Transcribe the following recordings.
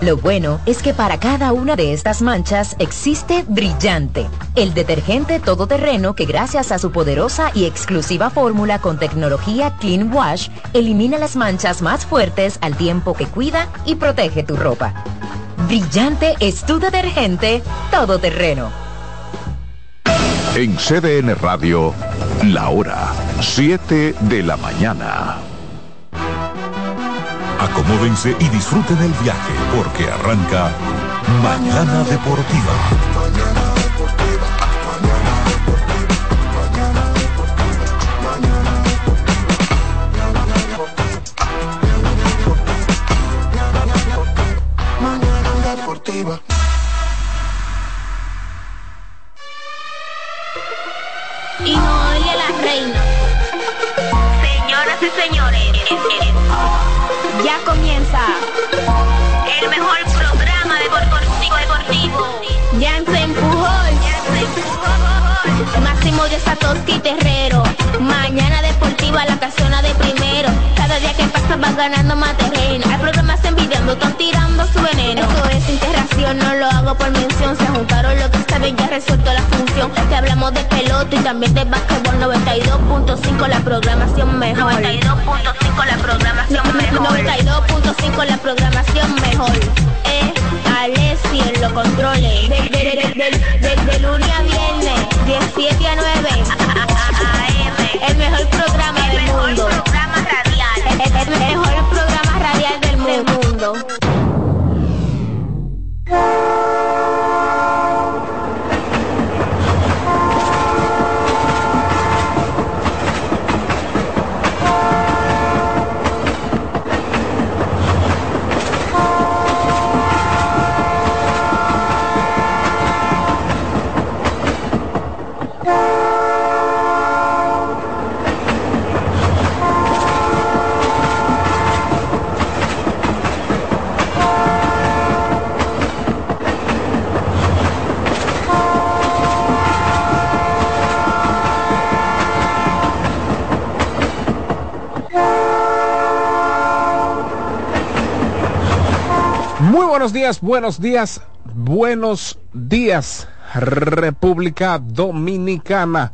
Lo bueno es que para cada una de estas manchas existe Brillante, el detergente todoterreno que gracias a su poderosa y exclusiva fórmula con tecnología Clean Wash elimina las manchas más fuertes al tiempo que cuida y protege tu ropa. Brillante es tu detergente todoterreno. En CDN Radio, la hora 7 de la mañana. Acomódense y disfruten el viaje porque arranca Mañana Deportiva. Mañana Deportiva. Y Noelia la reina. Señoras y señores, ya comienza el mejor programa deportivo deportivo. Ya se empujó, ya se empujó. Máximo de Satoshi Terrero. Mañana deportiva la casona de primero. Cada día que pasa va ganando más terreno. Hay programas envidiando, están tirando su veneno. Esto es integración, no lo hago por mención. Se juntaron lo que saben, ya resuelto la función. Te hablamos de pelota y también de básquetbol 92.5 la programación mejor. 92.5 la programación mejor. 92.5 la programación mejor. Eh, Alessi en los controles. De, de, de, de, lunes a viernes, 17 a 9. El mejor programa del mundo. programa radial. El, el mejor mundo. Muy buenos días, buenos días, buenos días, República Dominicana.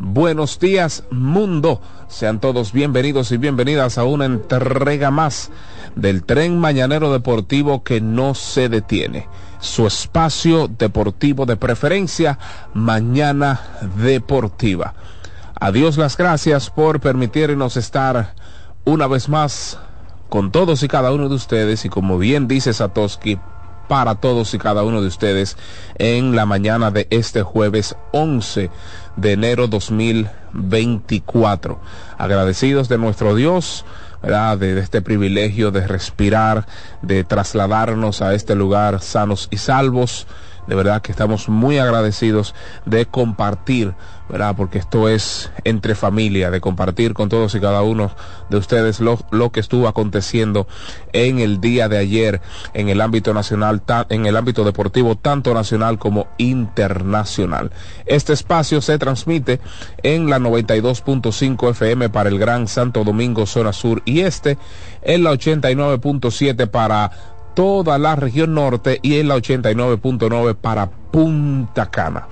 Buenos días, mundo. Sean todos bienvenidos y bienvenidas a una entrega más del tren mañanero deportivo que no se detiene. Su espacio deportivo de preferencia, Mañana Deportiva. Adiós las gracias por permitirnos estar una vez más con todos y cada uno de ustedes y como bien dice Satoshi, para todos y cada uno de ustedes en la mañana de este jueves 11 de enero 2024. Agradecidos de nuestro Dios, ¿verdad? De, de este privilegio de respirar, de trasladarnos a este lugar sanos y salvos. De verdad que estamos muy agradecidos de compartir, ¿verdad? Porque esto es entre familia, de compartir con todos y cada uno de ustedes lo, lo que estuvo aconteciendo en el día de ayer en el ámbito nacional, en el ámbito deportivo, tanto nacional como internacional. Este espacio se transmite en la 92.5 FM para el Gran Santo Domingo, zona sur y este, en la 89.7 para toda la región norte y en la 89.9 para Punta Cana.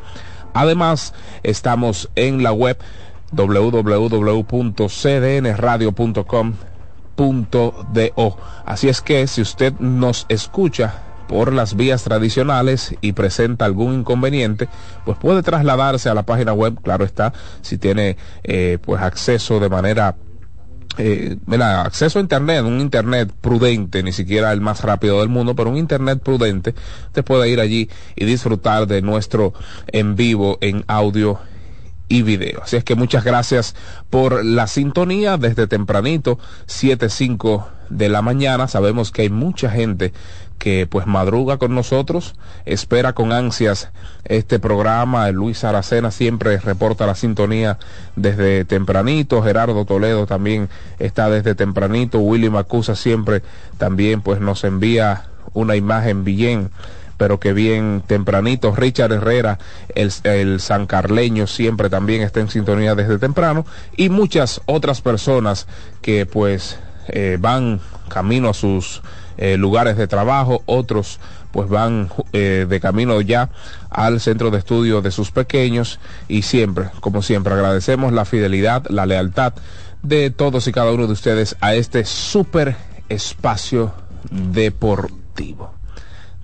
Además, estamos en la web www.cdnradio.com.do. Así es que si usted nos escucha por las vías tradicionales y presenta algún inconveniente, pues puede trasladarse a la página web, claro está, si tiene eh, pues acceso de manera eh, acceso a internet, un internet prudente, ni siquiera el más rápido del mundo, pero un internet prudente, usted puede ir allí y disfrutar de nuestro en vivo en audio y video. Así es que muchas gracias por la sintonía desde tempranito, 7.05 de la mañana. Sabemos que hay mucha gente que pues madruga con nosotros, espera con ansias este programa. Luis Aracena siempre reporta la sintonía desde tempranito, Gerardo Toledo también está desde tempranito, Willy Macusa siempre también pues nos envía una imagen bien pero que bien tempranito. Richard Herrera, el, el San Carleño, siempre también está en sintonía desde temprano. Y muchas otras personas que pues eh, van camino a sus eh, lugares de trabajo, otros pues van eh, de camino ya al centro de estudio de sus pequeños y siempre, como siempre, agradecemos la fidelidad, la lealtad de todos y cada uno de ustedes a este super espacio deportivo.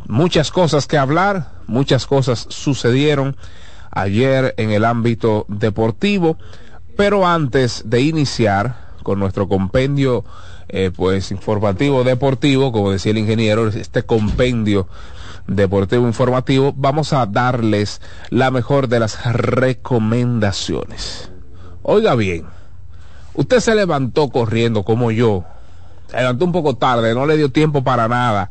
Muchas cosas que hablar, muchas cosas sucedieron ayer en el ámbito deportivo, pero antes de iniciar con nuestro compendio eh, pues informativo deportivo, como decía el ingeniero, este compendio deportivo informativo, vamos a darles la mejor de las recomendaciones. Oiga bien, usted se levantó corriendo como yo, se levantó un poco tarde, no le dio tiempo para nada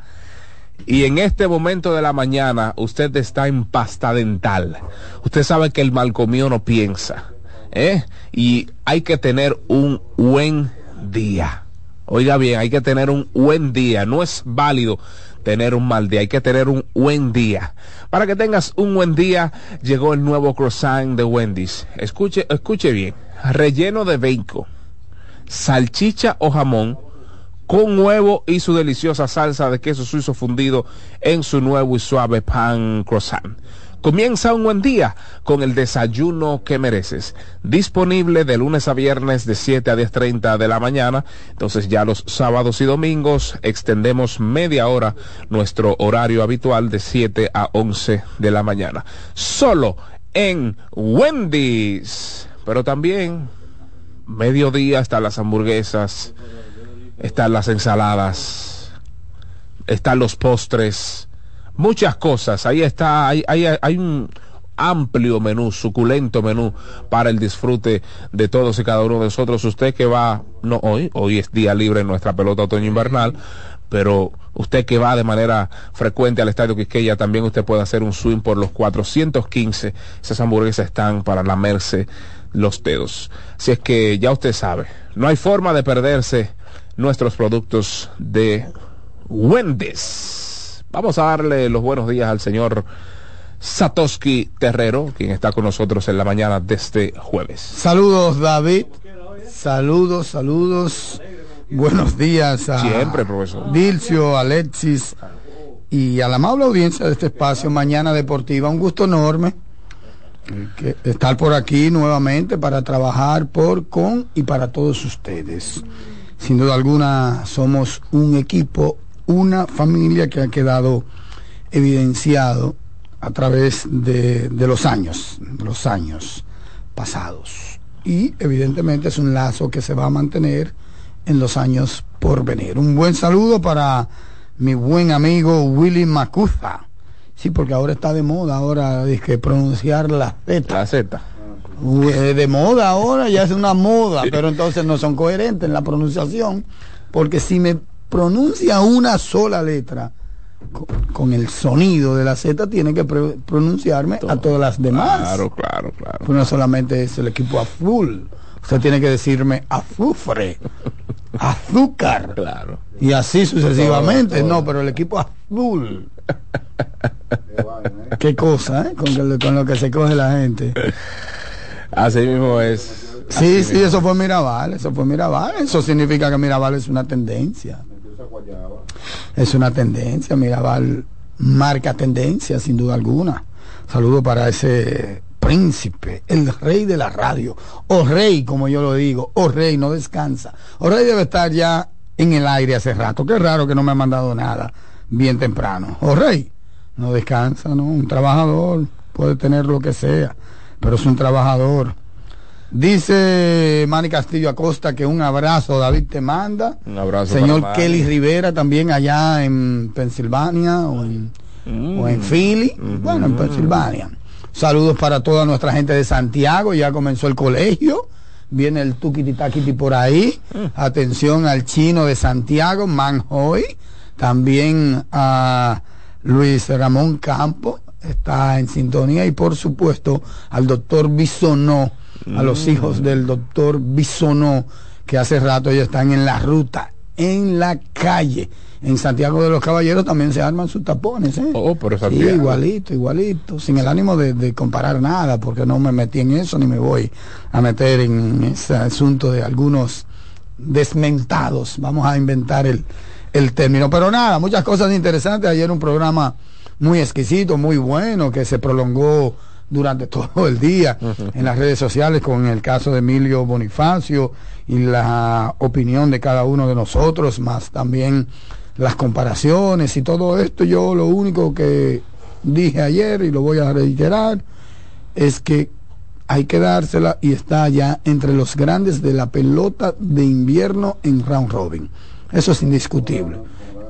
y en este momento de la mañana usted está en pasta dental. Usted sabe que el mal comido no piensa. ¿eh? Y hay que tener un buen día. Oiga bien, hay que tener un buen día. No es válido tener un mal día, hay que tener un buen día. Para que tengas un buen día, llegó el nuevo croissant de Wendy's. Escuche, escuche bien. Relleno de bacon, salchicha o jamón con huevo y su deliciosa salsa de queso suizo fundido en su nuevo y suave pan croissant. Comienza un buen día con el desayuno que mereces. Disponible de lunes a viernes de 7 a 10.30 de la mañana. Entonces ya los sábados y domingos extendemos media hora nuestro horario habitual de 7 a 11 de la mañana. Solo en Wendy's. Pero también mediodía hasta las hamburguesas están las ensaladas, están los postres, muchas cosas. Ahí está, hay, hay, un amplio menú, suculento menú para el disfrute de todos y cada uno de nosotros. Usted que va, no hoy, hoy es día libre en nuestra pelota otoño invernal, pero usted que va de manera frecuente al Estadio Quisqueya, también usted puede hacer un swing por los 415. Esas hamburguesas están para lamerse los dedos. Si es que ya usted sabe, no hay forma de perderse nuestros productos de Wendy's. Vamos a darle los buenos días al señor Satoshi Terrero, quien está con nosotros en la mañana de este jueves. Saludos, David. Saludos, saludos. Buenos días a Siempre, profesor. Dilcio, Alexis y a la amable audiencia de este espacio Mañana Deportiva. Un gusto enorme que estar por aquí nuevamente para trabajar por, con y para todos ustedes sin duda alguna somos un equipo, una familia que ha quedado evidenciado a través de, los años, los años pasados. Y evidentemente es un lazo que se va a mantener en los años por venir. Un buen saludo para mi buen amigo Willy Macuza. Sí, porque ahora está de moda ahora de que pronunciar la Z. La Z de moda ahora, ya es una moda, pero entonces no son coherentes en la pronunciación, porque si me pronuncia una sola letra con, el sonido de la Z, tiene que pronunciarme a todas las demás. Claro, claro, claro. No solamente es el equipo azul, usted tiene que decirme azufre, azúcar. Claro. Y así sucesivamente. No, pero el equipo azul. Qué cosa, ¿eh? Con, con lo que se coge la gente. Así mismo es. Sí, sí, eso fue Mirabal, eso fue Mirabal. Eso significa que Mirabal es una tendencia. Es una tendencia, Mirabal marca tendencia, sin duda alguna. Saludo para ese príncipe, el rey de la radio, o rey, como yo lo digo, o rey, no descansa. O rey debe estar ya en el aire hace rato. Qué raro que no me ha mandado nada bien temprano. O rey, no descansa, ¿no? Un trabajador puede tener lo que sea pero es un trabajador. Dice Manny Castillo Acosta que un abrazo David te manda. Un abrazo. Señor Kelly Rivera también allá en Pensilvania o en, mm. Philly. Bueno, en Pensilvania. Saludos para toda nuestra gente de Santiago. Ya comenzó el colegio. Viene el tuquiti por ahí. Mm. Atención al chino de Santiago, Manhoy también a Luis Ramón Campo, está en sintonía, y por supuesto al doctor Bisonó, a los hijos del doctor Bisonó, que hace rato ya están en la ruta, en la calle. En Santiago de los Caballeros también se arman sus tapones, ¿eh? Oh, pero Sí, Santiago. igualito, igualito, sin el ánimo de, de comparar nada, porque no me metí en eso ni me voy a meter en ese asunto de algunos desmentados. Vamos a inventar el, el término. Pero nada, muchas cosas interesantes. Ayer un programa muy exquisito, muy bueno, que se prolongó durante todo el día en las redes sociales con el caso de Emilio Bonifacio y la opinión de cada uno de nosotros, más también las comparaciones y todo esto. Yo lo único que dije ayer y lo voy a reiterar es que hay que dársela y está ya entre los grandes de la pelota de invierno en round robin. Eso es indiscutible.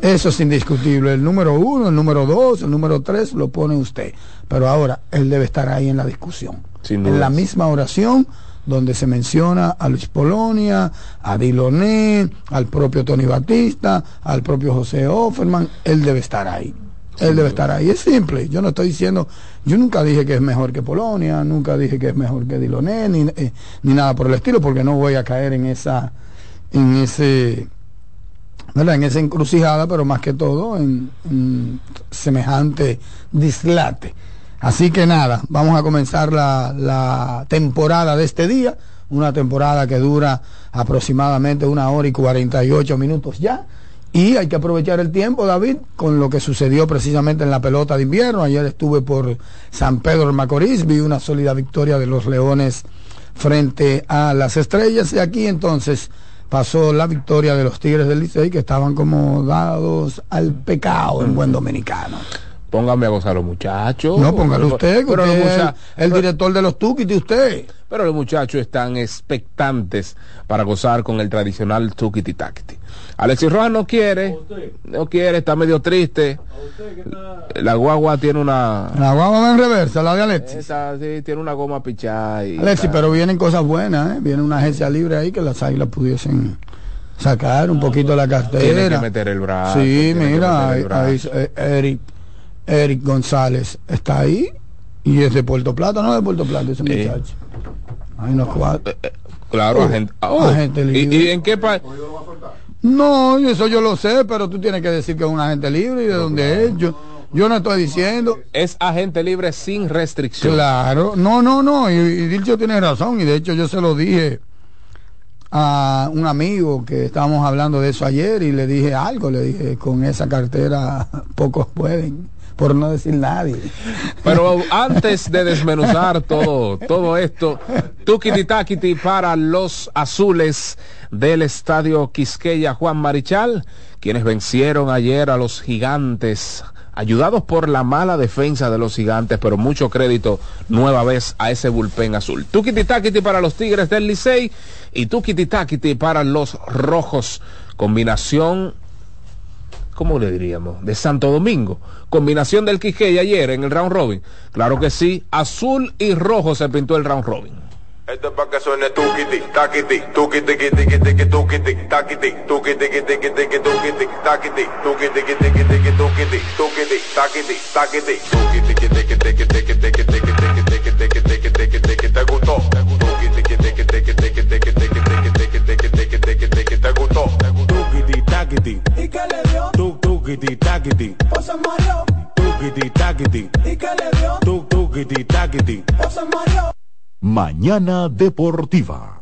Eso es indiscutible. El número uno, el número dos, el número tres lo pone usted. Pero ahora él debe estar ahí en la discusión. Sin en la misma oración donde se menciona a Luis Polonia, a Diloné, al propio Tony Batista, al propio José Offerman, él debe estar ahí. Él debe estar ahí. Es simple. Yo no estoy diciendo, yo nunca dije que es mejor que Polonia, nunca dije que es mejor que Diloné, ni, eh, ni nada por el estilo, porque no voy a caer en esa, en ese, ¿verdad? En esa encrucijada, pero más que todo en, semejante dislate. Así que nada, vamos a comenzar la, la temporada de este día, una temporada que dura aproximadamente una hora y 48 minutos ya. Y hay que aprovechar el tiempo, David, con lo que sucedió precisamente en la pelota de invierno. Ayer estuve por San Pedro de Macorís, vi una sólida victoria de los Leones frente a las Estrellas. Y aquí entonces pasó la victoria de los Tigres del Licey, que estaban como dados al pecado en buen dominicano. Póngame a gozar a los muchachos. No, póngalo usted, Pero, los usted es mucha- el, el director de los Tukiti, usted. pero los muchachos están expectantes para gozar con el tradicional tukiti takiti. Alexis Rojas no quiere, no quiere, está medio triste. La guagua tiene una, La guagua va en reversa, la de Alexis. esa, sí, tiene una goma pichada. y Alexis, está- pero vienen cosas buenas, ¿eh? Viene una agencia libre ahí que las águilas pudiesen sacar un poquito la cartera. Tiene que meter el brazo, Sí, mira, ahí, ahí, eh, Eric, Eric González está ahí y es de Puerto Plata, no de Puerto Plata ese muchacho. Hay unos cuatro. Claro, Oh, agente, agente ¿Y, libre. y en qué país? No, eso yo lo sé, pero tú tienes que decir que es un agente libre y de dónde es. Yo, yo no estoy diciendo. Es agente libre sin restricción. Claro, no, no, no, y, y Dilcio tiene razón, y de hecho yo se lo dije a un amigo que estábamos hablando de eso ayer y le dije algo, le dije, con esa cartera pocos pueden, por no decir nadie. Pero antes de desmenuzar todo, todo esto, tukiti takiti para los azules del estadio Quisqueya Juan Marichal, quienes vencieron ayer a los gigantes, ayudados por la mala defensa de los gigantes, pero mucho crédito nueva vez a ese bullpen azul. Tukiti takiti para los Tigres del Licey y tukiti takiti para los rojos. Combinación ¿cómo le diríamos? De Santo Domingo. Combinación del Quisqueya ayer en el round robin. Claro que sí, azul y rojo se pintó el round robin. Takiti. ¿Y qué le dio? Tuk tukiti takiti. O se mareó. Tukiti takiti. ¿Y qué le dio? Tuk tukiti takiti. O se mareó. Mañana Deportiva.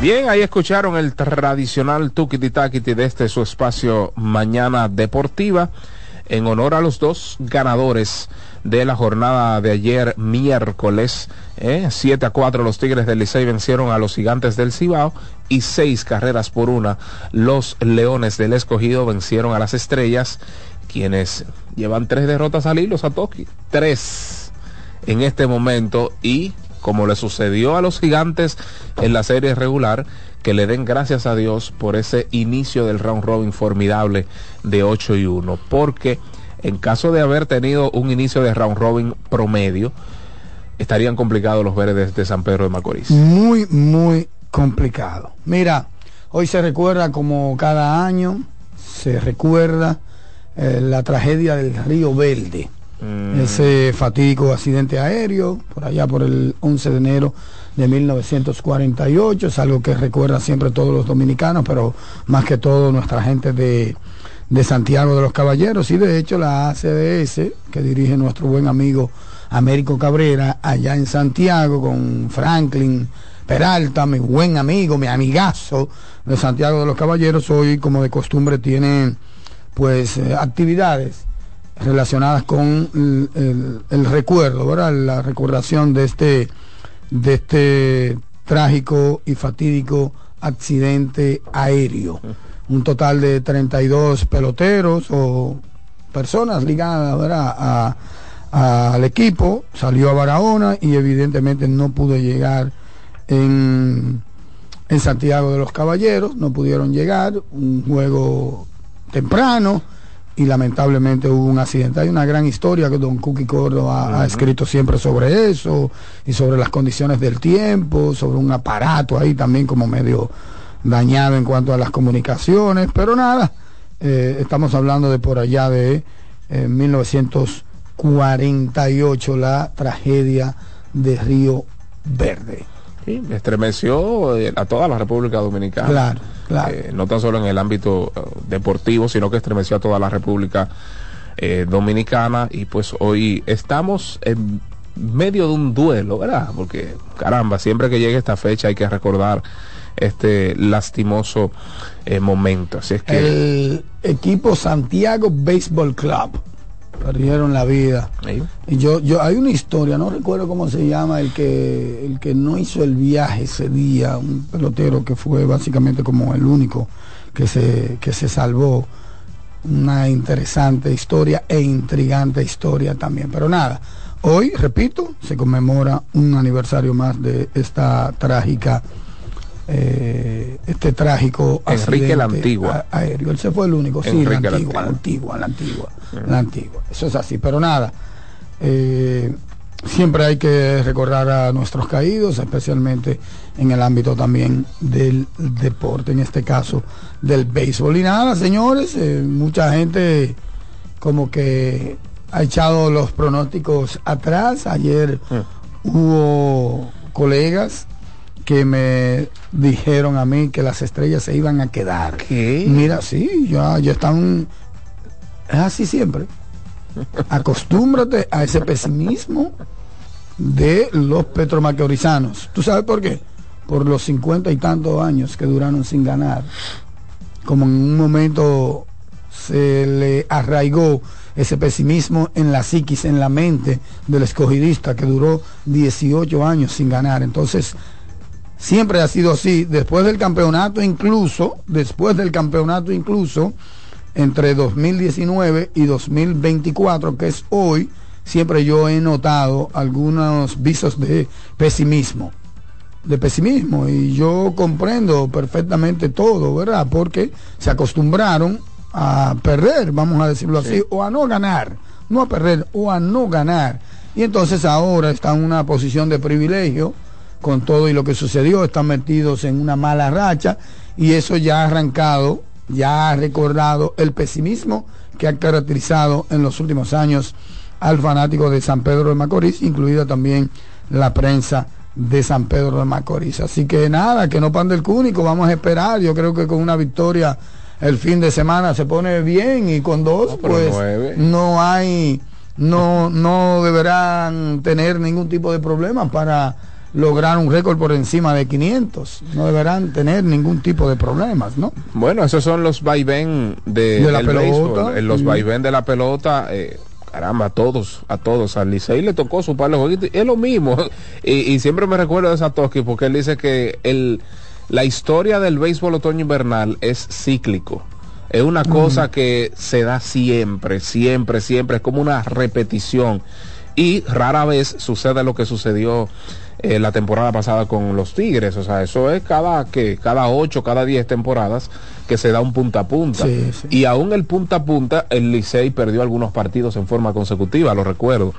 Bien, ahí escucharon el tradicional tukiti takiti de este su espacio Mañana Deportiva en honor a los dos ganadores de la jornada de ayer miércoles. ¿eh? 7 a 4 los Tigres del Licey vencieron a los Gigantes del Cibao y seis carreras por una los Leones del Escogido vencieron a las Estrellas quienes llevan tres derrotas al hilo, Satoshi. Tres en este momento y como le sucedió a los gigantes en la serie regular, que le den gracias a Dios por ese inicio del round robin formidable de 8 y 1, porque en caso de haber tenido un inicio de round robin promedio, estarían complicados los verdes de San Pedro de Macorís. Muy, muy complicado. Mira, hoy se recuerda como cada año, se recuerda eh, la tragedia del Río Verde, Mm. ese fatídico accidente aéreo, por allá por el 11 de enero de 1948, es algo que recuerda siempre todos los dominicanos, pero más que todo nuestra gente de, de Santiago de los Caballeros, y de hecho la ACDS, que dirige nuestro buen amigo Américo Cabrera, allá en Santiago, con Franklin Peralta, mi buen amigo, mi amigazo de Santiago de los Caballeros, hoy como de costumbre tiene pues eh, actividades relacionadas con el, el- recuerdo, ¿verdad? La recordación de este, de este trágico y fatídico accidente aéreo. Un total de 32 peloteros o personas ligadas, ¿verdad? A- a- al equipo, salió a Barahona y evidentemente no pudo llegar en, en Santiago de los Caballeros, no pudieron llegar, un juego temprano y lamentablemente hubo un accidente. Hay una gran historia que don Cookie Córdoba ha escrito siempre sobre eso y sobre las condiciones del tiempo, sobre un aparato ahí también como medio dañado en cuanto a las comunicaciones, pero nada, eh, estamos hablando de por allá de eh, 1948, la tragedia de Río Verde. Sí, estremeció eh, a toda la República Dominicana. Claro, claro. Eh, no tan solo en el ámbito eh, deportivo, sino que estremeció a toda la República eh, Dominicana. Y pues hoy estamos en medio de un duelo, ¿verdad? Porque, caramba, siempre que llegue esta fecha hay que recordar este lastimoso eh, momento. Así es que... El equipo Santiago Baseball Club perdieron la vida. Y yo, yo, hay una historia, no recuerdo cómo se llama, el que, el que no hizo el viaje ese día, un pelotero que fue básicamente como el único que se, que se salvó. Una interesante historia e intrigante historia también. Pero nada, hoy, repito, se conmemora un aniversario más de esta trágica, eh, este trágico Enrique la Antigua. a- aéreo. Él se fue el único, sí, la antigua, la Antigua. antigua, la antigua, la antigua. Eso es así, pero nada. eh, siempre hay que recordar a nuestros caídos, especialmente en el ámbito también del deporte, en este caso del béisbol. Y nada, señores, eh, mucha gente como que ha echado los pronósticos atrás. Ayer hubo colegas que me dijeron a mí que las estrellas se iban a quedar. ¿Qué? Mira, sí, ya, ya están. Es así siempre. Acostúmbrate a ese pesimismo de los petromaqueorizanos. ¿Tú sabes por qué? Por los cincuenta y tantos años que duraron sin ganar. Como en un momento se le arraigó ese pesimismo en la psiquis, en la mente del escogidista que duró 18 años sin ganar. Entonces, siempre ha sido así. Después del campeonato incluso, después del campeonato incluso, entre 2019 y 2024, que es hoy, siempre yo he notado algunos visos de pesimismo. De pesimismo. Y yo comprendo perfectamente todo, ¿verdad? Porque se acostumbraron a perder, vamos a decirlo así, o a no ganar. No a perder, o a no ganar. Y entonces ahora están en una posición de privilegio con todo y lo que sucedió, están metidos en una mala racha y eso ya ha arrancado, ya ha recordado el pesimismo que ha caracterizado en los últimos años al fanático de San Pedro de Macorís, incluida también la prensa de San Pedro de Macorís. Así que nada, que no pande el cúnico, vamos a esperar, yo creo que con una victoria el fin de semana se pone bien y con dos No, pues nueve. no hay no no deberán tener ningún tipo de problema para lograr un récord por encima de 500 no deberán tener ningún tipo de problemas no Bueno, esos son los vaivén de, De la pelota. béisbol, eh, los vaivén de la pelota. eh, caramba, a todos, a todos. Al Licey le tocó su par de jueguitos. Es lo mismo. Y, y siempre me recuerdo de Satoshi porque él dice que el, la historia del béisbol otoño-invernal es cíclico. Es una cosa que se da siempre, siempre, siempre. Es como una repetición. Y rara vez sucede lo que sucedió eh, la temporada pasada con los Tigres. O sea, eso es cada que cada ocho, cada diez temporadas que se da un punta a punta. Sí, sí. Y aún el punta a punta, el Licey perdió algunos partidos en forma consecutiva, lo recuerdo.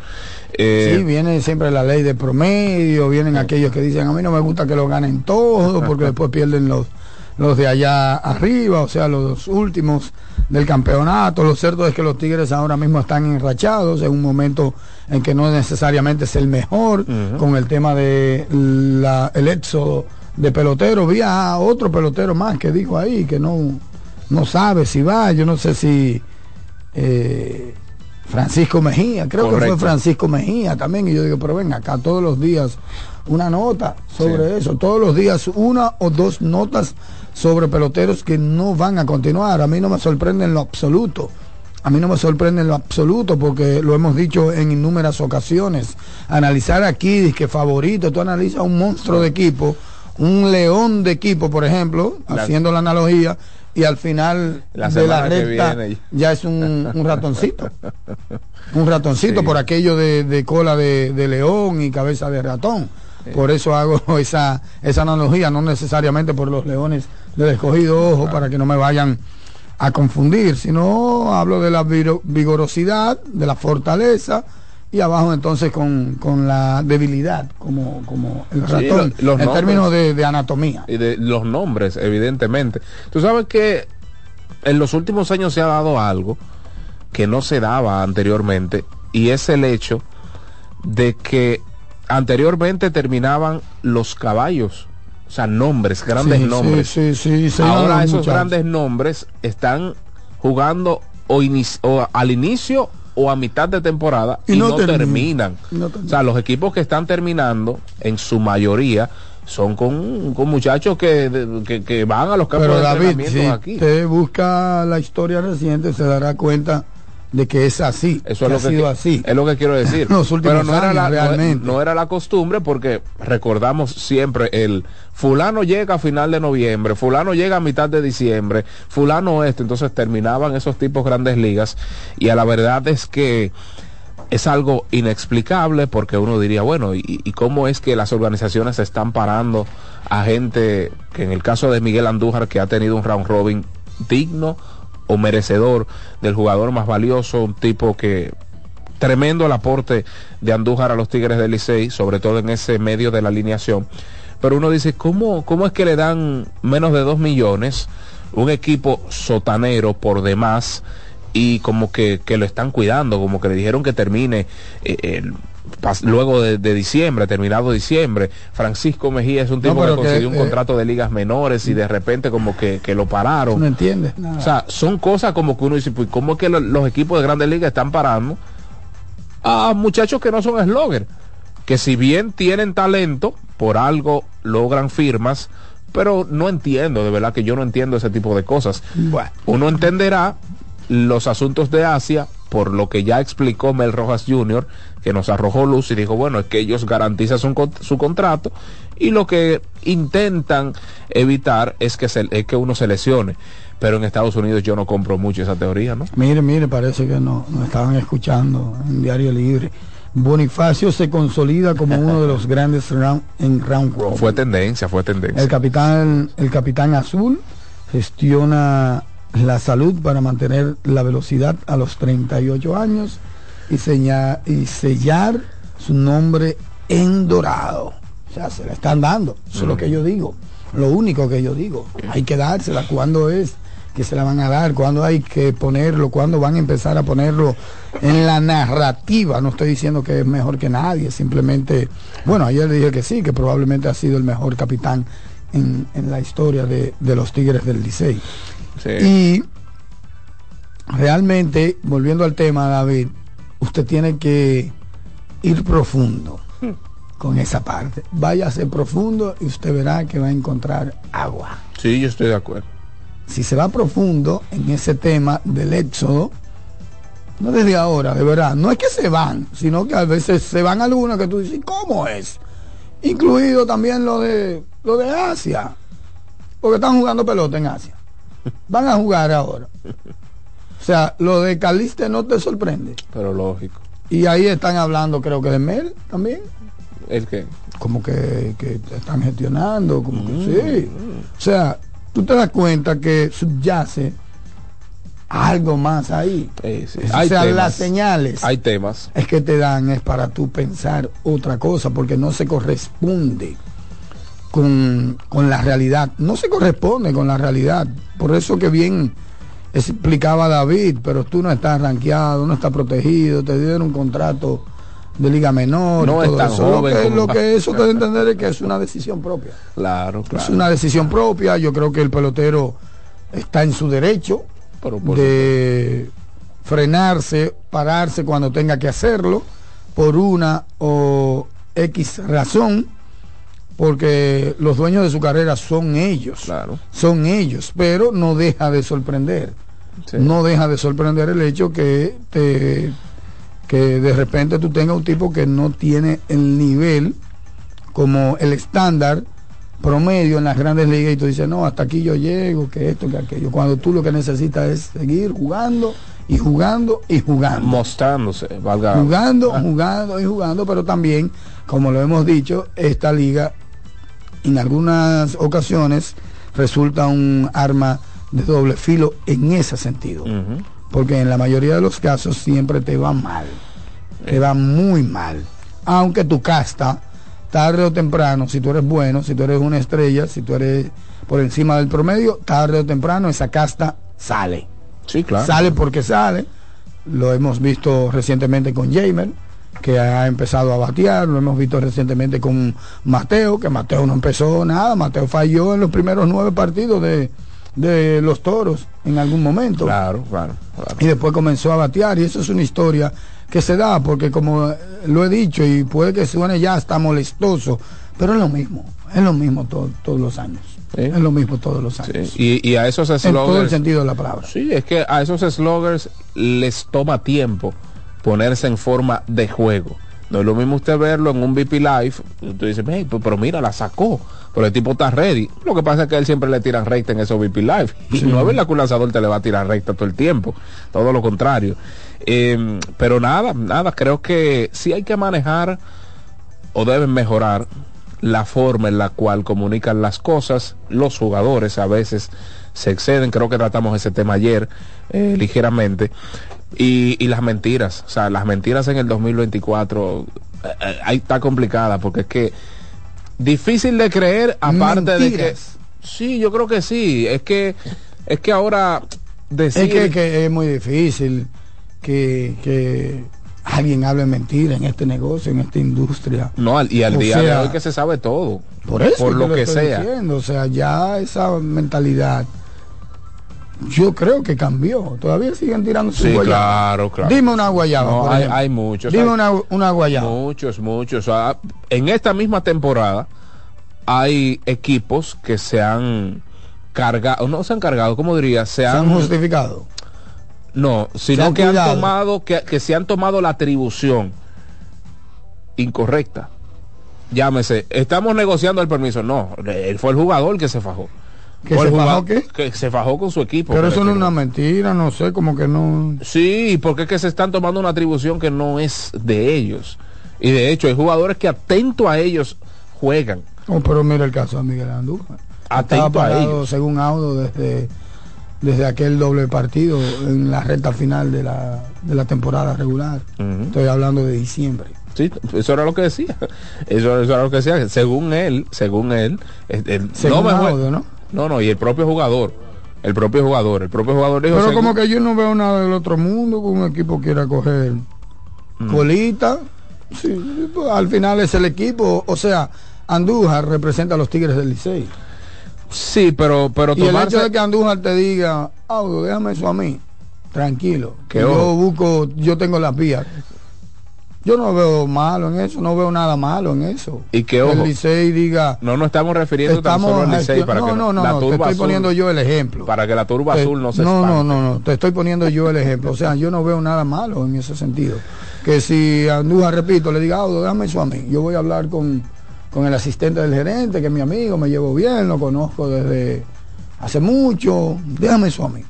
Eh, Sí, viene siempre la ley de promedio, vienen aquellos que dicen, a mí no me gusta que lo ganen todos, porque después pierden los, los de allá arriba, o sea, los últimos del campeonato. Lo cierto es que los Tigres ahora mismo están enrachados en un momento en que no necesariamente es el mejor, con el tema de la, el éxodo de pelotero. Vi a otro pelotero más que dijo ahí que no, no sabe si va, yo no sé si... eh, Francisco Mejía, creo que fue Francisco Mejía también, y yo digo, pero ven acá todos los días una nota sobre eso, todos los días una o dos notas sobre peloteros que no van a continuar. A mí no me sorprende en lo absoluto. A mí no me sorprende en lo absoluto porque lo hemos dicho en innúmeras ocasiones. Analizar aquí que favorito, tú analizas un monstruo de equipo, un león de equipo, por ejemplo, La- haciendo la analogía, y al final La de la recta viene. ya es un, un ratoncito. Un ratoncito Sí. por aquello de, de cola de, de león y cabeza de ratón. Por eso hago esa, esa analogía, no necesariamente por los leones del escogido, ojo, para que no me vayan a confundir, sino hablo de la vigorosidad, de la fortaleza y abajo entonces con, con la debilidad, como, como el Sí, ratón, los en nombres. términos de, de anatomía. y de los nombres, evidentemente. Tú sabes que en los últimos años se ha dado algo que no se daba anteriormente y es el hecho de que anteriormente terminaban los caballos, o sea, nombres, grandes Sí, nombres. Sí, sí, Ahora esos muchachos. grandes nombres están jugando o, inici- o al inicio o a mitad de temporada y, Y no, no terminan. terminan. Y no terminan. O sea, los equipos que están terminando, en su mayoría, son con, con muchachos que, de- que, que van a los campos Pero de David, entrenamiento si aquí. usted busca la historia reciente, se dará cuenta de que es así. Eso que es lo ha que, sido así. es lo que quiero decir. Los últimos Pero no era, la, no era la costumbre porque recordamos siempre el fulano llega a final de noviembre, fulano llega a mitad de diciembre, fulano esto, entonces terminaban esos tipos grandes ligas y a la verdad es que es algo inexplicable porque uno diría, bueno, ¿y, y cómo es que las organizaciones están parando a gente que en el caso de Miguel Andújar que ha tenido un round robin digno o merecedor del jugador más valioso, un tipo que tremendo el aporte de Andújar a los Tigres del Licey, sobre todo en ese medio de la alineación. Pero uno dice, ¿cómo, cómo es que le dan menos de dos millones? Un equipo sotanero por demás y como que, que lo están cuidando, como que le dijeron que termine eh, el- pas- luego de, de diciembre, terminado diciembre. Francisco Mejía es un tipo que consiguió un eh, contrato de ligas menores y de repente como que, que lo pararon. No entiendes nada. O sea, son cosas como que uno dice, pues, ¿cómo es que lo- los equipos de grandes ligas están parando a muchachos que no son slogger? Que si bien tienen talento, por algo logran firmas, pero no entiendo, de verdad que yo no entiendo ese tipo de cosas. bueno, Uno entenderá los asuntos de Asia por lo que ya explicó Mel Rojas Jr., que nos arrojó luz y dijo, bueno, es que ellos garantizan su contrato y lo que intentan evitar es que, se, es que uno se lesione. Pero en Estados Unidos yo no compro mucho esa teoría, ¿no? mire, mire, parece que no, nos estaban escuchando en Diario Libre. Bonifacio se consolida como uno de los grandes round, en round robin. Fue tendencia, fue tendencia. El capitán, el capitán azul gestiona la salud para mantener la velocidad a los 38 años y, y sellar su nombre en dorado. O sea, se la están dando. Eso es lo que yo digo. Lo único que yo digo. Hay que dársela. ¿Cuándo es que se la van a dar? ¿Cuándo hay que ponerlo? ¿Cuándo van a empezar a ponerlo en la narrativa? No estoy diciendo que es mejor que nadie. Simplemente, bueno, ayer dije que sí, que probablemente ha sido el mejor capitán en, en la historia de, de los Tigres del Licey. Sí. Y realmente, volviendo al tema, David, usted tiene que ir profundo con esa parte. Váyase profundo y usted verá que va a encontrar agua. Sí, yo estoy de acuerdo. Si se va profundo en ese tema del éxodo, no desde ahora, de verdad, no es que se van, sino que a veces se van algunos que tú dices, ¿cómo es? Incluido también lo de lo de Asia, porque están jugando pelota en Asia. Van a jugar ahora. O sea, lo de Caliste no te sorprende. Pero lógico. Y ahí están hablando, creo que de Mel también. ¿El qué? Como que, que están gestionando, como Mm. que sí. O sea, tú te das cuenta que subyace algo más ahí. Sí. O Hay sea, temas. las señales Hay temas. es que te dan es para tú pensar otra cosa, porque no se corresponde con, con la realidad. No se corresponde con la realidad. Por eso que bien explicaba David, pero tú no estás rankeado, no estás protegido, te dieron un contrato de liga menor. No es tan eso. joven Lo que, como lo pa- que eso te debe entender es que es una decisión propia. Claro, Es claro. una decisión propia. Yo creo que el pelotero está en su derecho Pero por de frenarse, pararse cuando tenga que hacerlo, por una o X razón, porque los dueños de su carrera son ellos. Claro. Son ellos, pero no deja de sorprender. Sí. No deja de sorprender el hecho que te que de repente tú tengas un tipo que no tiene el nivel como el estándar promedio en las grandes ligas y tú dices, no, hasta aquí yo llego, que esto, que aquello. Cuando tú lo que necesitas es seguir jugando y jugando y jugando. Mostrándose, valga. Jugando, jugando y jugando, pero también, como lo hemos dicho, esta liga en algunas ocasiones resulta un arma de doble filo en ese sentido. Porque en la mayoría de los casos siempre te va mal. Te va muy mal. Aunque tu casta, tarde o temprano, si tú eres bueno, si tú eres una estrella, si tú eres por encima del promedio, tarde o temprano esa casta sale. Sí, claro. Sale porque sale. Lo hemos visto recientemente con Jamer, que ha empezado a batear. Lo hemos visto recientemente con Mateo, que Mateo no empezó nada. Mateo falló en los primeros nueve partidos de, de los toros en algún momento. Claro, claro, claro. Y después comenzó a batear. Y eso es una historia que se da, porque como eh, lo he dicho, y puede que suene ya hasta molestoso, pero es lo mismo. Es lo mismo to- todos los años. Sí. Es lo mismo todos los Sí, años. Y, y a esos en todo el sentido de la palabra. Sí, es que a esos sloggers les toma tiempo ponerse en forma de juego. No es lo mismo usted verlo en un VP Live. Usted dice, "Hey, pues, pero mira, la sacó. Pero el tipo está ready. Lo que pasa es que él siempre le tiran recta en esos VP Live. Y no es verdad que un lanzador te le va a tirar recta todo el tiempo. Todo lo contrario. Eh, pero nada, nada. Creo que sí hay que manejar o deben mejorar la forma en la cual comunican las cosas. Los jugadores a veces se exceden, creo que tratamos ese tema ayer eh, ligeramente. Y, y las mentiras, o sea, las mentiras en el 2024 eh, eh, ahí está complicada porque es que difícil de creer aparte de que sí, yo creo que sí, es que es que ahora decir Es que, que es muy difícil que, que alguien hable mentira en este negocio, en esta industria. no, y al o día de hoy que se sabe todo. Por eso por lo que sea. diciendo, O sea, ya esa mentalidad, yo creo que cambió. Todavía siguen tirando su Sí, guayaba. claro, claro. Dime una guayaba. No, hay, hay muchos. Dime hay- una, una guayaba. Muchos, muchos. Ah, En esta misma temporada hay equipos que se han cargado, no se han cargado, ¿cómo diría? Se Se han, han justificado. no, sino han que han tomado, que, que se han tomado la atribución incorrecta. Llámese, estamos negociando el permiso. No, él fue el jugador que se fajó. ¿Que se el fajó qué? Que se fajó con su equipo. Pero eso no es una mentira, no sé, como que no. Sí, porque es que se están tomando una atribución que no es de ellos. Y de hecho, hay jugadores que atento a ellos juegan. Oh, pero mira el caso de Miguel Andújar. Atento a ellos. según Audo, desde, desde aquel doble partido en la recta final de la, de la temporada regular. Estoy hablando de diciembre. Sí, eso era lo que decía. Eso, eso era lo que decía. Según él, según él, el- Según no, me Audo, ¿no? No, no, y el propio jugador. El propio jugador. El propio jugador dijo. Pero como que yo no veo nada del otro mundo que un equipo quiera coger Mm. colita. Sí, pues, al final es el equipo. O sea, Andújar representa a los Tigres del Licey. Sí, pero, pero Y el tomarse- hecho de que Andújar te diga, Audo, déjame eso a mí, tranquilo. Que Que yo ojo. busco, yo tengo las vías. Yo no veo malo en eso, no veo nada malo en eso. Y que, el ojo, Licey diga, No nos estamos refiriendo tan estamos solo al Licey para no, que no, no, la no, te estoy azul- poniendo yo el ejemplo. para que la turba Te- azul no se no, no, no, no, te estoy poniendo yo el ejemplo. O sea, yo no veo nada malo en ese sentido. Que si Andújar, repito, le diga, Audo, déjame eso a mí. Yo voy a hablar con, con el asistente del gerente, que es mi amigo, me llevo bien, lo conozco desde hace mucho. Déjame eso a mí.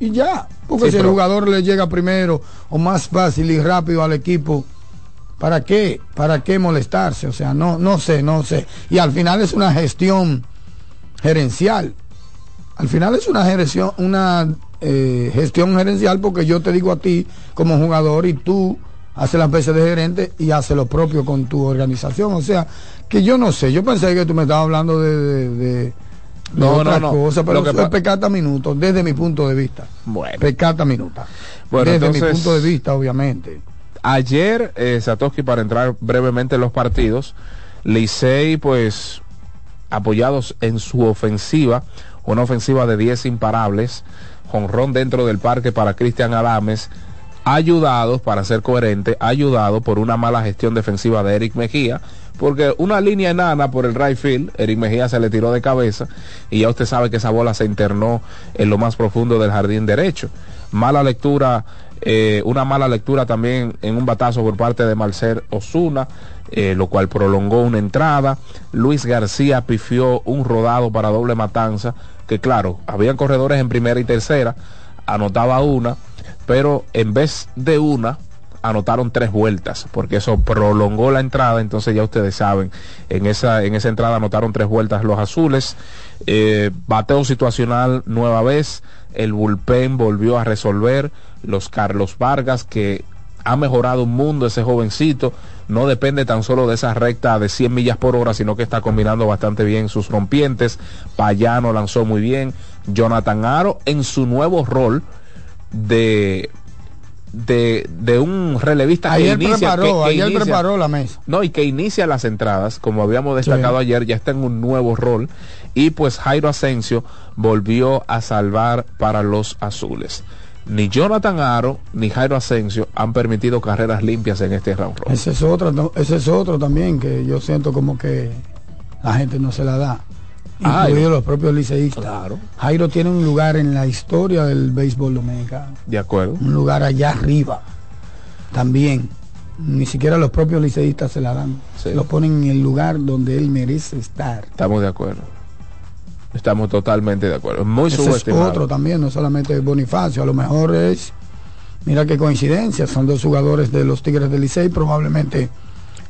y ya. Porque Sí, si el jugador le llega primero o más fácil y rápido al equipo, ¿para qué? ¿Para qué molestarse? O sea, no, no sé, no sé. Y al final es una gestión gerencial. Al final es una gestión, una eh, gestión gerencial porque yo te digo a ti como jugador y tú haces las veces de gerente y haces lo propio con tu organización. O sea, que yo no sé, yo pensé que tú me estabas hablando de, de, de- de No, otra no, no. cosa, pero Lo que eso es pecata minuto, desde mi punto de vista. Bueno. Pecata minuta. Bueno, desde mi punto de vista, obviamente. Ayer, eh, Satoshi, para entrar brevemente en los partidos, Licey, pues, apoyados en su ofensiva, una ofensiva de 10 imparables, jonrón dentro del parque para Cristian Adames, ayudados, para ser coherente, ayudado por una mala gestión defensiva de Eric Mejía, porque una línea enana por el right field, Eric Mejía se le tiró de cabeza y ya usted sabe que esa bola se internó en lo más profundo del jardín derecho. Mala lectura, eh, una mala lectura también en un batazo por parte de Marcel Osuna, eh, lo cual prolongó una entrada. Luis García pifió un rodado para doble matanza, que claro, habían corredores en primera y tercera, anotaba una, pero en vez de una, anotaron tres vueltas, porque eso prolongó la entrada, entonces ya ustedes saben, en esa, en esa entrada anotaron tres vueltas los azules, eh, bateo situacional nueva vez, el bullpen volvió a resolver, los Carlos Vargas que ha mejorado un mundo ese jovencito, no depende tan solo de esa recta de 100 millas por hora, sino que está combinando bastante bien sus rompientes, Payano lanzó muy bien, Jonathan Aro en su nuevo rol de de, de un relevista que Ayer inicia, preparó, que- que ayer inicia- preparó la mesa. no, y que inicia las entradas, como habíamos destacado Sí. ayer, ya está en un nuevo rol. Y pues Jairo Asensio volvió a salvar para los azules. Ni Jonathan Aro ni Jairo Asensio han permitido carreras limpias en este round robin. Ese es otro, no, ese es otro también que yo siento como que la gente no se la da. Ah, Incluidos Jairo. los propios liceístas. Claro. Jairo tiene un lugar en la historia del béisbol dominicano. De acuerdo. Un lugar allá arriba. También. Ni siquiera los propios liceístas se la dan. Sí. Lo ponen en el lugar donde él merece estar. Estamos de acuerdo. Estamos totalmente de acuerdo. Muy Ese es subestimado. otro también, no solamente Bonifacio. A lo mejor es, mira qué coincidencia, son dos jugadores de los Tigres del Licey. Probablemente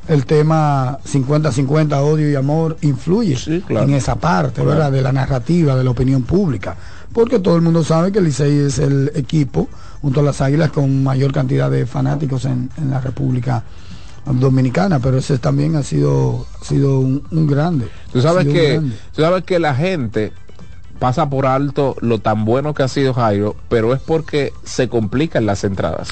el tema 50-50, odio y amor, influye Sí, claro. en esa parte, Claro. ¿verdad? De la narrativa, de la opinión pública. Porque todo el mundo sabe que el Licey es el equipo, junto a las Águilas, con mayor cantidad de fanáticos en, en la República Dominicana. Pero ese también ha sido, ha sido un, un grande. Tú sabes que, grande. tú sabes que la gente pasa por alto lo tan bueno que ha sido Jairo, pero es porque se complican las entradas.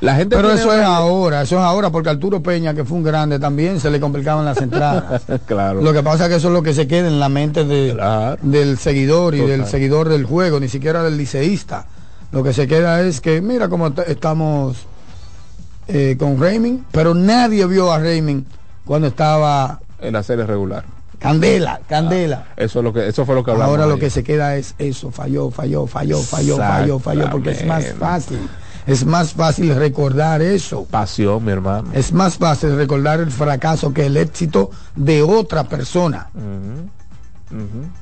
La gente Pero eso es ahora, eso es ahora, porque Arturo Peña, que fue un grande, también se le complicaban las entradas. Claro. Lo que pasa es que eso es lo que se queda en la mente de- Claro. del seguidor y Total. del seguidor del juego, ni siquiera del liceísta. Lo que se queda es que, mira cómo est- estamos eh, con Raymond, pero nadie vio a Raymond cuando estaba en la serie regular. Candela, Candela. Eso es lo que eso fue lo que hablamos. Ahora lo ayer. que se queda es eso, falló, falló, falló, falló, falló, falló, porque es más fácil. Es más fácil recordar eso. pasión, mi hermano. Es más fácil recordar el fracaso que el éxito de otra persona.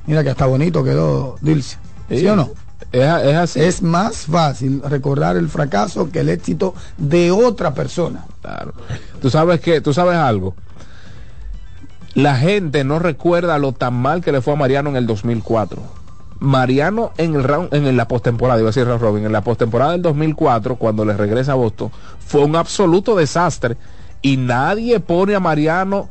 Mira que hasta bonito quedó Dilce. ¿Sí, o no? Es, es así. Es más fácil recordar el fracaso que el éxito de otra persona. Claro. Tú sabes que, tú sabes algo. La gente no recuerda lo tan mal que le fue a Mariano en el 2004. Mariano en el round, en la postemporada, iba a decir robin, en la postemporada del 2004, cuando le regresa a Boston, fue un absoluto desastre y nadie pone a Mariano,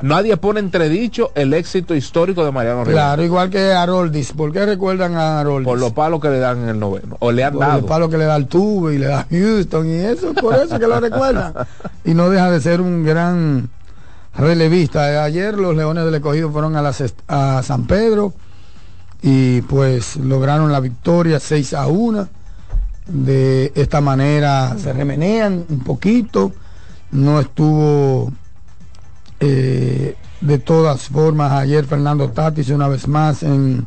nadie pone entredicho el éxito histórico de Mariano Rivera Claro, igual que Haroldis. ¿Por qué recuerdan a Haroldis? por los palos que le dan en el noveno o le han Por dado. palo que le da al tubo y le da Houston y eso, por eso que lo recuerdan. Y no deja de ser un gran relevista. Ayer los Leones del Escogido fueron a, las a San Pedro y pues lograron la victoria 6 a 1. De esta manera se remenean un poquito. No estuvo eh, de todas formas ayer Fernando Tatis una vez más en,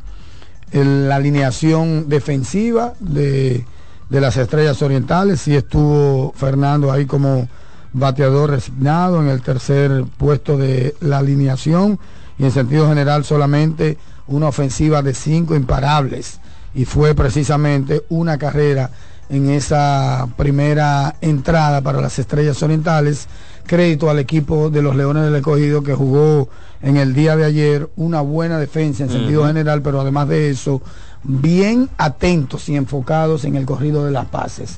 la alineación defensiva de, de las estrellas orientales. Sí estuvo Fernando ahí como bateador resignado en el tercer puesto de la alineación y en sentido general solamente una ofensiva de cinco imparables y fue precisamente una carrera en esa primera entrada para las Estrellas Orientales. Crédito al equipo de los Leones del Escogido que jugó en el día de ayer una buena defensa en sentido general, pero además de eso, bien atentos y enfocados en el corrido de las pases.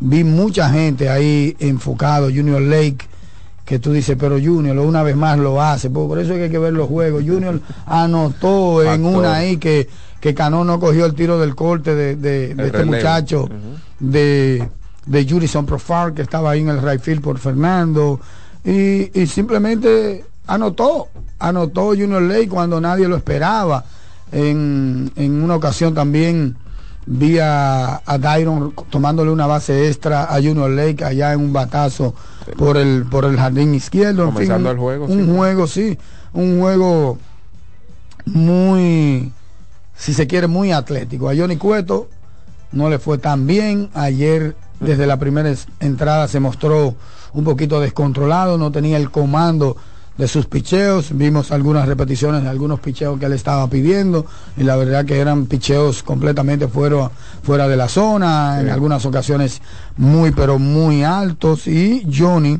Vi mucha gente ahí enfocado, Junior Lake, que tú dices, pero Junior una vez más lo hace, por eso es que hay que ver los juegos. Junior anotó en Factor. una ahí que, que Cano no cogió el tiro del corte de, de- de El este muchacho. De, de Jurison Profar, que estaba ahí en el right field por Fernando, y, y simplemente anotó, anotó Junior Lake cuando nadie lo esperaba. En, en una ocasión también vi a, a Dairon tomándole una base extra a Junior Lake allá en un batazo por el por el jardín izquierdo. En fin, un- el juego, Un sí. juego, sí, un juego muy, si se quiere, muy atlético. A Johnny Cueto no le fue tan bien. Ayer, desde la primera entrada, se mostró un poquito descontrolado, no tenía el comando de sus picheos. Vimos algunas repeticiones de algunos picheos que él estaba pidiendo y la verdad que eran picheos completamente fuera, fuera de la zona, en algunas ocasiones muy, pero muy altos. Y Johnny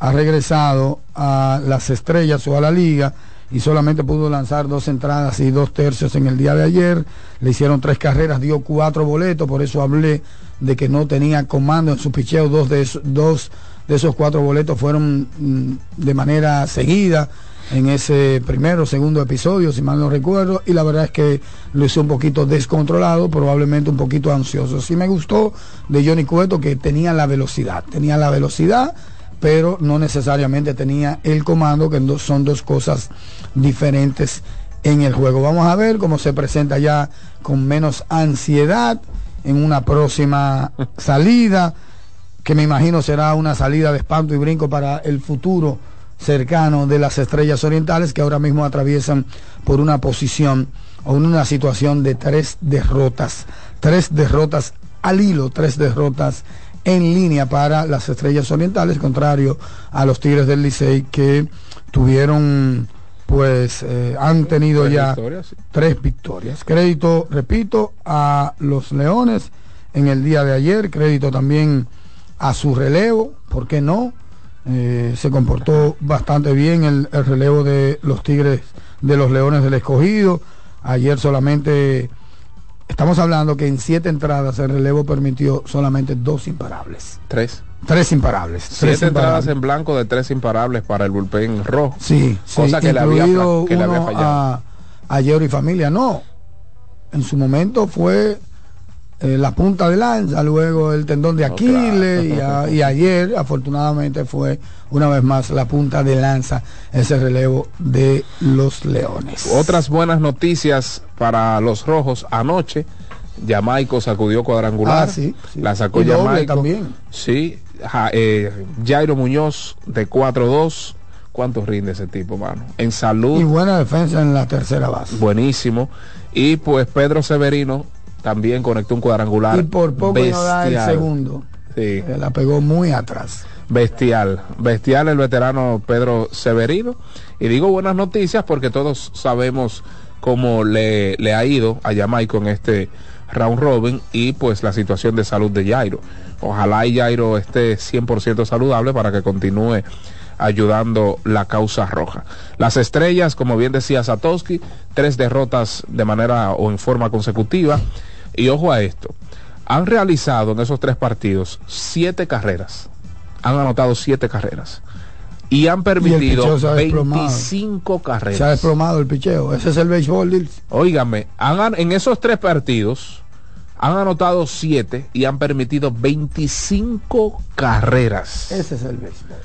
ha regresado a las estrellas o a la liga y solamente pudo lanzar dos entradas y dos tercios en el día de ayer. Le hicieron tres carreras, dio cuatro boletos, por eso hablé de que no tenía comando en su picheo. Dos de esos, dos de esos cuatro boletos fueron mm, de manera seguida en ese primero o segundo episodio, si mal no recuerdo, y la verdad es que lo hizo un poquito descontrolado, probablemente un poquito ansioso. Sí me gustó de Johnny Cueto que tenía la velocidad, tenía la velocidad, pero no necesariamente tenía el comando, que son dos cosas diferentes en el juego. Vamos a ver cómo se presenta ya con menos ansiedad en una próxima salida, que me imagino será una salida de espanto y brinco para el futuro cercano de las estrellas orientales que ahora mismo atraviesan por una posición o una situación de tres derrotas, tres derrotas al hilo, tres derrotas en línea para las estrellas orientales, contrario a los Tigres del Licey que tuvieron, pues, eh, han tenido Tres ya victorias, sí. tres victorias. Crédito, repito, a los Leones en el día de ayer, crédito también a su relevo, ¿por qué no? Eh, se comportó bastante bien el, el relevo de los Tigres, de los Leones del Escogido. Ayer solamente, estamos hablando que en siete entradas el relevo permitió solamente dos imparables. Tres. Tres imparables. Siete tres entradas imparables. en blanco de tres imparables para el bullpen rojo. Sí, sí, Cosa que le había, que le había fallado. a, a Jerry Familia. No, en su momento fue eh, la punta de lanza, luego el tendón de No, Aquiles y, claro. a- y ayer afortunadamente fue una vez más la punta de lanza ese relevo de los Leones. Otras buenas noticias para los rojos. Anoche, Jamaico sacudió cuadrangular. Ah, sí, sí. La sacó Jamaico. también. Sí. Ja- eh, Jairo Muñoz de 4-2. ¿Cuánto rinde ese tipo, mano? En salud. Y buena defensa en la tercera base. buenísimo. Y pues Pedro Severino también conectó un cuadrangular. Y por poco no da el segundo. Sí, Eh, La pegó muy atrás. bestial. Bestial el veterano Pedro Severino. Y digo buenas noticias porque todos sabemos cómo le, le ha ido a Jamaico en este round robin y pues la situación de salud de Jairo. Ojalá y Jairo esté 100% saludable para que continúe ayudando la causa roja. Las estrellas, como bien decía Satoshi, tres derrotas de manera o en forma consecutiva. Y ojo a esto, han realizado en esos tres partidos siete carreras. Han anotado siete carreras. Y han permitido desplomado. 25 Se ha carreras. desplomado el picheo. Ese es el béisbol. Óigame, en esos tres partidos han anotado siete y han permitido 25 carreras. Ese es el béisbol.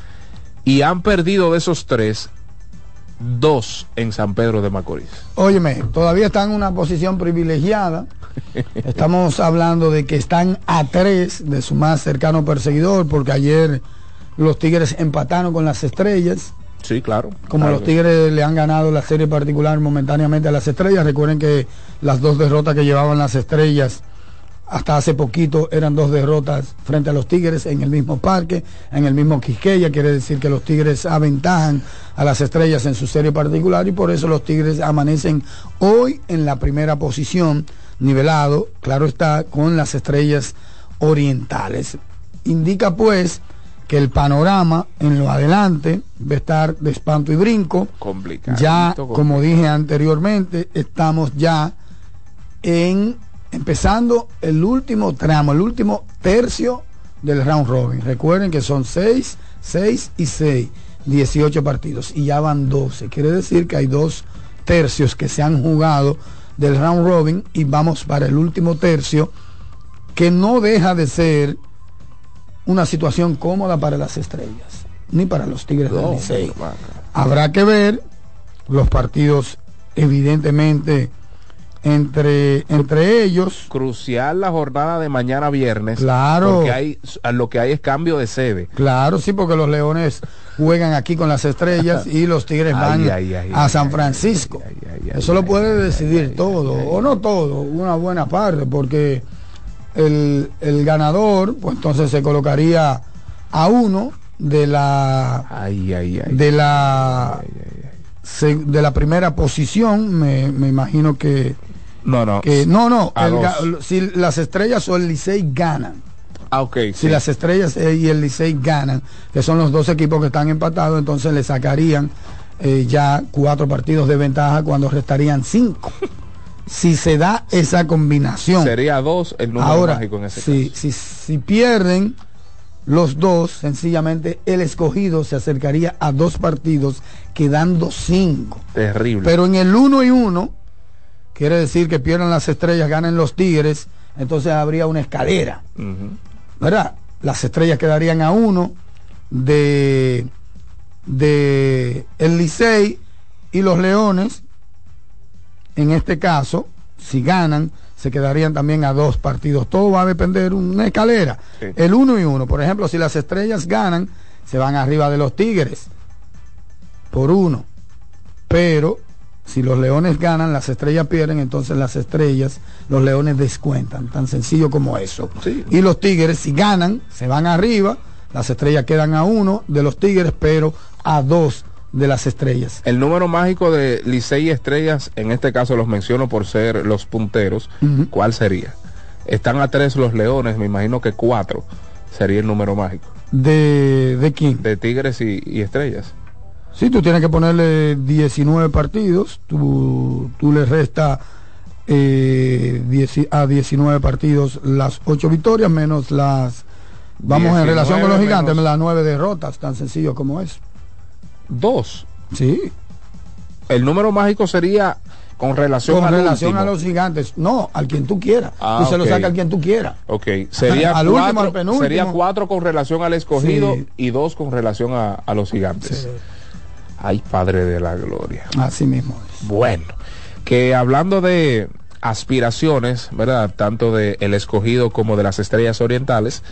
Y han perdido de esos tres, dos en San Pedro de Macorís. Óyeme, todavía están en una posición privilegiada. Estamos hablando de que están a tres de su más cercano perseguidor, porque ayer los Tigres empataron con las estrellas. Sí, claro. Como Claro los. Tigres le han ganado la serie particular momentáneamente a las estrellas, recuerden que las dos derrotas que llevaban las estrellas hasta hace poquito eran dos derrotas frente a los Tigres en el mismo parque, en el mismo Quisqueya, quiere decir que los Tigres aventajan a las estrellas en su serie particular y por eso los Tigres amanecen hoy en la primera posición nivelado, claro está, con las estrellas orientales. Indica pues que el panorama en lo adelante va a estar de espanto y brinco. Complicado. Ya, como dije anteriormente, estamos ya en empezando el último tramo, el último tercio del round robin. Recuerden que son 6, 6 y 6, 18 partidos y ya van 12. Quiere decir que hay dos tercios que se han jugado del round robin y vamos para el último tercio que no deja de ser una situación cómoda para las estrellas, ni para los Tigres del Licey. Habrá que ver los partidos, evidentemente, entre, entre ellos. Crucial la jornada de mañana viernes. Claro. Porque hay, lo que hay es cambio de sede. Claro, sí, porque los Leones juegan aquí con las estrellas y los Tigres van Ay, ay, ay, a San Francisco. Eso lo puede decidir todo, o no todo, una buena parte, porque el, el ganador, pues entonces se colocaría a uno de la Ay, ay, ay. de la se- de la primera posición, me, me imagino que, No, no. que no, no, el si las estrellas o el Licey ganan. Ah, ok. Si sí. las estrellas eh, y el Licey ganan, que son los dos equipos que están empatados, entonces le sacarían eh, ya cuatro partidos de ventaja cuando restarían cinco. si se da esa combinación. Sería dos el número Ahora, mágico en ese si, caso. si, si pierden los dos, sencillamente el escogido se acercaría a dos partidos quedando cinco. Terrible. Pero en el uno y uno, quiere decir que pierdan las estrellas, ganen los tigres, entonces habría una escalera. ¿verdad? Las estrellas quedarían a uno de, de el Licey y los Leones, en este caso, si ganan, se quedarían también a dos partidos. Todo va a depender una escalera. Sí. El uno y uno. Por ejemplo, si las estrellas ganan, se van arriba de los Tigres por uno. Pero si los leones ganan, las estrellas pierden, entonces las estrellas, los leones descuentan. Tan sencillo como eso. Sí. Y los tigres, si ganan, se van arriba, las estrellas quedan a uno de los tigres, pero a dos de las estrellas. El número mágico de Licey y Estrellas, en este caso los menciono por ser los punteros. ¿cuál sería? Están a tres los Leones, me imagino que cuatro sería el número mágico. ¿De, de quién? De Tigres y, y Estrellas. Sí, tú tienes que ponerle 19 partidos, tú, tú le resta eh, 10 a 19 partidos las 8 victorias menos las... Vamos en 19 relación con los gigantes, menos- las 9 derrotas, tan sencillo como es. Dos. Sí, El número mágico sería con relación, con relación último. a los gigantes, no, al quien tú quieras. Ah, tú se lo sacas al quien tú quieras. Ok, sería, Al último, cuatro, al penúltimo. sería cuatro con relación al escogido Sí. y dos con relación a, a los gigantes. Sí, Ay, Padre de la Gloria. así mismo es. Bueno, que hablando de aspiraciones, ¿verdad? Tanto de el escogido como de las estrellas orientales,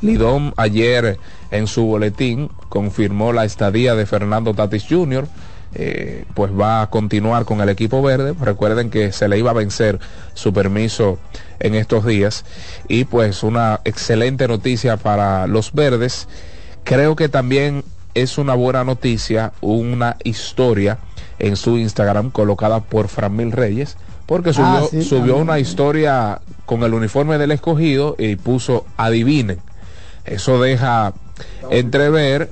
Lidón ayer en su boletín confirmó la estadía de Fernando Tatis Jr., eh, pues va a continuar con el equipo verde. Recuerden que se le iba a vencer su permiso en estos días y pues una excelente noticia para los verdes. Creo que también es una buena noticia, una historia en su Instagram colocada por Framil Reyes, porque subió, Ah, sí, subió una historia con el uniforme del escogido y puso adivinen. Eso deja entrever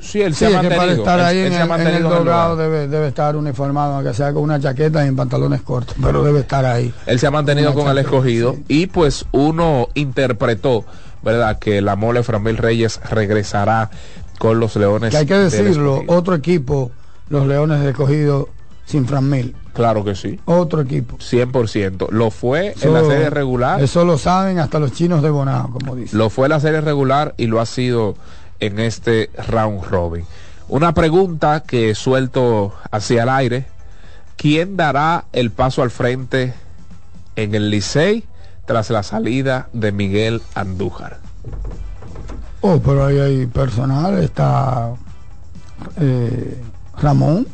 si él Sí, se ha es que mantenido. para estar él- ahí él en ha el, en el lugar. debe, debe estar uniformado, aunque sea con una chaqueta y en pantalones cortos, pero debe estar ahí. Él se ha mantenido con el escogido sí. y pues uno interpretó, ¿verdad? Que la mole Framil Reyes regresará con los Leones. Que hay que decirlo, otro equipo, los Leones de escogido sin Fran Mil, Claro que sí. otro equipo. 100%. Lo fue en la serie regular. Eso lo saben hasta los chinos de Bonao, como dicen. Lo fue en la serie regular y lo ha sido en este round robin. Una pregunta que suelto hacia el aire. ¿Quién dará el paso al frente en el Licey tras la salida de Miguel Andújar? Oh, pero ahí hay personal, está eh, Ramón,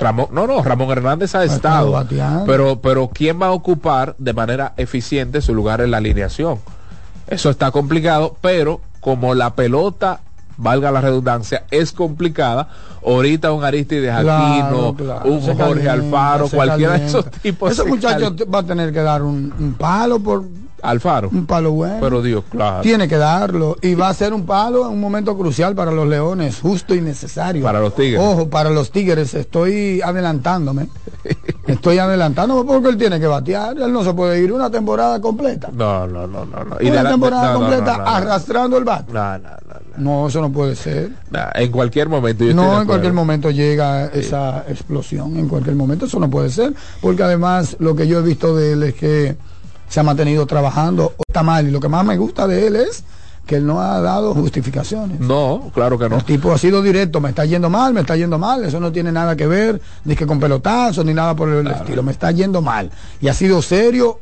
Ramón, no, no, Ramón Hernández ha estado estado, bateando. pero, pero ¿quién va a ocupar de manera eficiente su lugar en la alineación? Eso está complicado, pero como la pelota valga la redundancia, es complicada. Ahorita un Aristides Aquino, Claro, claro. un Jorge calienta, Alfaro, cualquiera de esos tipos. Ese se muchacho va a tener que dar un, un palo por Alfaro. un palo bueno. Pero Dios, claro. Tiene que darlo y va a ser un palo en un momento crucial para los Leones, justo y necesario. Para los Tigres. Ojo, para los Tigres, estoy adelantándome. estoy adelantándome porque él tiene que batear. Él no se puede ir una temporada completa. No, no, no, no. no. una la- temporada no, completa no, arrastrando el bat. No, no, no, no. Eso no puede ser. En cualquier momento. yo No, en cualquier momento llega esa explosión, en cualquier momento eso no puede ser, porque además lo que yo he visto de él es que se ha mantenido trabajando, está mal, y lo que más me gusta de él es que él no ha dado justificaciones. No, claro que no. El tipo ha sido directo, me está yendo mal, me está yendo mal, eso no tiene nada que ver ni que con pelotazos ni nada por el estilo, me está yendo mal. Y ha sido serio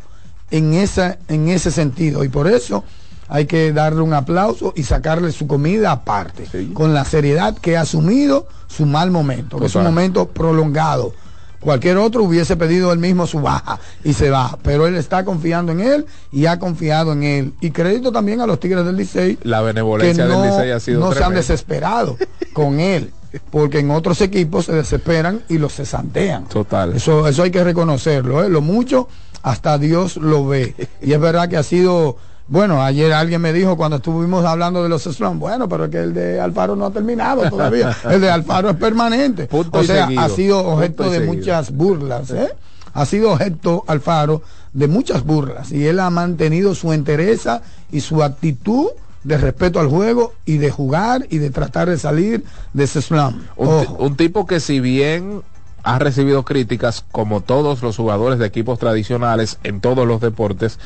en, esa, en ese sentido, y por eso hay que darle un aplauso y sacarle su comida aparte, Sí. con la seriedad que ha asumido su mal momento, que es un momento prolongado. Cualquier otro hubiese pedido él mismo su baja y se va, pero él está confiando en él y ha confiado en él. Y crédito también a los Tigres del Licey La que benevolencia no, del Licey ha sido no se han desesperado con él, porque en otros equipos se desesperan y los cesantean. Total. Eso, eso hay que reconocerlo, ¿eh? lo mucho hasta Dios lo ve. Y es verdad que ha sido, bueno, ayer alguien me dijo cuando estuvimos hablando de los slums, bueno, pero es que el de Alfaro no ha terminado todavía, el de Alfaro es permanente. Punto o sea, seguido. ha sido objeto de muchas burlas, ¿eh? Ha sido objeto Alfaro de muchas burlas y él ha mantenido su entereza y su actitud de respeto al juego y de jugar y de tratar de salir de ese. Un, Ojo. un tipo que si bien ha recibido críticas como todos los jugadores de equipos tradicionales en todos los deportes,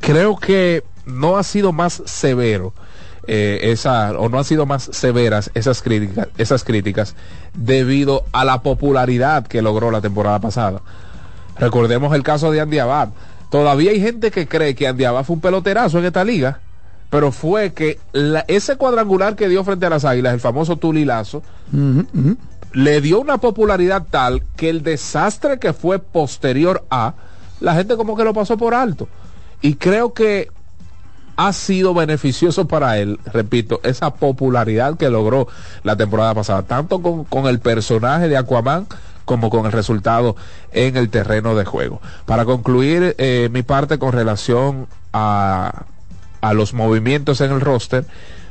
creo que no ha sido más severo eh, esa o no han sido más severas esas críticas esas críticas debido a la popularidad que logró la temporada pasada. Recordemos el caso de Andy Abad. Todavía hay gente que cree que Andy Abad fue un peloterazo en esta liga, pero fue que la- ese cuadrangular que dio frente a las Águilas, el famoso Tulilazo, le dio una popularidad tal que el desastre que fue posterior a, la gente como que lo pasó por alto. Y creo que ha sido beneficioso para él, repito, esa popularidad que logró la temporada pasada, tanto con, con el personaje de Aquaman como con el resultado en el terreno de juego. Para concluir eh, mi parte con relación a, a los movimientos en el roster,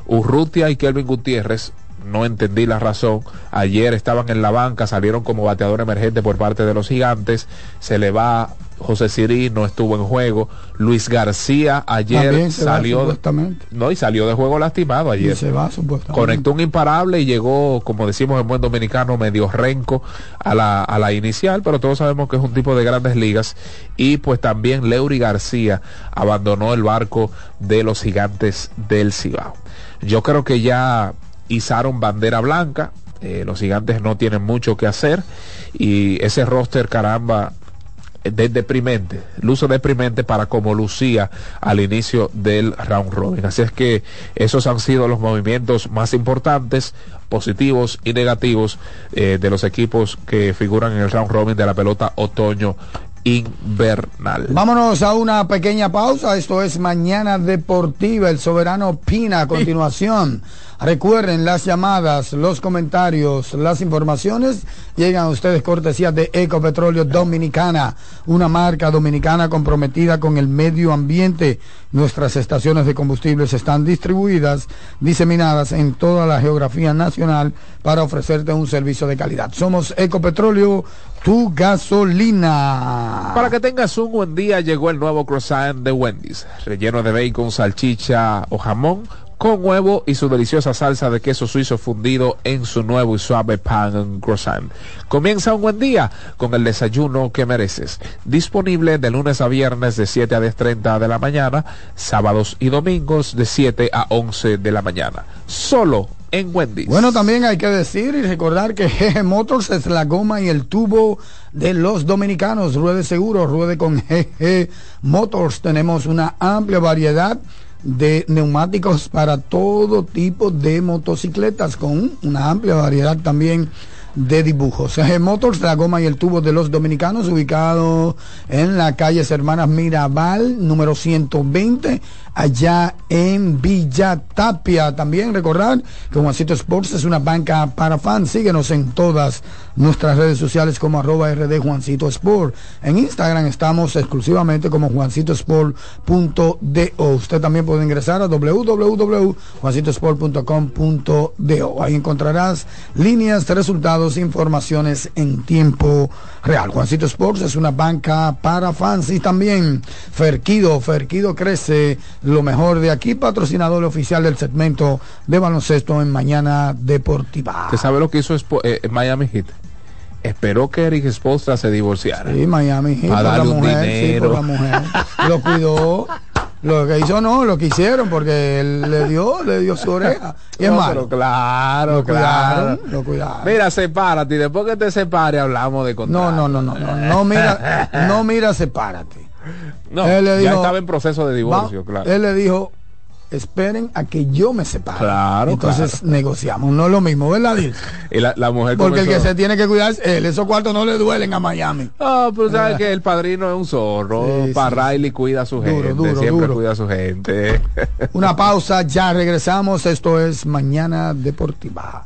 Urrutia y Kelvin Gutiérrez no entendí la razón. Ayer estaban en la banca, salieron como bateador emergente por parte de los gigantes. Se le va José Sirí, no estuvo en juego. Luis García ayer va, salió supuestamente. no y salió de juego lastimado Y ayer. se va supuestamente. Conectó un imparable y llegó, como decimos en buen dominicano, medio renco a la, a la inicial, pero todos sabemos que es un tipo de grandes ligas. Y pues también Leury García abandonó el barco de los gigantes del Cibao. Yo creo que ya izaron bandera blanca, eh, los gigantes no tienen mucho que hacer y ese roster, caramba, de deprimente, luce deprimente para como lucía al inicio del round robin. Así es que esos han sido los movimientos más importantes, positivos y negativos eh, de los equipos que figuran en el round robin de la pelota otoño invernal. Vámonos a una pequeña pausa. Esto es Mañana Deportiva. El soberano opina a continuación. Recuerden las llamadas, los comentarios, las informaciones llegan a ustedes cortesía de Ecopetróleo Dominicana, una marca dominicana comprometida con el medio ambiente. Nuestras estaciones de combustibles están distribuidas, diseminadas en toda la geografía nacional para ofrecerte un servicio de calidad. Somos Ecopetróleo, tu gasolina. Para que tengas un buen día, llegó el nuevo croissant de Wendy's, relleno de bacon, salchicha o jamón, con huevo y su deliciosa salsa de queso suizo fundido en su nuevo y suave pan croissant. Comienza un buen día con el desayuno que mereces. Disponible de lunes a viernes de 7 a 10.30 de la mañana, sábados y domingos de 7 a 11 de la mañana. Solo en Wendy's. Bueno, también hay que decir y recordar que GG Motors es la goma y el tubo de los dominicanos. Ruede seguro, ruede con GG Motors. Tenemos una amplia variedad de neumáticos para todo tipo de motocicletas con una amplia variedad también de dibujos. GG Motors, la goma y el tubo de los dominicanos, ubicado en la calle Hermanas Mirabal, número 120, allá en Villa Tapia. También recordar que Juancito Sports es una banca para fans. Síguenos en todas nuestras redes sociales como arroba rd Juancito Sport. En Instagram estamos exclusivamente como juancitosport.do. Usted también puede ingresar a www.juancitosport.com.do. Ahí encontrarás líneas resultados, informaciones en tiempo real. Juancito Sports es una banca para fans y también Ferquido. Ferquido crece lo mejor de aquí, patrocinador oficial del segmento de baloncesto en Mañana Deportiva. ¿Usted sabe lo que hizo Spo- eh, Miami Heat? Esperó que Eric Spoelstra se divorciara. Sí, Miami Heat, A por la darle un mujer, sí, dinero. por la mujer. Lo cuidó. Lo que hizo no, lo que hicieron, porque él le dio, le dio su oreja. Y es No, malo. pero claro, Lo claro. cuidaron, lo cuidaron. Mira, sepárate y después que te separe hablamos de No, contrato. no, no, no, no, no mira, no mira, sepárate. No, Él le ya dijo, estaba en proceso de divorcio, Va- claro. Él le dijo, esperen a que yo me separe. Claro, Entonces negociamos, no es lo mismo, ¿verdad, Dil? Y la, la mujer Porque el que se tiene que cuidar es él, esos cuartos no le duelen a Miami. Ah, pero sabes que el padrino es un zorro. Sí, Para Riley cuida a su Duro, gente. duro, siempre duro. cuida a su gente. Una pausa, ya regresamos. Esto es Mañana Deportiva.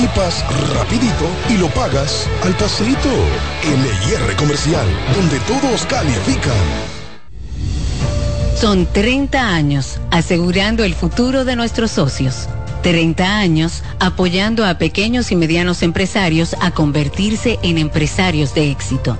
equipas rapidito y lo pagas al paseito. LIR Comercial, donde todos califican. Son 30 años asegurando el futuro de nuestros socios. 30 años apoyando a pequeños y medianos empresarios a convertirse en empresarios de éxito.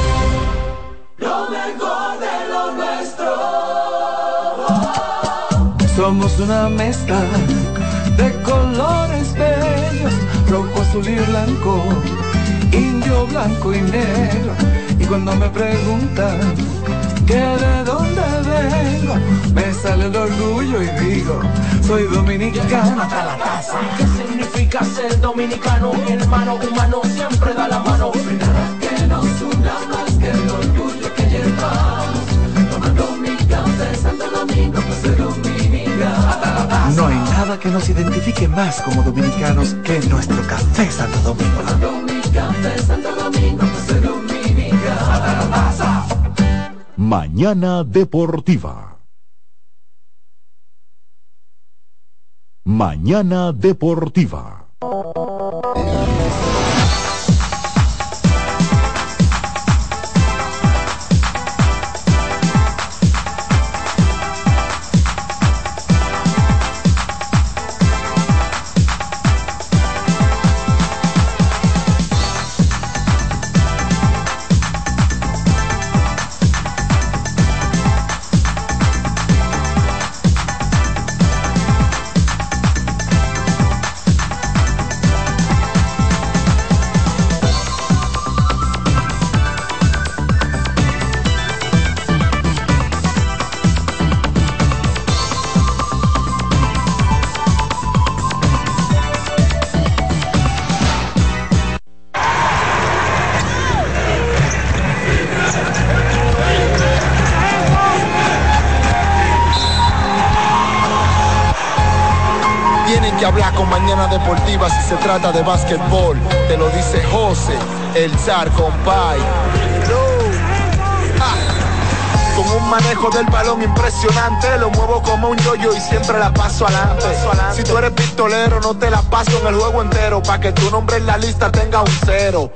Somos una mezcla de colores bellos, rojo, azul y blanco, indio, blanco y negro. Y cuando me preguntan que de dónde vengo, me sale el orgullo y digo, soy dominicano hasta la casa. ¿Qué significa ser dominicano? Mi hermano humano siempre da la mano. Que nos identifique más como dominicanos que nuestro café Santo Domingo. Mañana Deportiva. Mañana Deportiva. Básquetbol. Te lo dice José, el zar compay. Con un manejo del balón impresionante, lo muevo como un yoyo y siempre la paso adelante. Si tú eres pistolero, no te la paso en el juego entero, pa' que tu nombre en la lista tenga un cero.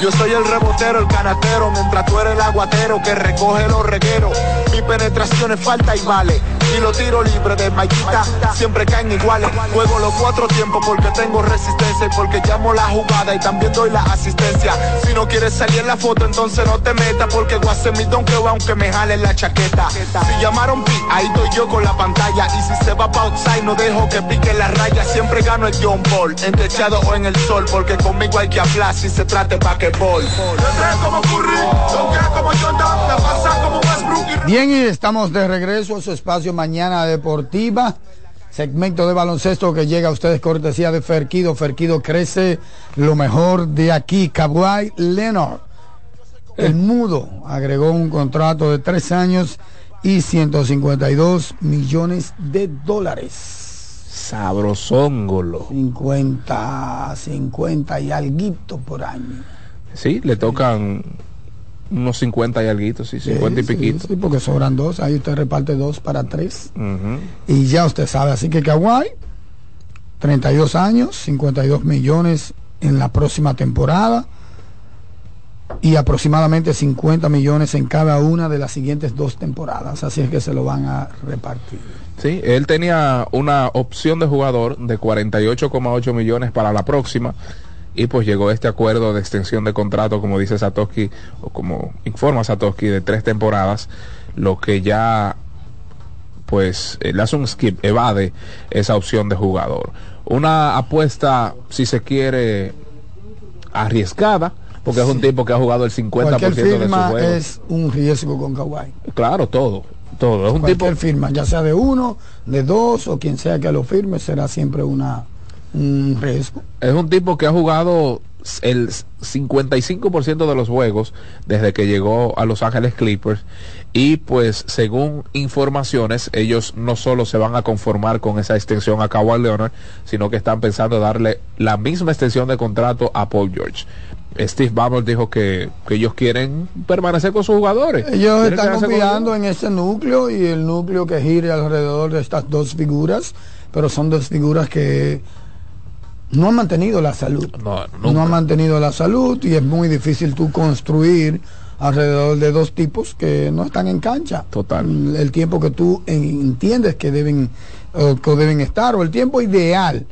Yo soy el rebotero, el canatero, mientras tú eres el aguatero que recoge los regueros. Mi penetración es falta y vale. Y los tiros libres de Maikita siempre caen iguales. Juego los cuatro tiempos porque tengo resistencia y porque llamo la jugada y también doy la asistencia. Si no quieres salir la foto, entonces no te metas porque voy a hacer mi donkeo aunque me jale la chaqueta. Si llamaron pi, ahí estoy yo con la pantalla. Y si se va pa' outside, no dejo que pique la raya. Siempre gano el John Ball, en techado o en el sol, porque conmigo hay que hablar si se trate pa' que ball. como Bien, y estamos de regreso a su espacio Mañana Deportiva. Segmento de baloncesto que llega a ustedes cortesía de Ferquido. Ferquido crece lo mejor de aquí. Kawhi Leonard, el mudo, agregó un contrato de tres años y 152 millones de dólares. Sabrosóngolo. 50, 50 y alguito por año. Sí, le tocan unos 50 y alguito, sí, 50 y piquito. sí, porque sobran dos. Ahí usted reparte dos para tres. Y ya usted sabe, así que Kawhi, 32 años, 52 millones en la próxima temporada y aproximadamente 50 millones en cada una de las siguientes dos temporadas. Así es que se lo van a repartir. Sí, él tenía una opción de jugador de 48,8 millones para la próxima y pues llegó este acuerdo de extensión de contrato, como dice Satoshi, o como informa Satoshi, de tres temporadas, lo que ya pues eh, le hace un skip, evade esa opción de jugador. Una apuesta, si se quiere, arriesgada, porque es un tipo que ha jugado el 50% Cualquier de su juego. es un riesgo con Kawhi. Claro, todo, todo. Es un Cualquier tipo firma, ya sea de uno, de dos o quien sea que lo firme, será siempre una un riesgo. Es un tipo que ha jugado el 55% de los juegos desde que llegó a Los Ángeles Clippers y pues según informaciones ellos no solo se van a conformar con esa extensión a Kawhi Leonard sino que están pensando darle la misma extensión de contrato a Paul George. Steve Ballmer dijo que, que ellos quieren permanecer con sus jugadores. Ellos están con confiando en ese núcleo y el núcleo que gire alrededor de estas dos figuras, pero son dos figuras que no han mantenido la salud. No, no han mantenido la salud y es muy difícil tú construir alrededor de dos tipos que no están en cancha. Total. El tiempo que tú entiendes que deben, que deben estar, o el tiempo ideal.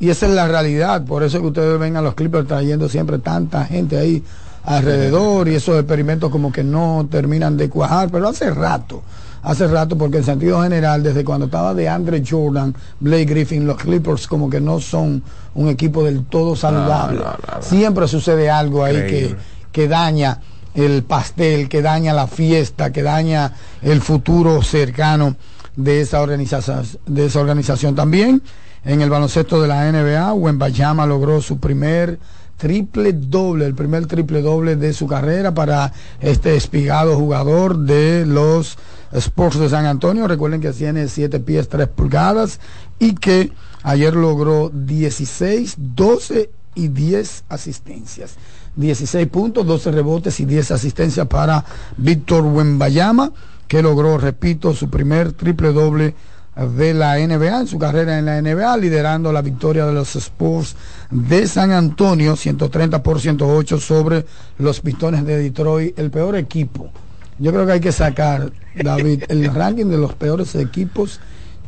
Y esa es la realidad. Por eso que ustedes ven a los Clippers trayendo siempre tanta gente ahí alrededor y esos experimentos como que no terminan de cuajar, pero hace rato hace rato, porque en sentido general, desde cuando estaba de Andre Jordan, Blake Griffin, los Clippers como que no son un equipo del todo saludable. Siempre sucede algo ahí que, que daña el pastel, que daña la fiesta, que daña el futuro cercano de esa organización, de esa organización también. En el baloncesto de la NBA, Wembayama logró su primer triple doble, el primer triple doble de su carrera para este espigado jugador de los Sports de San Antonio. Recuerden que tiene 7 pies 3 pulgadas y que ayer logró 16, 12 y 10 asistencias. 16 puntos, 12 rebotes y 10 asistencias para Víctor Wembayama, que logró, repito, su primer triple doble de la NBA, en su carrera en la NBA, liderando la victoria de los Spurs de San Antonio, 130 por 108 sobre los Pistones de Detroit, el peor equipo. Yo creo que hay que sacar, David, el ranking de los peores equipos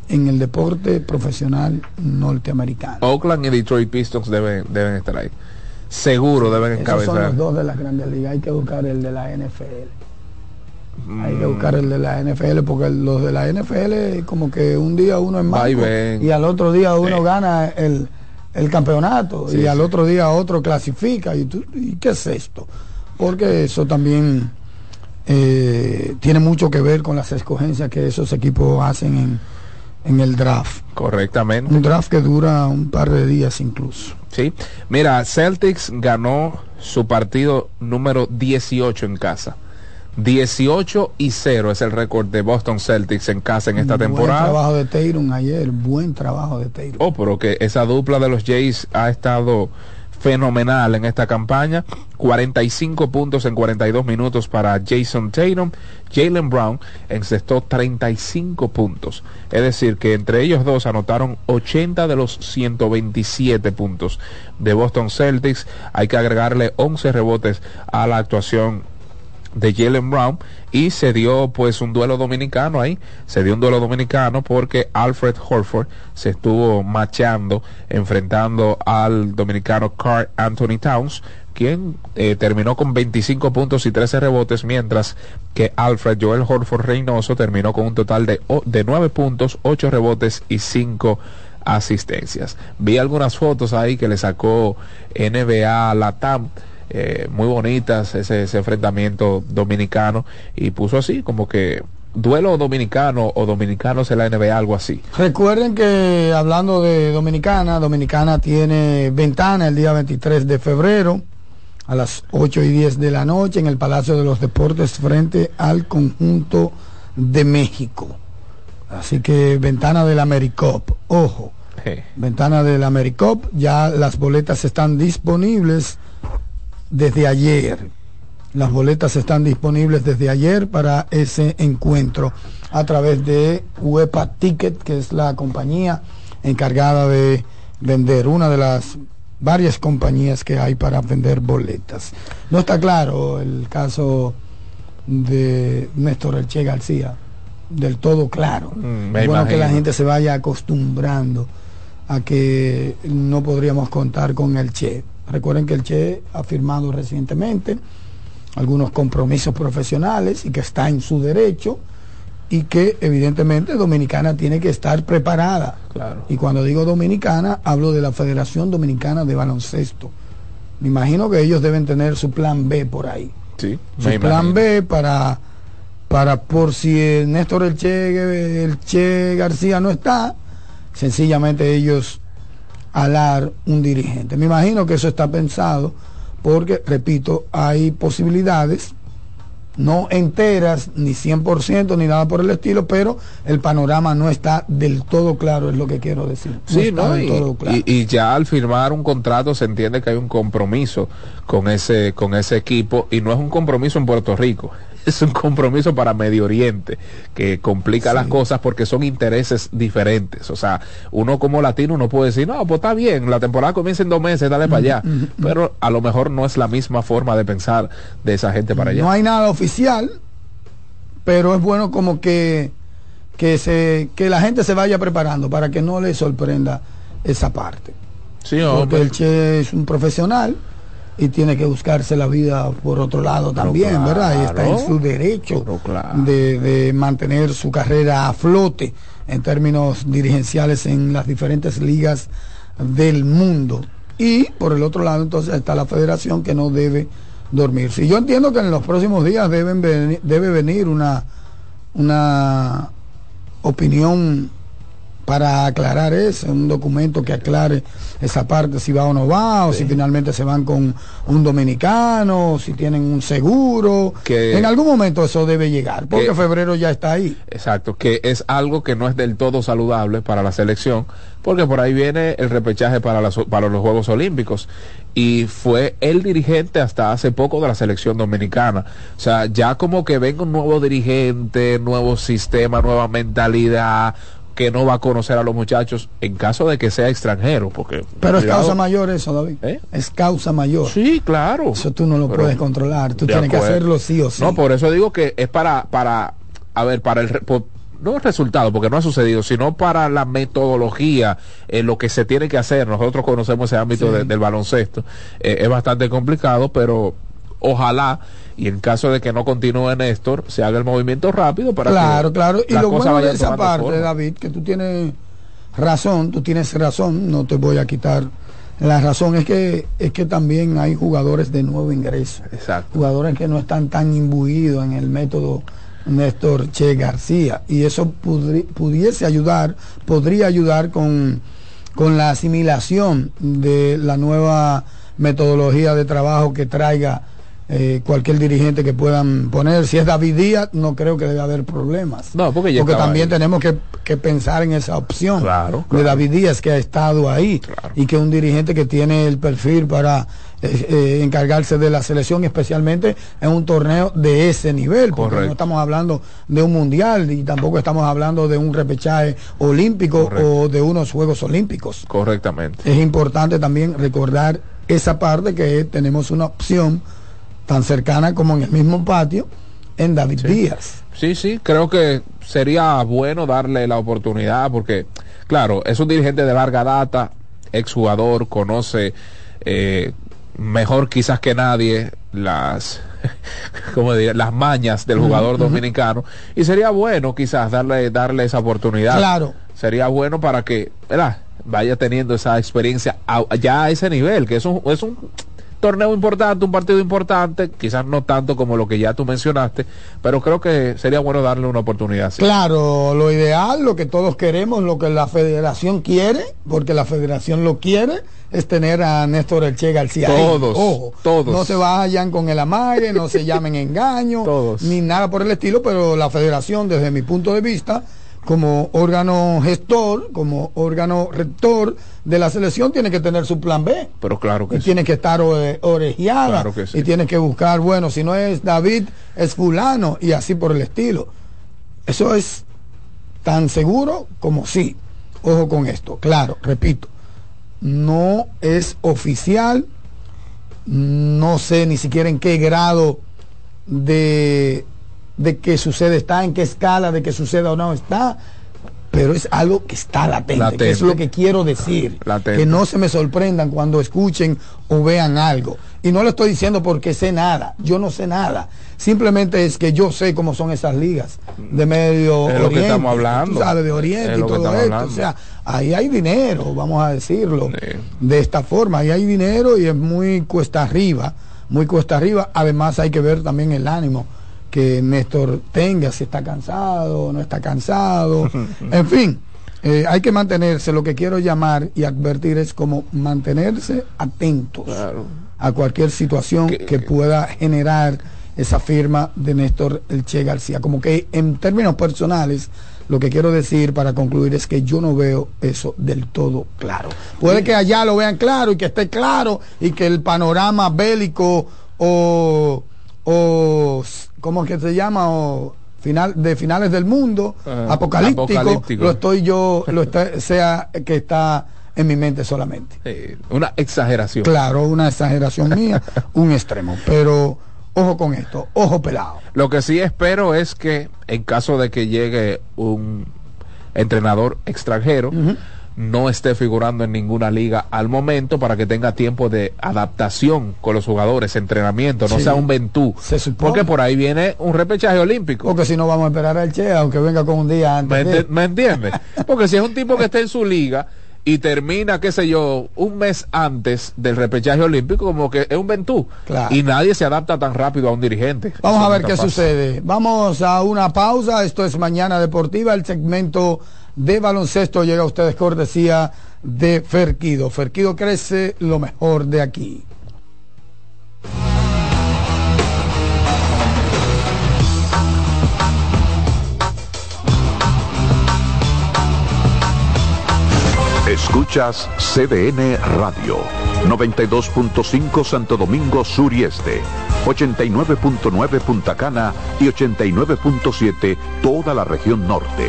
en el deporte profesional norteamericano. Oakland y Detroit Pistons deben, deben estar ahí. Seguro deben encabezar. son los dos de las grandes ligas. Hay que buscar el de la NFL. Hay que buscar el de la NFL porque los de la NFL como que un día uno es malo y, al otro día uno gana el, campeonato y al otro día otro clasifica y, tú, y qué es esto porque eso también eh, tiene mucho que ver con las escogencias que esos equipos hacen en, en el draft. Correctamente. Un draft que dura un par de días incluso. Sí. Mira Celtics ganó su partido número 18 en casa. 18 y 0 es el récord de Boston Celtics en casa en esta temporada. Buen trabajo de Tatum ayer, buen trabajo de Tatum. Oh, pero que esa dupla de los Jays ha estado fenomenal en esta campaña. 45 puntos en 42 minutos para Jason Tatum. Jalen Brown encestó 35 puntos. Es decir, que entre ellos dos anotaron 80 de los 127 puntos de Boston Celtics. Hay que agregarle 11 rebotes a la actuación de Jalen Brown y se dio pues un duelo dominicano ahí, se dio un duelo dominicano porque Alfred Horford se estuvo machando, enfrentando al dominicano Carl Anthony Towns, quien eh, terminó con 25 puntos y 13 rebotes, mientras que Alfred Joel Horford Reynoso terminó con un total de, de 9 puntos, 8 rebotes y 5 asistencias. Vi algunas fotos ahí que le sacó NBA Latam eh, muy bonitas ese, enfrentamiento dominicano y puso así como que duelo dominicano o dominicanos en la NBA, algo así. Recuerden que hablando de Dominicana, Dominicana tiene ventana el día 23 de febrero a las 8 y 10 de la noche en el Palacio de los Deportes frente al conjunto de México. Así que ventana del Americop, ojo, ventana del Americop, ya las boletas están disponibles desde ayer. Las boletas están disponibles desde ayer para ese encuentro a través de Huepa Ticket, que es la compañía encargada de vender, una de las varias compañías que hay para vender boletas. No está claro el caso de Néstor Elche García, del todo claro. Mm, bueno que la gente se vaya acostumbrando a que no podríamos contar con el Che Recuerden que el Che ha firmado recientemente algunos compromisos profesionales y que está en su derecho y que evidentemente Dominicana tiene que estar preparada. Y cuando digo Dominicana, hablo de la Federación Dominicana de Baloncesto. Me imagino que ellos deben tener su plan B por ahí. Sí, su plan B para, para por si el Néstor el che, el che García no está, sencillamente ellos alar un dirigente. Me imagino que eso está pensado porque, repito, hay posibilidades, no enteras, ni 100%, ni nada por el estilo, pero el panorama no está del todo claro, es lo que quiero decir. sí, no, y, ya al firmar un contrato se entiende que hay un compromiso con ese, con ese equipo y no es un compromiso en Puerto Rico. Es un compromiso para Medio Oriente que complica las cosas porque son intereses diferentes. O sea, uno como latino no puede decir, no, pues está bien, la temporada comienza en dos meses, dale para allá. Pero a lo mejor no es la misma forma de pensar de esa gente para allá. No hay nada oficial, pero es bueno como que, que, se, que la gente se vaya preparando para que no le sorprenda esa parte. Sí, Porque hombre. el Che es un profesional y tiene que buscarse la vida por otro lado también, ¿verdad? Y está en su derecho claro. de, de mantener su carrera a flote en términos dirigenciales en las diferentes ligas del mundo. Y por el otro lado entonces está la federación que no debe dormirse. Y yo entiendo que en los próximos días deben debe venir una, una opinión para aclarar eso, un documento que aclare esa parte, si va o no va, o si finalmente se van con un dominicano, o si tienen un seguro. Que- en algún momento eso debe llegar, porque que- febrero ya está ahí. Exacto, que es algo que no es del todo saludable para la selección, porque por ahí viene el repechaje para, las- para los Juegos Olímpicos y fue el dirigente hasta hace poco de la selección dominicana. O sea, ya como que venga un nuevo dirigente, nuevo sistema, nueva mentalidad que no va a conocer a los muchachos en caso de que sea extranjero, porque Pero es causa mayor eso, David. ¿Eh? Es causa mayor. Sí, claro. Eso tú no lo Pero- puedes controlar, tú tienes que hacerlo sí o sí. No, por eso digo que es para, para, a ver, para el, re- po- no el resultado, porque no ha sucedido, sino para la metodología, eh, lo que se tiene que hacer. Nosotros conocemos ese ámbito Sí. de- del baloncesto. Eh, es bastante complicado, pero ojalá, y en caso de que no continúe Néstor, se haga el movimiento rápido para claro, que claro. Y las lo bueno de esa parte, forma. David, que tú tienes razón, tú tienes razón, no te voy a quitar. La razón es que es que también hay jugadores de nuevo ingreso, Exacto. jugadores que no están tan imbuidos en el método Néstor Che García y eso pudri- pudiese ayudar, podría ayudar con, con la asimilación de la nueva metodología de trabajo que traiga eh, cualquier dirigente que puedan poner. Si es David Díaz, no creo que debe haber problemas. No, porque ya también ahí. tenemos que, que pensar en esa opción Claro, de. David Díaz que ha estado ahí y que un dirigente que tiene el perfil para eh, eh, encargarse de la selección, especialmente en un torneo de ese nivel, porque Correcto. no estamos hablando de un mundial y tampoco estamos hablando de un repechaje olímpico Correcto. o de unos Juegos Olímpicos. Correctamente. Es importante también recordar esa parte que tenemos una opción tan cercana como en el mismo patio en David Díaz. Sí, sí, creo que sería bueno darle la oportunidad porque, claro, es un dirigente de larga data, exjugador, conoce eh, mejor quizás que nadie las, ¿cómo diría? las mañas del jugador dominicano y sería bueno quizás darle, darle esa oportunidad. Claro. Sería bueno para que, ¿verdad? Vaya teniendo esa experiencia a- ya a ese nivel, que es un, es un torneo importante, un partido importante, quizás no tanto como lo que ya tú mencionaste, pero creo que sería bueno darle una oportunidad. sí. Claro, lo ideal, lo que todos queremos, lo que la federación quiere, porque la federación lo quiere, es tener a Néstor Elche García. Todos, Ojo, todos. No se vayan con el amague, no se llamen engaño, Todos. ni nada por el estilo, pero la federación, desde mi punto de vista, como órgano gestor, como órgano rector de la selección, tiene que tener su plan B. Pero claro que y sí. tiene que estar ore- orejeada Claro que sí. y tiene que buscar, bueno, si no es David, es fulano y así por el estilo. Eso es tan seguro como sí. Ojo con esto, claro, repito, no es oficial, no sé ni siquiera en qué grado de, de que sucede está, en qué escala de que suceda o no está, pero es algo que está latente, que es Latente. lo que quiero decir. Latente. Que no se me sorprendan cuando escuchen o vean algo. Y no lo estoy diciendo porque sé nada, yo no sé nada. Simplemente es que yo sé cómo son esas ligas de Medio Es lo que Oriente. estamos hablando. Tú sabes, de Oriente Es y todo esto. hablando. O sea, ahí hay dinero, vamos a decirlo, Sí. de esta forma. Ahí hay dinero y es muy cuesta arriba, muy cuesta arriba. Además hay que ver también el ánimo que Néstor tenga, si está cansado, no está cansado. en fin, eh, hay que mantenerse, lo que quiero llamar y advertir es como mantenerse atentos a cualquier situación que, pueda generar esa firma de Néstor El Che García. Como que en términos personales, lo que quiero decir para concluir es que yo no veo eso del todo claro. Puede que allá lo vean claro y que esté claro y que el panorama bélico o, o ¿cómo es que se llama? O final de finales del mundo, Ah, apocalíptico, apocalíptico. lo estoy yo, lo está, sea que está en mi mente solamente. Una exageración. Claro, una exageración mía, un extremo, pero ojo con esto, ojo pelado. Lo que sí espero es que en caso de que llegue un entrenador extranjero, no esté figurando en ninguna liga al momento para que tenga tiempo de adaptación con los jugadores, entrenamiento, no Sí. sea un ventú. Porque por ahí viene un repechaje olímpico. Porque si no vamos a esperar al Che, aunque venga con un día ¿Me, antes. de- me entiendes? Porque si es un tipo que está en su liga y termina, qué sé yo, un mes antes del repechaje olímpico, como que es un ventú. Claro. Y nadie se adapta tan rápido a un dirigente. Vamos Eso a ver qué pasa. sucede. Vamos a una pausa. Esto es Mañana Deportiva. El segmento de baloncesto llega a ustedes cortesía de Ferquido. Ferquido crece lo mejor de aquí. Escuchas CDN Radio, 92.5 Santo Domingo Sur y Este, 89.9 Punta Cana y 89.7 toda la región norte.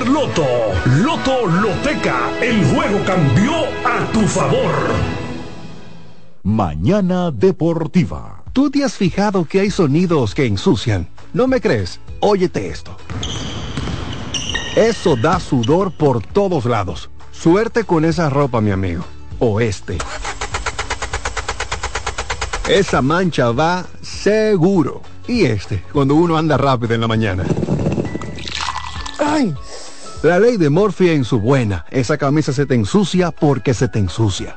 Loto. Loto Loteca, el juego cambió a tu favor. Mañana Deportiva. ¿Tú te has fijado que hay sonidos que ensucian? ¿No me crees? Óyete esto. Eso da sudor por todos lados. Suerte con esa ropa, mi amigo. O este. Esa mancha va seguro. Y este, cuando uno anda rápido en la mañana. ¡Ay! La ley de Morphy en su buena. Esa camisa se te ensucia porque se te ensucia.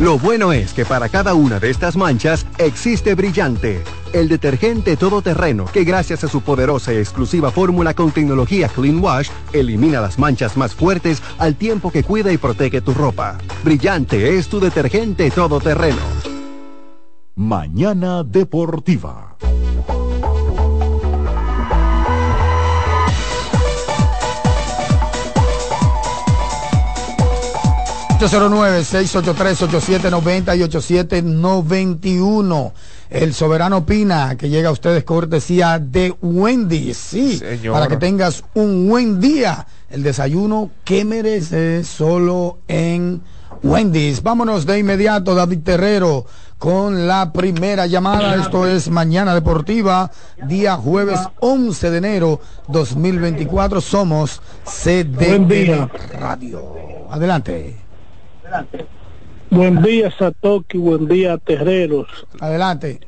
Lo bueno es que para cada una de estas manchas existe Brillante, el detergente todoterreno que gracias a su poderosa y exclusiva fórmula con tecnología Clean Wash elimina las manchas más fuertes al tiempo que cuida y protege tu ropa. Brillante es tu detergente todoterreno. Mañana Deportiva. 809-683-8790 y 8791. El Soberano Pina, que llega a ustedes cortesía de Wendy's. Sí, Señor. para que tengas un buen día. El desayuno que mereces solo en Wendy's. Vámonos de inmediato, David Terrero, con la primera llamada. Esto es Mañana Deportiva, día jueves 11 de enero 2024. Somos. CDN Radio. Adelante. Buen día, Satoki. Buen día, Terreros. Adelante.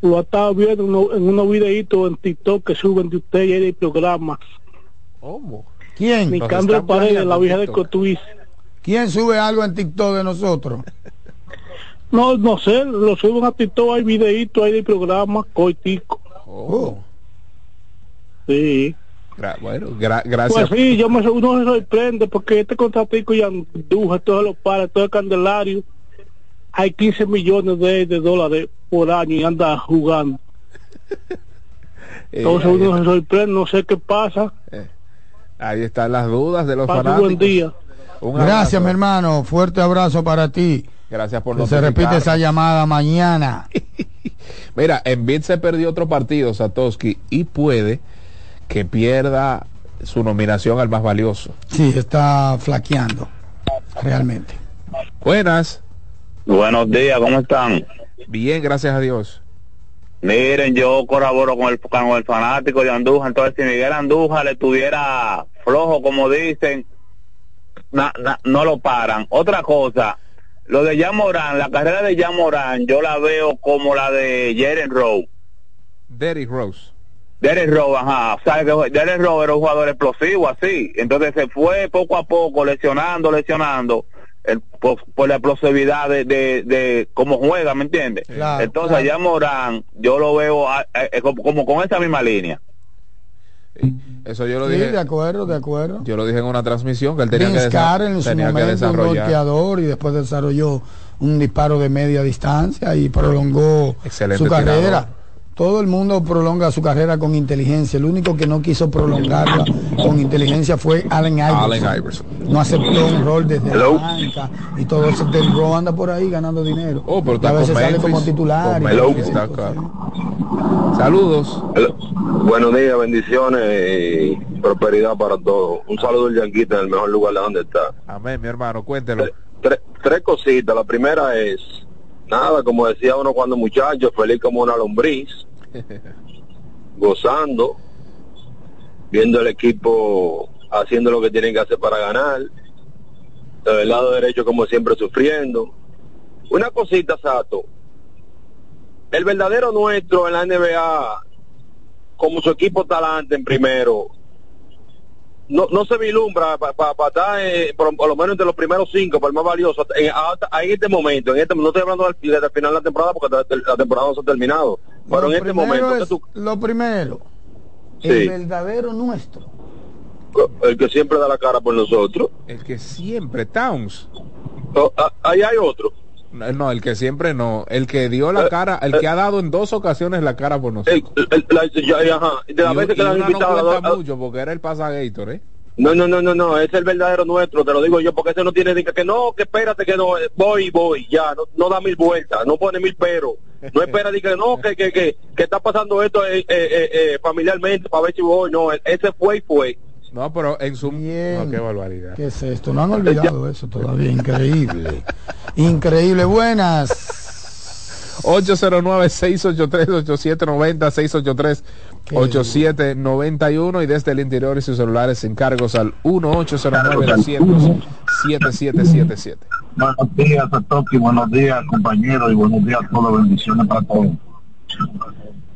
Lo estaba viendo en uno- en unos videitos en TikTok que suben de usted y el programa. ¿Cómo? ¿Quién? Nicandro Paredes, la vieja de Cotuís. ¿Quién sube algo en TikTok de nosotros? No, no sé, lo suben a TikTok, hay videitos ahí del programa, coitico. Oh. Sí. Gra- bueno, gra- gracias. Pues sí, yo me, uno se sorprende porque este contratico y Andújar, todos los pares, todo el Candelario, hay 15 millones de, de dólares por año y anda jugando. Entonces Eh, uno se sorprende, no sé qué pasa. Ahí están las dudas de los Pase fanáticos. buen día. Un Gracias, mi hermano. Fuerte abrazo para ti. Gracias por Que se repite esa llamada mañana. Mira, Embiid se perdió otro partido, Satoshi, y puede que pierda su nominación al más valioso. Sí, está flaqueando. Realmente. Buenas. Buenos días, ¿cómo están? Bien, gracias a Dios. Miren, yo colaboro con el, con el fanático de Andújar, entonces si Miguel Andújar le tuviera flojo, como dicen, na- na- no lo paran. Otra cosa, lo de Jan Morán, la carrera de Jan Morán, yo la veo como la de Jaren Rowe. Derrick Rose. Derek Rowe, ajá, sabes que Derek Rowe era un jugador explosivo así, entonces se fue poco a poco lesionando, lesionando, el, por, por la explosividad de, de, de cómo juega, ¿me entiendes? Claro, Entonces claro. allá Morán, yo lo veo a- a- como, como con esa misma línea. Eso yo lo Sí, dije. de acuerdo, de acuerdo. Yo lo dije en una transmisión que él tenía que, Vince desa- Carter en su tenía que momento un desarrollar. golpeador y después desarrolló un disparo de media distancia y prolongó Excelente su carrera. tirador. Todo el mundo prolonga su carrera con inteligencia. El único que no quiso prolongarla con inteligencia fue Allen Iverson. Allen Iverson. No aceptó un rol desde Hello. la banca y todo eso. Del anda por ahí ganando dinero. Oh, pero y está a con veces sale Memphis, como titular. con y todo está claro. Saludos. Buenos días, bendiciones y prosperidad para todos. Un saludo al Yanquita en el mejor lugar de donde está. Amén, mi hermano, cuéntelo. Tres, tres cositas. La primera es, nada, como decía uno cuando muchacho, feliz como una lombriz, gozando, viendo el equipo haciendo lo que tienen que hacer para ganar, del lado derecho como siempre sufriendo. Una cosita, Sato, el verdadero nuestro en la NBA, como su equipo talante en primero, no, no se vislumbra para estar eh, por, por lo menos entre los primeros cinco, por el más valioso, en, hasta- en este momento, en este, no estoy hablando del, del final de la temporada porque la, temporada no se ha terminado, pero Lo en este momento, es- que tú- Lo primero, Sí. el verdadero nuestro. el que siempre da la cara por nosotros, El que siempre, Towns. Oh, ah, ahí hay otro. No, no, el que siempre no. El que dio Eh, la cara, el que ha dado en dos ocasiones la cara por nosotros. Ajá, de las veces que la han no invitado a- cuenta a- mucho porque era el pasagator, ¿eh? No, no, no, no, no, es el verdadero nuestro, te lo digo yo, porque ese no tiene ni que, que no, que espérate, que no, eh, voy, voy, ya, no, no da mil vueltas, no pone mil peros, no espera ni que no, que, que, que, que está pasando esto eh, eh, eh, eh, familiarmente para ver si voy, no, ese fue y fue. No, pero en su... No, qué barbaridad. ¿Qué es esto? No han olvidado eso todavía. Increíble. Increíble. Buenas. 809-683-8790, 683-8791 y desde el interior y sus celulares encargos al 1-809-200-7777. Buenos días a Toki, buenos días compañeros y buenos días a todos, bendiciones para todos.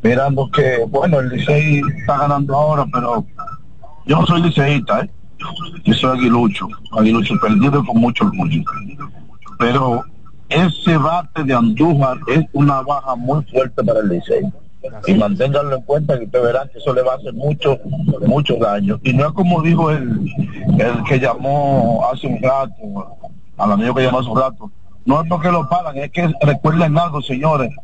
Mirando que, bueno, el Licey está ganando ahora, pero yo no soy liceísta, ¿eh? Yo soy aguilucho, aguilucho perdido con mucho orgullo. Pero ese bate de Andújar es una baja muy fuerte para el Licey. Y manténganlo en cuenta que ustedes verán que eso le va a hacer mucho, mucho daño. Y no es como dijo el, el que llamó hace un rato, al amigo que llamó hace un rato, no es porque lo pagan, es que recuerden algo, señores.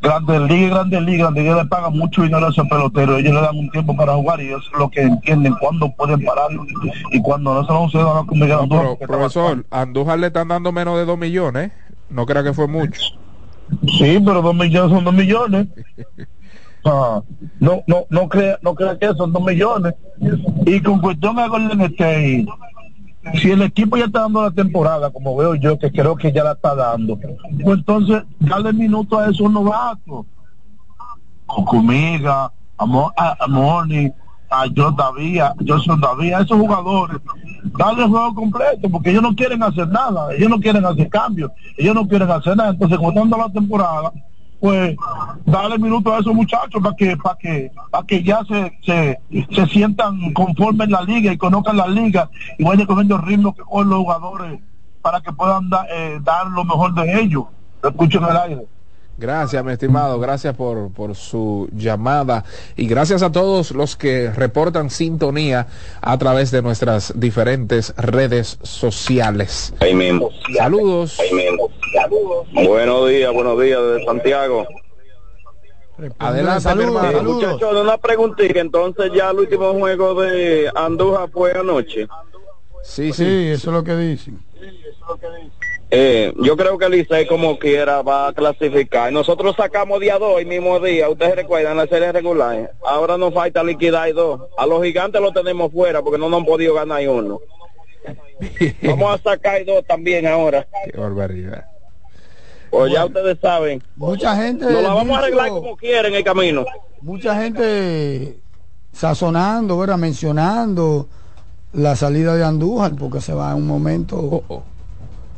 Grandes Ligas, Grandes Ligas, Grandes Ligas le pagan mucho dinero a esos peloteros, ellos le dan un tiempo para jugar y eso es lo que entienden cuándo pueden pararlo y cuando no se lo se van a Andújar, Pero, profesor, a Andújar le están dando menos de 2 millones. No crea que fue mucho. Sí, pero dos millones son dos millones. Ah, no, no, no crea, no crea que son dos millones. Y con cuestión de Golden State, si el equipo ya está dando la temporada, como veo yo, que creo que ya la está dando, pues entonces dale minuto a esos novatos. Cocumiga, a, Mo- a, a Moni, a John Davía, a Johnson Davía, a esos jugadores, darle el juego completo, porque ellos no quieren hacer nada, ellos no quieren hacer cambios, ellos no quieren hacer nada, entonces dando la temporada, pues darle minutos a esos muchachos para que para que para que ya se, se, se sientan conformes en la liga y conozcan la liga y vayan cogiendo el ritmo que con los jugadores para que puedan da- eh, dar lo mejor de ellos. Lo escucho en el aire. Gracias, mi estimado. Gracias por, por su llamada. Y gracias a todos los que reportan sintonía a través de nuestras diferentes redes sociales. Ahí mismo. Saludos. Ahí mismo. Buenos días, buenos días desde Santiago. Adelante, Saludos, saludos. Muchachos, una preguntita, entonces ya el último juego de Andújar fue anoche. Sí, Sí, eso es lo que dicen. Eh, yo creo que el Licey como quiera va a clasificar. Nosotros sacamos día 2 el mismo día, ustedes recuerdan la serie regular. Ahora nos falta liquidar y dos. A los gigantes lo tenemos fuera porque no nos han podido ganar y uno. Vamos a sacar dos también ahora. Qué barbaridad. Pues ya ustedes saben. Mucha gente. Nos la vamos a arreglar como quieren en el camino. mucha gente sazonando, ¿verdad? mencionando la salida de Andújar porque se va en un momento Oh,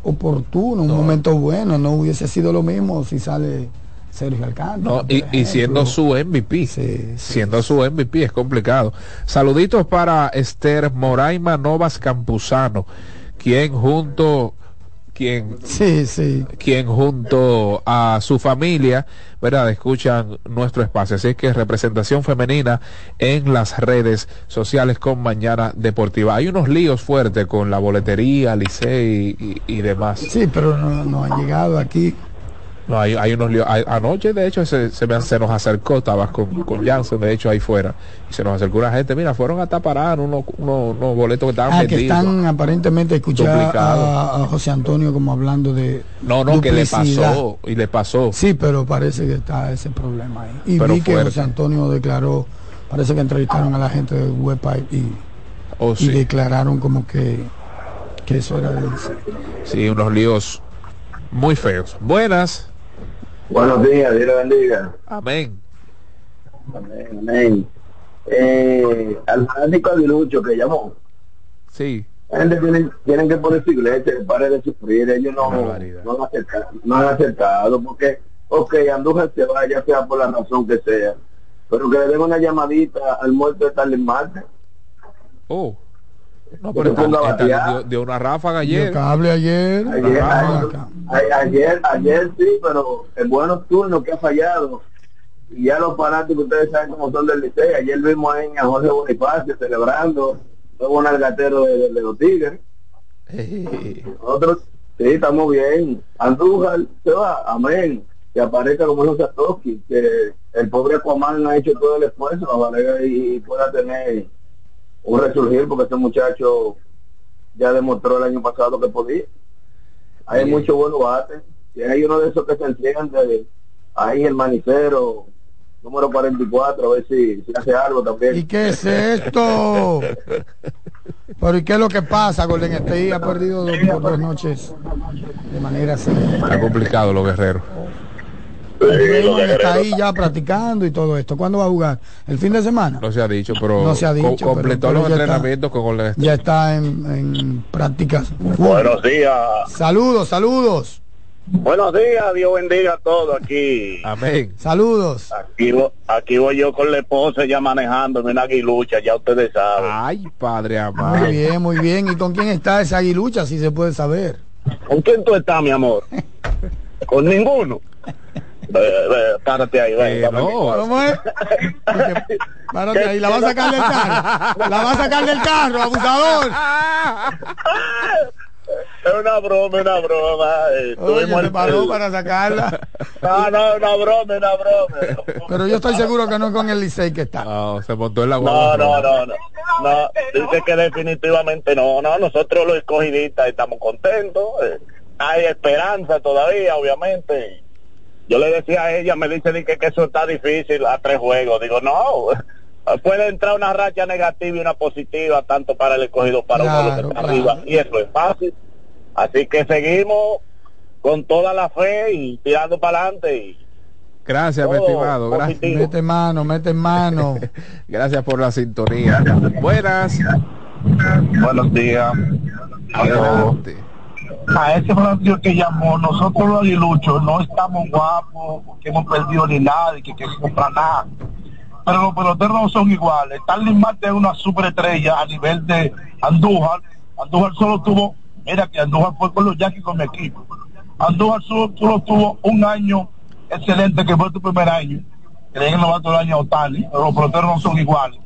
oportuno, un momento bueno, no hubiese sido lo mismo si sale Sergio Alcántara. No, y, siendo su MVP, siendo su MVP es complicado. Saluditos para Esther Moraima Novas Campuzano, quien junto quien, sí, sí. quien junto a su familia, ¿verdad? Escuchan nuestro espacio. Así que representación femenina en las redes sociales con Mañana Deportiva. Hay unos líos fuertes con la boletería, Licey y, y demás. Sí, pero no, no han llegado aquí. No, hay, hay unos líos. Hay- anoche, de hecho, se, se, me- se nos acercó, estabas con, con Jansen, de hecho, ahí fuera. Y se nos acercó una gente. Mira, fueron hasta parar unos, unos, unos boletos que estaban Ah, que vendidos. están aparentemente escuchando a, a José Antonio como hablando de No, no, que le pasó. Y le pasó. Sí, pero parece que está ese problema ahí. Y Pero vi que. José Antonio declaró, parece que entrevistaron a la gente de Webpipe y, Oh, y sí. declararon como que, que eso era de Sí, unos líos muy feos. Buenas. Buenos días, Dios bendiga. Amén. Amén, amén. Eh, al fanático aguilucho que llamó, Sí. la gente tienen, tienen que poner su iglesia, que pare de sufrir, ellos no, no, han acercado, no han acercado, porque, ok, Andújar se va, ya sea por la razón que sea, pero que le den una llamadita al muerto de Tarles Marte. Oh. No, pero a dio, dio una ráfaga ayer. Dio cable ayer. Ayer, ayer, ayer, ayer sí, pero en buenos turnos que ha fallado. Y ya los fanáticos, ustedes saben cómo son del Licey. Ayer vimos ahí a Jorge Bonifacio celebrando. Luego un algatero de, de los Tigres. Nosotros, sí, estamos bien. Andújar se va, amén. Que aparezca como los Satoshi, que el pobre Aquaman ha hecho todo el esfuerzo para y, y pueda tener un resurgir, porque ese muchacho ya demostró el año pasado que podía. Hay Bien. muchos buenos bates. Y hay uno de esos que se enciende, ahí el manicero, número 44, a ver si, si hace algo también. ¿Y qué es esto? Pero ¿y qué es lo que pasa? Golden State ha perdido dos, dos noches de manera así. Está complicado los guerreros. Raymond está ahí ya practicando y todo esto. ¿Cuándo va a jugar? ¿El fin de semana? No se ha dicho, pero, No se ha dicho, co- completó pero los está. entrenamientos con Golden State. Ya está en, en prácticas. Buenos días. Saludos, saludos. Buenos días, Dios bendiga a todos aquí. Amén. Saludos. Aquí, aquí voy yo con la esposa ya manejando en una aguilucha, ya ustedes saben. Ay, padre amado. Muy bien, muy bien. ¿Y con quién está esa aguilucha? Si se puede saber. ¿Con quién tú estás, mi amor? ¿Con ninguno? Párate ahí, ve, dame mi- ¿Cómo es? Porque- Párate ahí, la va a sacar del carro. La va a sacar del carro, abusador. Es una broma, una broma. eh, Oye, se el- paró para sacarla. No, no, una broma, una broma. Pero yo estoy seguro que no es con el Licey que está. No, se montó en la No, no, no, no. No, dice que definitivamente no. No, nosotros los escogidistas estamos contentos. eh, Hay esperanza todavía, obviamente. Yo le decía a ella, me dice di que, que eso está difícil a tres juegos. Digo, no, puede entrar una racha negativa y una positiva, tanto para el escogido para uno de los que está arriba. Y eso es fácil. Así que seguimos con toda la fe y tirando para adelante. Y Gracias, estimado. Gracias. Mete mano, mete mano. Gracias por la sintonía. Buenas. Buenos días. Adelante. A ese fanático que llamó, nosotros los aguiluchos no estamos guapos, que hemos perdido ni nada y que queremos comprar nada. Pero los peloteros no son iguales. Starling Marte es una superestrella a nivel de Andújar. Andújar solo tuvo, mira que Andújar fue con los Yankees con mi equipo. Andújar solo, solo tuvo un año excelente que fue tu primer año. Que le dieron novato del año a Otani, pero los peloteros no son iguales.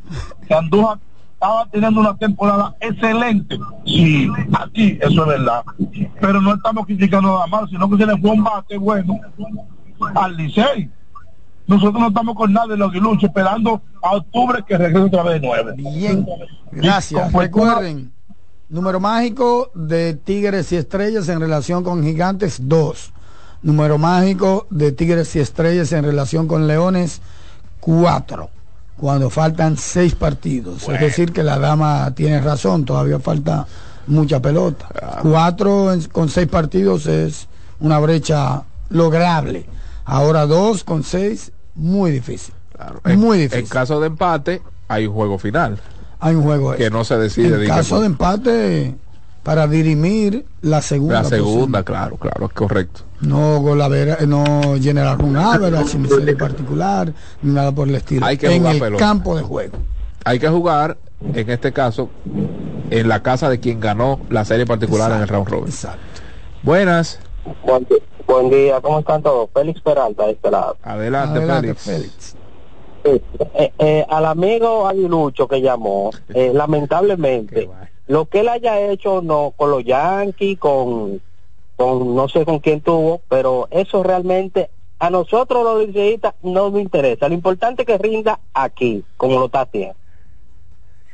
Que Andújar estaba teniendo una temporada excelente. Sí, aquí eso es verdad. Pero no estamos criticando nada más, sino que se le fue un bate bueno al Licey. Nosotros no estamos con nada de los aguiluchos, esperando a octubre que regrese otra vez de nueve. Bien, gracias. Recuerden, número mágico de Tigres y Estrellas en relación con Gigantes 2. Número mágico de Tigres y Estrellas en relación con Leones 4. Cuando faltan seis partidos. Es decir, que la dama tiene razón, todavía falta mucha pelota. Cuatro en- con seis partidos es una brecha lograble. Ahora dos con seis, muy difícil. En- Muy difícil. En caso de empate, hay un juego final. Hay un juego Que no se decide. en caso de empate para dirimir la segunda La segunda, claro, claro, es correcto. No golavera, no generar un ni serie particular ni nada por el estilo Hay que en jugar el pelota. campo de juego Hay que jugar, en este caso, en la casa de quien ganó la serie particular en el round robin. exacto Buenas. Buen, día, ¿cómo están todos? Félix Peralta de este lado. Adelante, Adelante, Félix. Eh, eh, al amigo Aguilucho que llamó, eh, lamentablemente, lo que él haya hecho no con los Yankees, con, con no sé con quién tuvo, pero eso realmente a nosotros los liceístas no nos interesa. Lo importante es que rinda aquí, como lo está haciendo.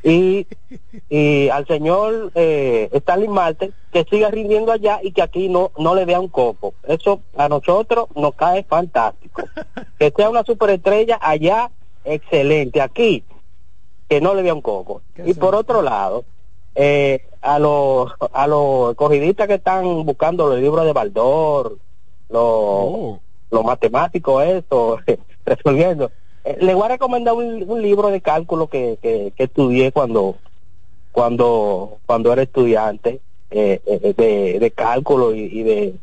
Y, y al señor eh, Stanley Marte que siga rindiendo allá y que aquí no no le vea un copo. Eso a nosotros nos cae fantástico. Que sea una superestrella allá, excelente. Aquí, que no le vea un coco. Y por otro lado, eh, a los a los corridistas que están buscando los libros de Baldor, los, los matemáticos, eso, resolviendo. Eh, le voy a recomendar un, un libro de cálculo que, que, que estudié cuando cuando cuando era estudiante eh, eh, de, de cálculo y, y de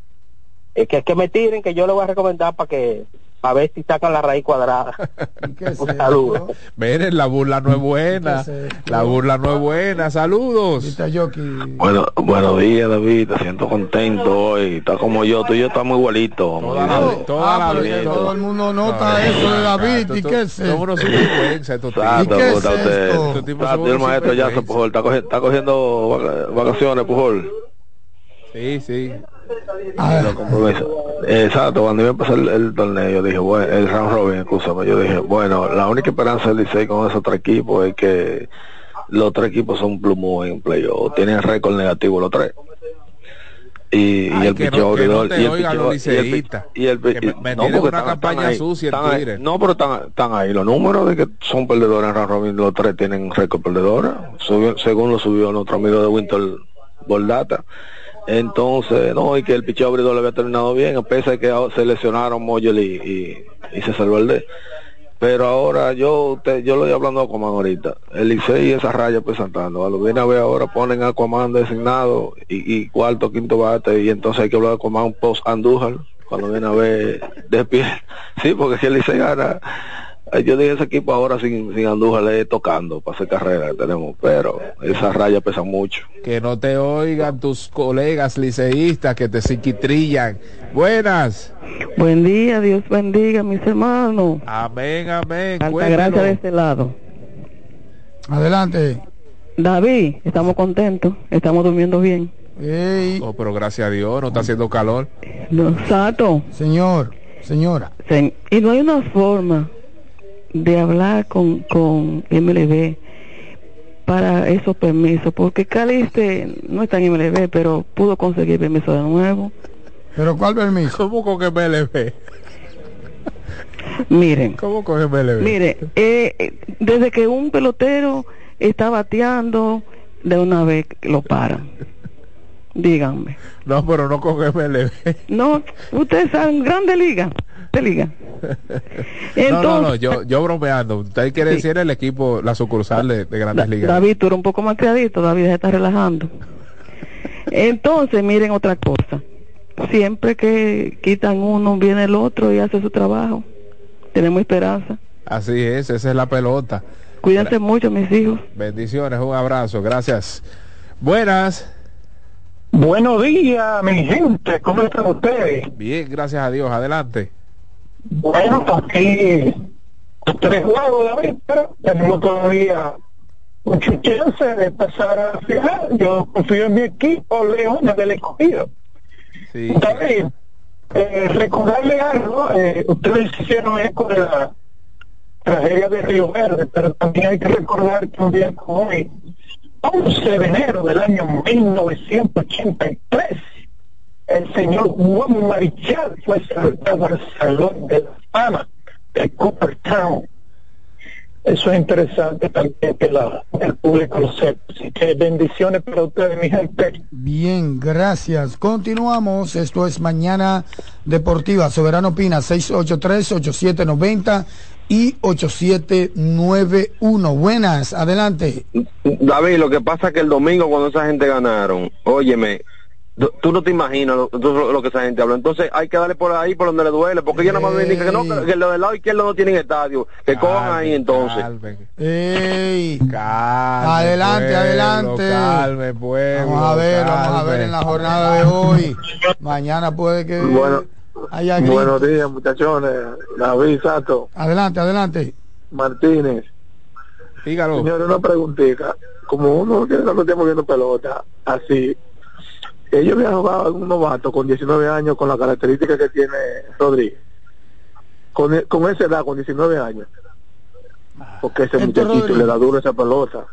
eh, que, que me tiren que yo le voy a recomendar para que a ver si sacan la raíz cuadrada un saludo Miren, la burla no es buena. La burla no es buena. Saludos. Bueno, buenos días, David. Te siento contento hoy. Está como yo. Tú y yo estamos igualitos. Toda la Ah, pero que todo el mundo nota eso de David. ¿Y qué es Son unos sinvergüenza. Exacto, ¿Y qué es está usted. el maestro ya. Pujol. Está cogiendo, vacaciones, Pujol. Sí, sí. Lo compromiso. Exacto, cuando iba a empezar el, el torneo, yo dije, bueno, el round robin, escúchame, yo dije, bueno, la única esperanza del Licey con esos tres equipos es que los tres equipos son plumos en playoff, tienen récord negativo los tres. Y, y el picheo no abridor, y el picheo- los y el y me- me no, porque una están- campaña están ahí, sucia están ahí. No, pero están, están ahí los números de que son perdedores en round robin, los tres tienen récord perdedores, Subió- según lo subió nuestro amigo de Winter Boldata. Entonces, no, y que el picheo abridor le había terminado bien, a pesar de que se lesionaron Moyel y, y, y César Valdés. Pero ahora yo te, yo lo estoy hablando a Aquaman ahorita. El Licey y esa raya presentando. A lo viene a ver ahora ponen a Aquaman designado y, y cuarto, quinto bate y entonces hay que hablar de Aquaman post Andújar cuando viene a ver de pie. Sí, porque si el Licey gana, yo dije ese equipo ahora sin, sin Andújar le tocando para hacer carrera que tenemos, pero esa raya pesa mucho. Que no te oigan tus colegas liceístas que te psiquitrillan. Buenas. Buen día, Dios bendiga mis hermanos. Amén, amén. Alta Cuéntanos. gracia de este lado. Adelante. David, estamos contentos, estamos durmiendo bien. Oh, pero gracias a Dios, no está haciendo calor. No, Sato. Señor, señora. Se- y no hay una forma de hablar con, con MLB para esos permisos, porque Caliste no está en MLB, pero pudo conseguir permiso de nuevo. ¿Pero cuál permiso? ¿Cómo con MLB? Miren. ¿Cómo con MLB? Mire, eh, eh, desde que un pelotero está bateando, de una vez lo paran. Díganme. No, pero no con MLB. No, ustedes saben, grande liga, de liga. no, no, no, Entonces- yo, yo bromeando. Usted quiere decir el equipo, la sucursal de, de Grandes Ligas. David, tú eres un poco más criadito, David se está relajando. Entonces, miren otra cosa. Siempre que quitan uno, viene el otro y hace su trabajo. Tenemos esperanza. Así es, esa es la pelota. Cuídense mucho, mis hijos. Bendiciones, un abrazo, gracias. Buenas. Buenos días, mi gente, ¿cómo están ustedes? Bien, gracias a Dios, adelante. Bueno, aquí tres juegos, David, pero tenemos todavía mucho chance de pasar a la final. Yo confío en mi equipo, Leones del Escogido. David, eh, recordarle algo, eh, ustedes hicieron eco de la tragedia de Río Verde, pero también hay que recordar que un día como hoy, 11 de enero del año 1983, el señor Juan Marichal fue seleccionado al Salón de la Fama de Cooperstown. Eso es interesante también que la, el público lo sepa. Así que bendiciones para ustedes, mi gente. Bien, gracias. Continuamos. Esto es Mañana Deportiva. Soberano Pina, 683-8790 y 8791. Buenas, adelante. David, lo que pasa es que el domingo cuando esa gente ganaron, óyeme, tú- no te imaginas lo, lo que esa gente habla. Entonces hay que darle por ahí, por donde le duele, porque ella nada más me dice que no, que, los del lado izquierdo no tienen estadio, que cojan ahí entonces. Ey. Calme, adelante, pueblo, adelante. calme, pueblo, vamos a ver, vamos a ver en la jornada de hoy. Mañana puede que Bueno, haya. Buenos días, muchachones. David Sato, Adelante, adelante. Martínez. Dígalo. Señor, una preguntita. Como uno tiene tanto tiempo viendo pelota, así, ellos habían jugado en un novato con 19 años con la característica que tiene Rodríguez. Con, e- con esa edad, con 19 años. Porque ese muchachito Rodríguez. le da duro esa pelota.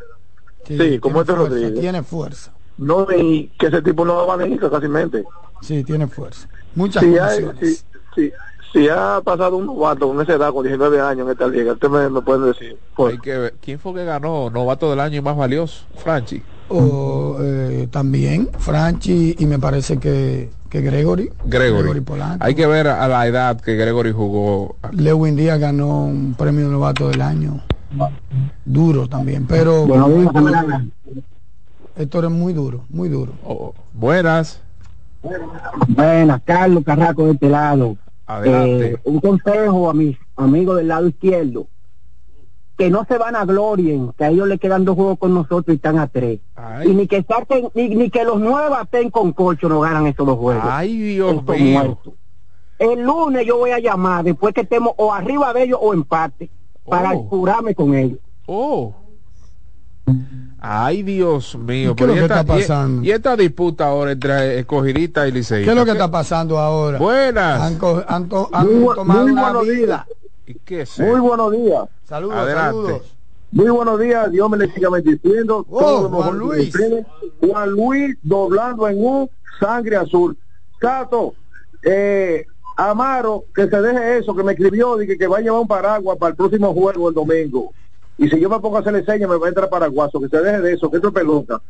Sí, como tiene este fuerza, Rodríguez. Tiene fuerza. No, y que ese tipo no va a venir casi mente. Sí, tiene fuerza. Muchas si, hay, si, si, si ha pasado un novato con esa edad, con 19 años en esta liga, usted me, me puede decir. Hay que ver. ¿Quién fue que ganó novato del año y más valioso? Franchi. O eh, también Franchi y me parece que, que Gregory. Gregory. Polanco. Hay que ver a la edad que Gregory jugó. Lewin Díaz ganó un premio de novato del año. Duro también, pero Héctor- camarada. Héctor es muy duro, muy duro. Oh, buenas. Buenas, Carlos Carraco de este lado. Adelante. Eh, un consejo a mis amigos del lado izquierdo. Que no se van a glorien, que a ellos le quedan dos juegos con nosotros y están a tres. Y ni que saquen, ni, ni que los nueve estén con colcho no ganan estos dos juegos. Ay, Dios mío. El lunes yo voy a llamar, después que estemos o arriba de ellos o empate, para Oh. curarme con ellos. Oh. Ay, Dios mío. ¿Y qué es lo que esta, está y- pasando? Y, esta disputa ahora entre escogidita y Licey. ¿Qué es lo que está pasando ahora? Buenas. Han, tomado muy una vida. ¿Y qué es Muy buenos días. Saludos, Adelante. saludos. Muy buenos días, Dios me le siga bendiciendo. Oh, Juan Luis. Juan Luis doblando en un sangre azul. Cato, eh, Amaro, que se deje eso, que me escribió, dije que va a llevar un paraguas para el próximo juego el domingo. Y si yo me pongo a hacerle señas, me va a entrar paraguaso, que se deje de eso, que esto es pelota.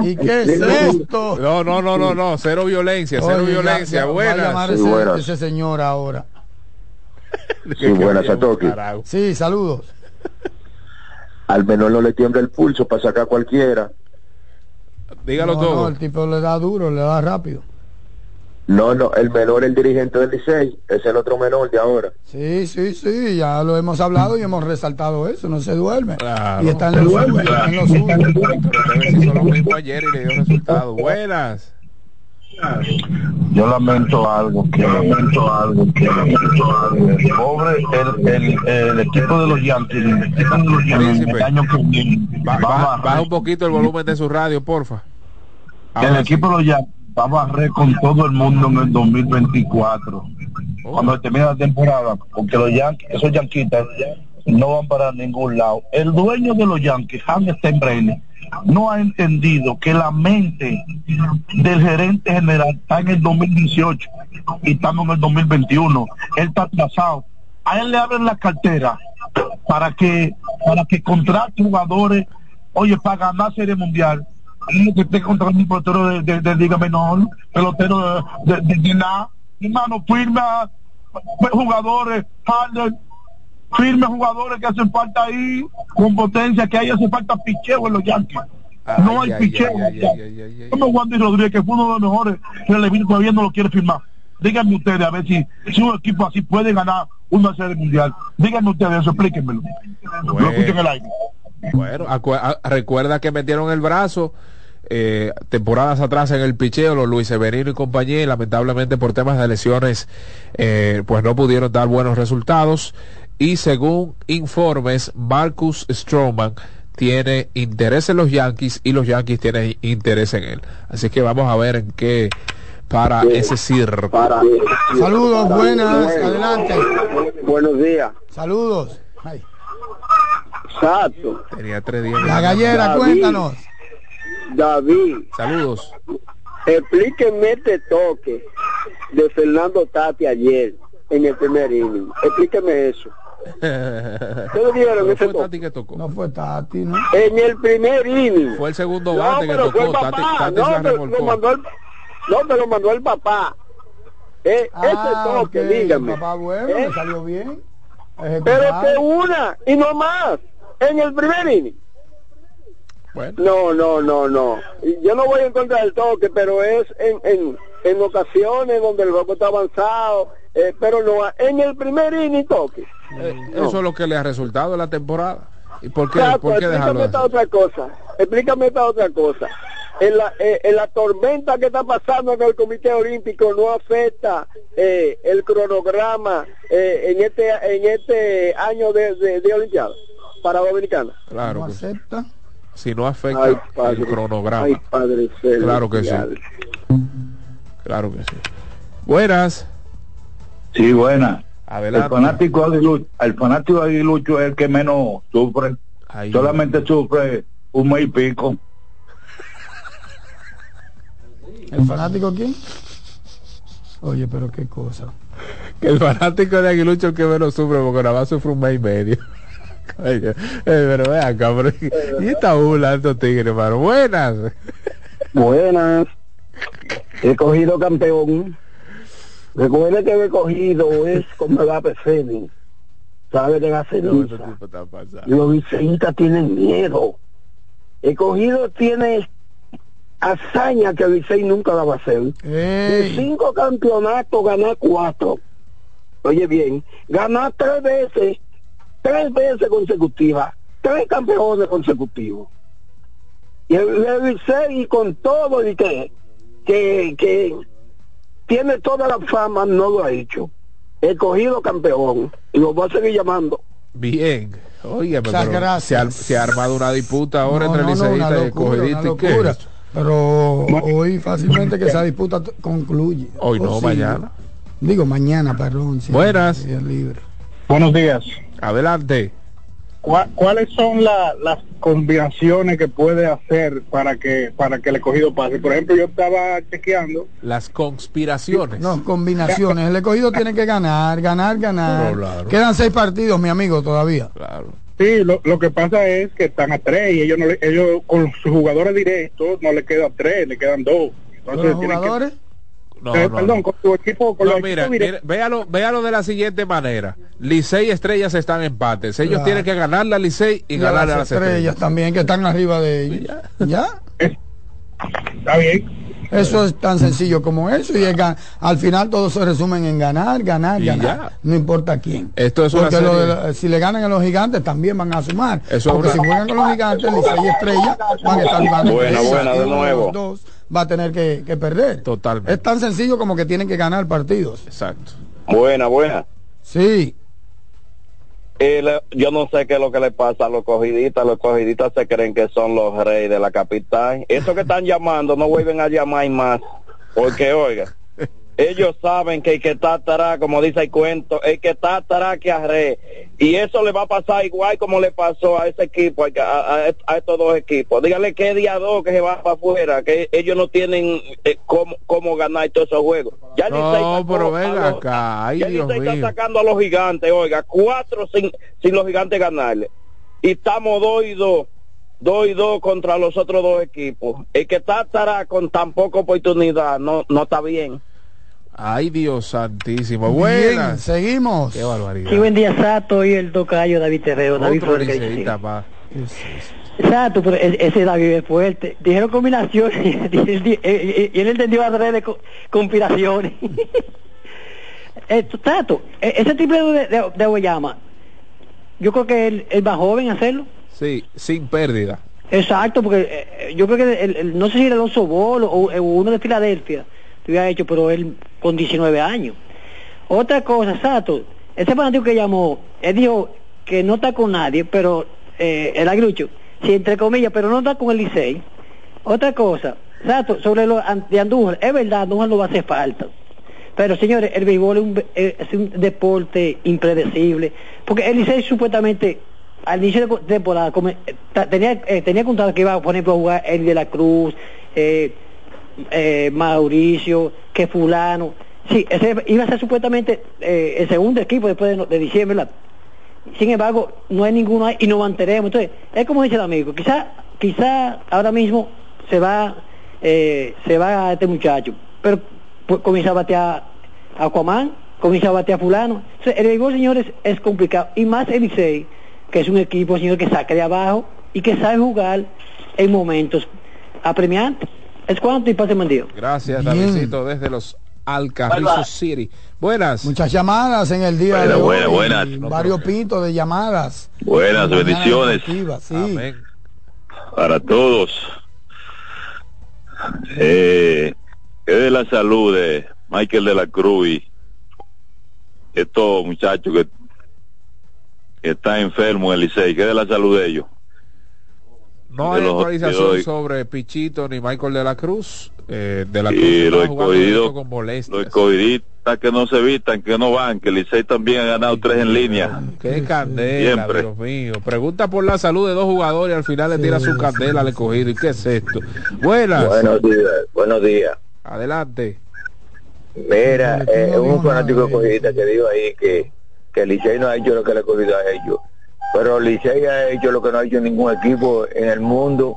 ¿Y qué es esto? No, no, no, no, no. Cero violencia, cero Oye, ya- violencia. ya va a buenas. llamar Sí, ese, buenas. ese señor ahora. Sí, buenas, Satoki. Sí, saludos. Al menor no le tiembla el pulso para sacar cualquiera. Dígalo No, todo. no, el tipo le da duro, le da rápido. No, no, el menor, el dirigente del Licey, es el otro menor de ahora. Sí, sí, sí, ya lo hemos hablado y hemos resaltado eso, no se duerme. Claro. Y está en lo suyo, está en lo suyo. Pero ustedes hizo lo mismo ayer y le dio resultado. Buenas. Yo lamento algo, que lamento algo, que lamento algo. Pobre, el, el, el equipo de los Yankees, el equipo de los Yankees, Príncipe. el año que viene, va a baja, baja un poquito el volumen de su radio, porfa. el sí. equipo de los Yankees va a barrer con todo el mundo en el 2024. Cuando termine la temporada, porque los Yankees, esos yanquitas no van para ningún lado. El dueño de los Yankees, Hans Steinbrenner, no ha entendido que la mente del gerente general está en el 2018 y estamos en el 2021. Él está atrasado. A él le abren la cartera para que para que contrate jugadores, oye, para ganar serie mundial. Y que esté contratando un pelotero de, de, de liga menor, pelotero de, de, de, de nada. Hermano, firma jugadores, Harden, firme jugadores que hacen falta ahí, con potencia, que ahí hace falta picheo en los Yankees. no hay ay, picheo. ay. Como Wandy Rodríguez, que fue uno de los mejores relevistas, todavía no lo quiere firmar. Díganme ustedes a ver si, si un equipo así puede ganar una serie mundial. Díganme ustedes eso, explíquenmelo. Lo escucho en el aire. Bueno, recuerda que metieron el brazo eh, temporadas atrás en el picheo, los Luis Severino y compañía, y lamentablemente por temas de lesiones, eh, pues no pudieron dar buenos resultados. Y según informes, Marcus Stroman tiene interés en los Yankees y los Yankees tienen interés en él. Así que vamos a ver en qué para ese circo. Saludos, buenas, adelante. Buenos días. Saludos. Ay, Exacto. Tenía tres días. La gallera, David. cuéntanos. David, Saludos. explíqueme este toque de Fernando Tati ayer en el primer inning. Explíqueme eso. ¿Ustedes vieron No ese fue toque? Tati que tocó. No fue Tati, ¿no? En el primer inning. Fue el segundo No, bate que pero fue el tocó. Tati, papá. Tati no, se pero lo mandó el, no, me lo mandó el papá. Eh, Ah, ese toque, ok, dígame. Papá bueno, ¿Eh? le salió bien. Pero Ejecutado. que una y no más. En el primer inning. No, no, no, no. Y Yo no voy en contra del toque, pero es en, en, en ocasiones donde el juego está avanzado, eh, pero no, en el primer inning toque. Eh, Eso es lo que le ha resultado en la temporada. ¿Y por qué, Exacto, por qué dejarlo explícame esta otra cosa. Explícame esta otra cosa. En la, eh, en la tormenta que está pasando en el Comité Olímpico no afecta eh, el cronograma eh, en este en este año de, de, de Olimpiada para Dominicana. Claro ¿No que sí. acepta? Si no afecta Ay, padre. el cronograma. Ay, Padre claro que sí. Claro que sí. Buenas. Sí, buena. Adelante. El fanático aguilucho, el fanático aguilucho es el que menos sufre. Solamente sufre un mes y pico. ¿El fanático quién? Oye, pero qué cosa. Que el fanático de Aguilucho que menos sufre porque nada más sufre un mes y medio. Oye, pero vean, cabrón. Y esta bula de estos tigres, hermano. Buenas. Buenas. He cogido campeón. Recuerde que he cogido es como el APC. ¿Sabe de la ceniza? Los liceístas tienen miedo. He cogido tiene hazaña que el Licey nunca la va a hacer. De cinco campeonatos ganar cuatro. Oye bien, ganar tres veces, tres veces consecutivas, tres campeones consecutivos. Y el, el Licey con todo y que, que, que tiene toda la fama, no lo ha hecho. He cogido campeón y lo voy a seguir llamando. Bien. Oye, Muchas pero gracias. se ha, se ha armado una disputa ahora No, entre no, no, liceístas y locura, escogidistas. una ¿Y qué? Pero hoy fácilmente que esa disputa concluye. Hoy no, O sí. mañana. Digo mañana, perdón. Buenas. libre. Buenos días. Adelante. ¿Cuá- ¿Cuáles son la- las combinaciones que puede hacer para que para que el escogido pase? Por ejemplo, yo estaba chequeando. Las conspiraciones. No, combinaciones. El escogido tiene que ganar, ganar, ganar. No, claro. Quedan seis partidos, mi amigo, todavía. Claro. Sí, lo, lo que pasa es que están a tres y ellos, no le- ellos con sus jugadores directos no le quedan tres, le quedan dos. Entonces, ¿Los tienen que- jugadores? No, Eh, no, perdón, no. con su equipo, con No, los mira, mira, véalo, véalo de la siguiente manera. Licey y Estrellas están en empates. Ellos Claro. tienen que ganarle a Licey y Y a ganarle a las las estrellas Estrellas. también, que están arriba de ellos. ¿Ya? Está bien. Eso es tan sencillo como eso. Y es al final todo se resumen en ganar, ganar, Y ganar. ya. No importa quién. Esto es una Porque lo serie. de la- si le ganan a los gigantes también van a sumar. Eso es Porque una- si juegan con los gigantes, Licey y Estrella van a estar jugando. Buena, buena, de nuevo. dos va a tener que, que perder. Totalmente. Es tan sencillo como que tienen que ganar partidos. Exacto. Buena, buena. Sí. Le- yo no sé qué es lo que le pasa a los cogiditas. Los cogiditas se creen que son los reyes de la capital. Eso que están llamando, no vuelven a llamar más. Porque, oiga, ellos saben que el que está atrás, como dice el cuento, el que está atrás que arre. Y eso le va a pasar igual como le pasó a ese equipo, a, a- a estos dos equipos. Dígale que es día dos que se va para afuera, que ellos no tienen eh, cómo, cómo ganar todos esos juegos. Ya No, pero venga los- acá. Ay, ya Dios está sacando a los gigantes, oiga, cuatro sin, sin los gigantes ganarle. Y estamos dos y dos, dos y dos contra los otros dos equipos. El que está estará con tan poca oportunidad, no, no está bien. Ay, Dios santísimo. Bien, Buenas. seguimos. Qué barbaridad. Sí, buen día, Sato y el tocayo David Terreo. David Otro Flores. Exacto, pero e- ese David es fuerte. Dijeron combinaciones y él, él entendió a través de co- conspiraciones. Tato, eh, ese tipo de, de, de Aguayama, yo creo que él es más joven en hacerlo. Sí, sin pérdida. Exacto, porque eh, yo creo que el- el- no sé si era Alonso Bolo o, o uno de Filadelfia había hecho, pero él con 19 años. Otra cosa, Sato, ese fanático que llamó, él dijo que no está con nadie, pero eh, el agrucho, sí, entre comillas, pero no está con el Licey. Otra cosa, Sato, sobre lo de Andújar, es verdad, Andújar no va a hacer falta. Pero señores, el béisbol es un, eh, es deporte impredecible, porque el Licey supuestamente al inicio de temporada eh, tenía eh, tenía contado que iba, por ejemplo, a jugar el de la Cruz, eh, eh, Mauricio, que fulano. Sí, ese iba a ser supuestamente eh, el segundo equipo después de, de diciembre. Sin embargo, no hay ninguno ahí y no mantenemos. Entonces, es como dice el amigo, quizá, quizá ahora mismo se va, eh, se va este muchacho, pero pues, comienza a batear a Aquaman, comienza a batear a fulano. Entonces, el béisbol, señores, es complicado. Y más el Licey, que es un equipo, señor, que saca de abajo y que sabe jugar en momentos apremiantes. Es cuanto y pase buen día. Gracias, Bien. Davidcito, desde los Alcarrizos City. Buenas. Muchas llamadas en el día de hoy. buenas, buenas. Varios pitos de llamadas. Buenas, bendiciones deportiva, sí. Amén. para todos. Eh, que de la salud de Michael de la Cruz y estos muchachos que, que están enfermos en el Licey, que de la salud de ellos. No hay actualización sobre Pichito ni Michael de la Cruz. Eh, de la Y Cruz está los jugando escogidos- mucho con molestias. Los escogidistas que no se evitan, que no van, que el Licey también ha ganado tres en línea. Qué candela, Siempre. Dios mío. Pregunta por la salud de dos jugadores y al final le tira su candela al escogido. ¿Y qué es esto? Buenas. Buenos días, buenos días. Adelante. Mira, eh, un fanático escogidista que dijo ahí que, que el Licey no ha hecho lo que el escogido ha hecho. Pero Licey ha hecho lo que no ha hecho ningún equipo en el mundo,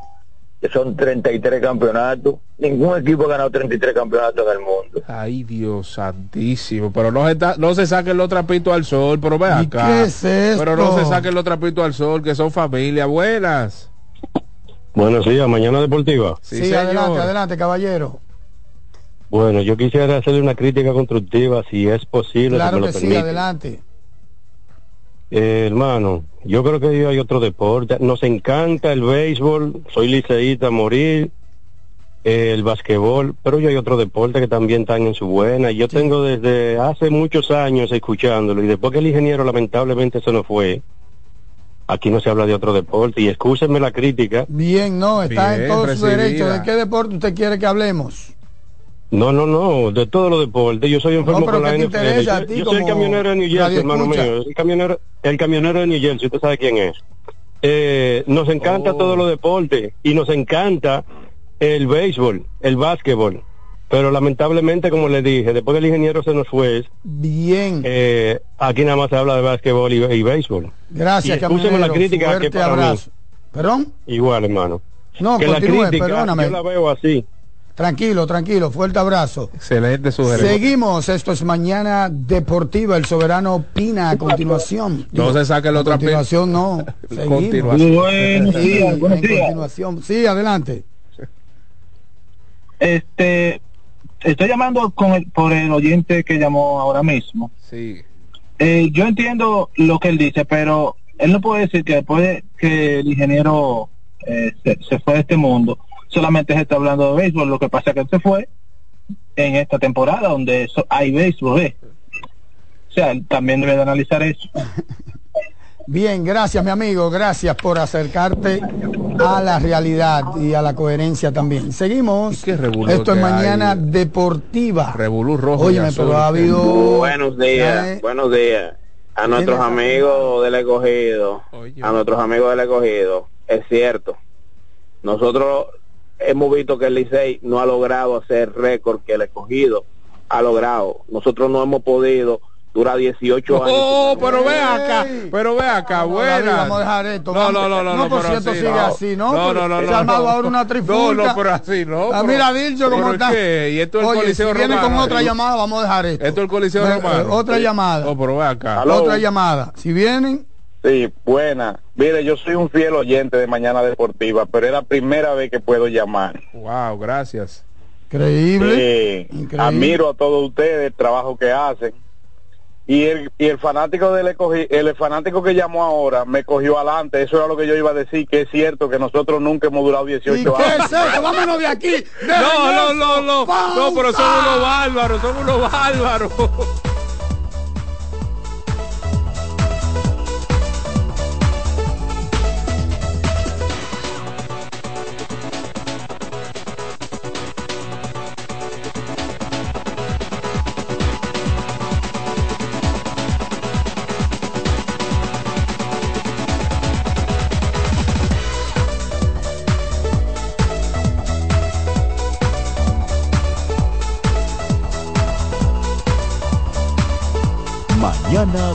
que son 33 campeonatos. Ningún equipo ha ganado 33 campeonatos en el mundo. Ay, Dios santísimo. Pero no se, ta- no se saquen los trapitos al sol. Pero ve acá. qué es esto? Pero no se saquen los trapitos al sol, que son familia. Buenas. Buenos días, mañana deportiva. Sí, adelante, adelante, caballero. Bueno, yo quisiera hacerle una crítica constructiva, si es posible. si Claro me lo que sí, adelante. Eh, hermano, yo creo que hay otro deporte. Nos encanta el béisbol, soy liceísta a morir, eh, el basquetbol, pero yo hay otro deporte que también están en su buena. Yo tengo desde hace muchos años escuchándolo y después que el ingeniero lamentablemente se nos fue, aquí no se habla de otro deporte y excúsenme la crítica. Bien, no, está Bien, en todo su derecho. ¿De qué deporte usted quiere que hablemos? No, no, no, de todos los deportes. Yo soy enfermo No, pero con la ¿qué te NFL. interesa a Yo, ti yo soy el camionero de New Jersey, hermano escucha? mío. El camionero, el camionero de New Jersey, usted sabe quién es. Eh, nos Oh. encanta todos los deportes y nos encanta el béisbol, el básquetbol. Pero lamentablemente, como le dije, después que el ingeniero se nos fue, Bien. eh, aquí nada más se habla de básquetbol y, y béisbol. Gracias, y escúcheme la camionero. crítica que para mí. ¿Perdón? igual, hermano. No, que la crítica, perdóname. yo la veo así. Tranquilo, tranquilo, fuerte abrazo. Excelente sugerencia. Seguimos, esto es Mañana Deportiva, el soberano opina a continuación. No se saque el A otro continuación no. Continuación. Buenos Sí, días, buenos en días. continuación. Sí, adelante. Este, estoy llamando con el- por el oyente que llamó ahora mismo. Sí. Eh, yo entiendo lo que él dice, pero él no puede decir que después de que el ingeniero eh, se, se fue de este mundo, solamente se está hablando de béisbol. Lo que pasa es que él se fue en esta temporada donde so- hay béisbol. ¿eh? O sea, él también debe de analizar eso. Bien, gracias mi amigo, gracias por acercarte a la realidad y a la coherencia también. Seguimos. revolú Esto es Mañana hay? Deportiva. Revolú rojo. azul. pero ha habido... Buenos días, Eh, buenos días. A nuestros ¿Tienes- amigos del escogido, a nuestros amigos del escogido, es cierto. Nosotros hemos visto que el Licey no ha logrado hacer récord que el escogido ha logrado. Nosotros no hemos podido durar 18 años. Oh, pero ve acá, pero ve acá, buena. vamos a dejar esto. No, no, no, no, No, no, por cierto, sigue no. así, ¿no? No, no, no, Se no, ha armado no. ahora una No, trifulca. no, pero así no. Ah, mira, Dilcho, cómo ¿pero está. qué? ¿Y esto es el Oye, Coliseo si viene con Romano? otra llamada, vamos a dejar esto. Esto es el Coliseo Romano. eh, Otra llamada. Oh, pero ve acá. Otra llamada. Si vienen, Sí, buena. Mire, yo soy un fiel oyente de Mañana Deportiva, pero es la primera vez que puedo llamar. Wow, gracias. Increíble. Sí, admiro a todos ustedes el trabajo que hacen. Y el, y el fanático del el fanático que llamó ahora me cogió adelante. Eso era lo que yo iba a decir, que es cierto que nosotros nunca hemos durado 18 ¿Y qué años. es eso? Vámonos de aquí. No, no, no, no. No, pero son unos bárbaros, son unos bárbaros.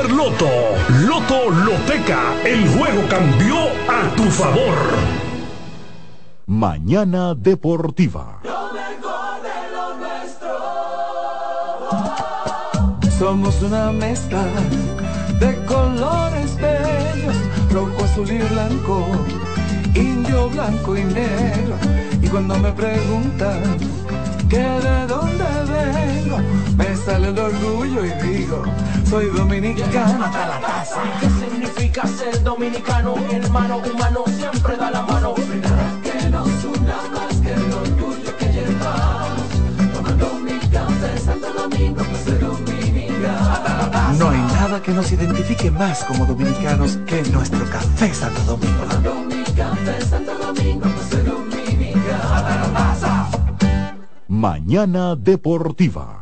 Loto. Loto Loteca. El juego cambió a tu favor. Mañana Deportiva. Somos una mezcla de colores bellos, rojo, azul y blanco, indio, blanco y negro. Y cuando me preguntan que de dónde vengo, me sale el orgullo y digo, soy dominicano hasta la casa. ¿Qué significa ser dominicano? Hermano humano siempre da la mano. Que nos una más que el orgullo que llevamos. Tomando mi café Santo Domingo, pues soy dominicano. No hay nada que nos identifique más como dominicanos que nuestro café Santo Domingo. Tomando mi café Santo Domingo, pues soy dominicano. Mañana Deportiva.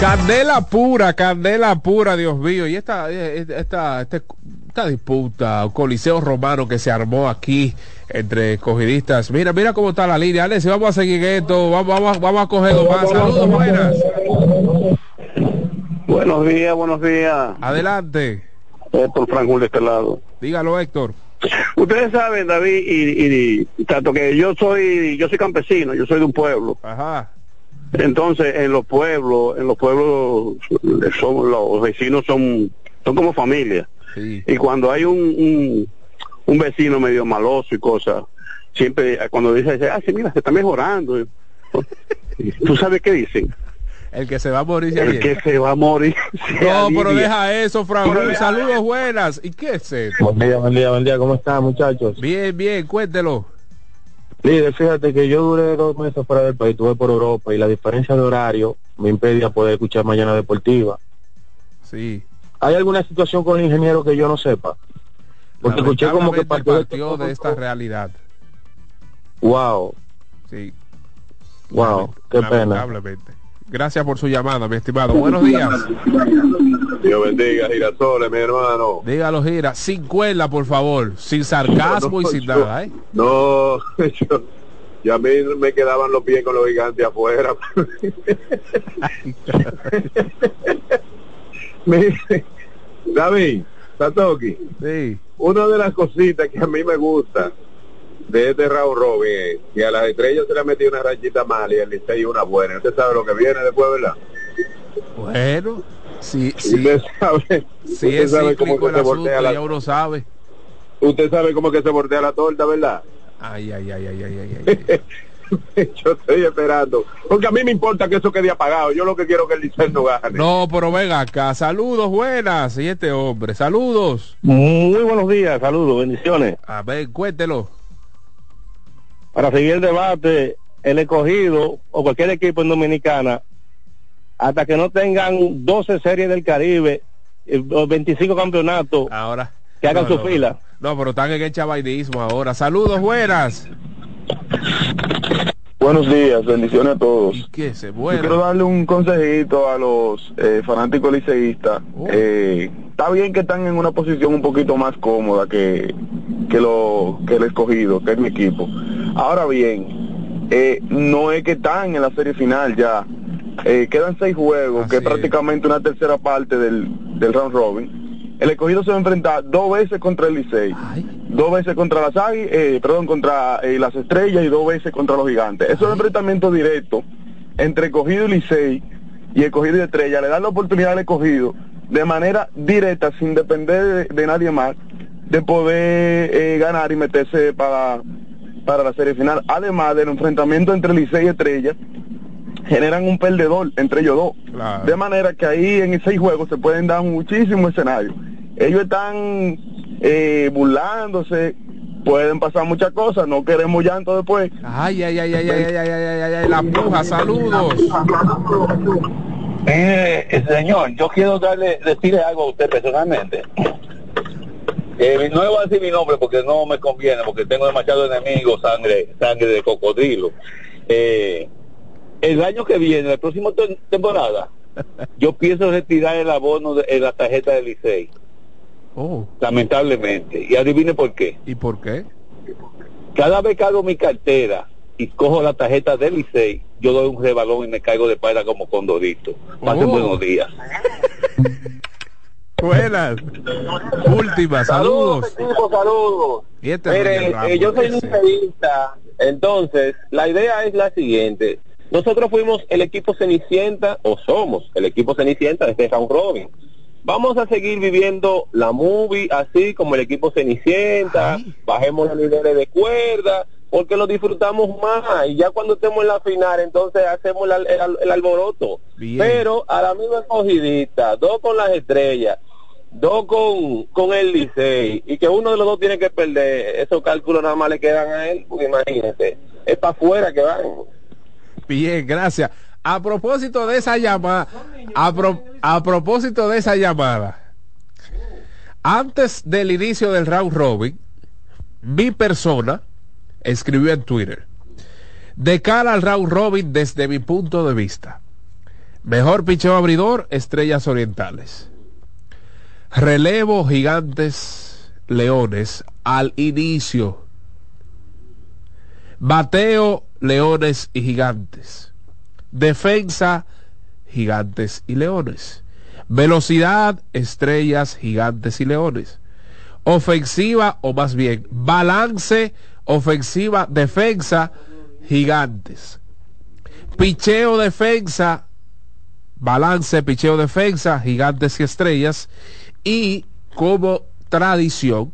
Candela pura, candela pura, Dios mío. Y esta, esta, esta, esta disputa, coliseo romano que se armó aquí entre escogidistas. Mira, mira cómo está la línea. Alex, vamos a seguir esto, vamos, vamos, vamos a cogerlo más. Saludos, buenas. Buenos días, buenos días. Adelante. Héctor Franco de este lado. Dígalo, Héctor. Ustedes saben, David, y, y, tanto que yo soy, yo soy campesino, yo soy de un pueblo. Ajá. Entonces, en los pueblos, en los pueblos, son, los vecinos son, son como familia. Y cuando hay un, un, un, vecino medio maloso y cosas, siempre cuando dice, ah, sí, mira, se está mejorando. ¿Tú sabes qué dicen? El que se va a morir. El que se va a morir. No, pero deja eso, Frank. Saludos buenas. ¿Y qué es eso? Buen día, buen día, buen día. ¿Cómo están, muchachos? Bien, bien, cuéntelo. Líder, fíjate que yo duré dos meses fuera del país, estuve por Europa y la diferencia de horario me impedía poder escuchar Mañana Deportiva. Sí. ¿Hay alguna situación con el ingeniero que yo no sepa? Porque escuché como que partió, partió de, esta realidad. Wow. Sí. Wow, qué pena. Gracias por su llamada, mi estimado. Buenos días. Dios bendiga, Girasoles, mi hermano. Dígalo, Gira. Sin cuela, por favor. Sin sarcasmo y sin nada, ¿eh? No, yo, yo, a mí me quedaban los pies con los gigantes afuera. David, Satoki. Sí. Una de las cositas que a mí me gusta de este Raúl Robin que a las estrellas se le ha metido una rachita mal y el Licey una buena. Usted sabe lo que viene después, ¿verdad? Bueno, sí, sí. Usted sabe, sí usted es sabe cómo que el se voltea la... ya uno sabe. usted sabe cómo que se bordea la torta, ¿verdad? Ay, ay, ay, ay, ay, ay, ay. yo estoy esperando. Porque a mí me importa que eso quede apagado. Yo lo que quiero es que el Licey no gane. No, pero venga acá. Saludos, buenas. Y este hombre, saludos. Muy buenos días, saludos, bendiciones. A ver, cuéntelo. Para seguir el debate, el escogido o cualquier equipo en Dominicana, hasta que no tengan 12 series del Caribe, eh, o 25 campeonatos, ahora que hagan no, su no. fila. No, pero están en el chavainismo ahora. Saludos, buenas. Buenos días, bendiciones a todos. ¿Qué se Yo bueno? quiero darle un consejito a los eh, fanáticos liceístas. Eh, está bien que están en una posición un poquito más cómoda que, que, lo, que el escogido, que es mi equipo. Ahora bien, eh, no es que están en la serie final ya. Eh, quedan seis juegos, que es prácticamente una tercera parte del, del round robin. El escogido se va a enfrentar dos veces contra el Licey, dos veces contra las Águilas, eh, perdón, contra eh, las Estrellas y dos veces contra los Gigantes. Eso es un enfrentamiento directo entre escogido y Licey y escogido y Estrella. Le dan la oportunidad al escogido de manera directa, sin depender de, de nadie más, de poder eh, ganar y meterse para, para la serie final. Además del enfrentamiento entre Licey y Estrella, generan un perdedor entre ellos dos. De manera que ahí en seis juegos se pueden dar muchísimos escenarios. Ellos están eh, burlándose, pueden pasar muchas cosas, no queremos llanto después. Ay, ay, ay, ay, ay, ay, ay, ay, ay, ay, la puja, saludos. Eh, señor, yo quiero darle, decirle algo a usted personalmente. Eh, no le voy a decir mi nombre porque no me conviene, porque tengo demasiados enemigos, sangre, sangre de cocodrilo. Eh, el año que viene, la próxima te- temporada, yo pienso retirar el abono de la tarjeta del Licey. Oh. Lamentablemente. Y adivine por qué. ¿Y por qué? Cada vez que hago mi cartera y cojo la tarjeta del Licey, yo doy un rebalón y me caigo de espalda como condorito. Pasen Oh. buenos días. Buenas. Última, saludos. saludos. Y este Miren, eh, yo soy liceísta, entonces la idea es la siguiente. Nosotros fuimos el equipo Cenicienta, o somos el equipo Cenicienta de este round robin. Vamos a seguir viviendo la movie así como el equipo Cenicienta, bajemos los niveles de cuerda, porque lo disfrutamos más y ya cuando estemos en la final entonces hacemos el, al- el al- el alboroto. Bien. Pero a la misma escogidita, dos con las estrellas, dos con, con el Licey y que uno de los dos tiene que perder, esos cálculos nada más le quedan a él, porque imagínate, es para afuera que van. Bien, gracias. A propósito de esa llamada, a, pro- a propósito de esa llamada, antes del inicio del round robin, mi persona escribió en Twitter, de cara al round robin desde mi punto de vista, mejor picheo abridor, estrellas orientales. Relevo gigantes, leones al inicio. Bateo, leones y gigantes. Defensa, gigantes y leones. Velocidad, estrellas, gigantes y leones. Ofensiva, o más bien, balance, ofensiva, defensa, gigantes. Picheo, defensa, balance, picheo, defensa, gigantes y estrellas. Y como tradición,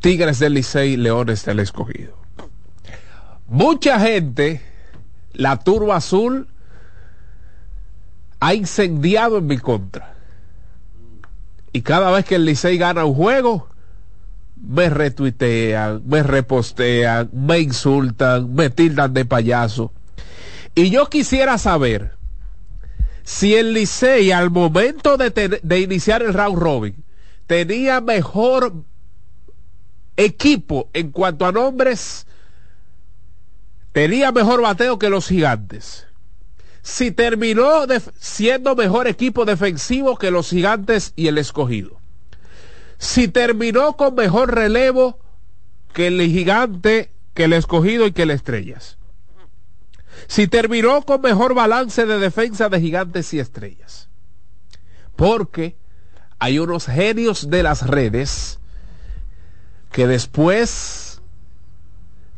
Tigres del Licey, Leones del Escogido. Mucha gente, la turba azul, ha incendiado en mi contra. Y cada vez que el Licey gana un juego, me retuitean, me repostean, me insultan, me tildan de payaso. Y yo quisiera saber si el Licey al momento de, de iniciar el round robin tenía mejor equipo en cuanto a nombres, tenía mejor bateo que los gigantes. Si terminó siendo mejor equipo defensivo que los gigantes y el escogido. Si terminó con mejor relevo que el gigante, que el escogido y que el estrellas. Si terminó con mejor balance de defensa de gigantes y estrellas. Porque hay unos genios de las redes que después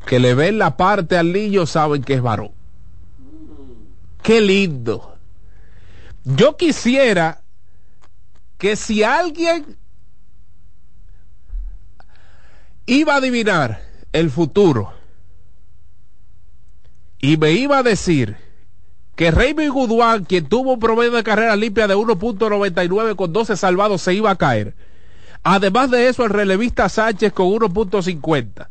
que le ven la parte al niño saben que es varón. Qué lindo. Yo quisiera que si alguien iba a adivinar el futuro y me iba a decir que Raymond Goodwan, quien tuvo un promedio de carrera limpia de 1.99 con 12 salvados, se iba a caer. Además de eso, el relevista Sánchez con 1.50.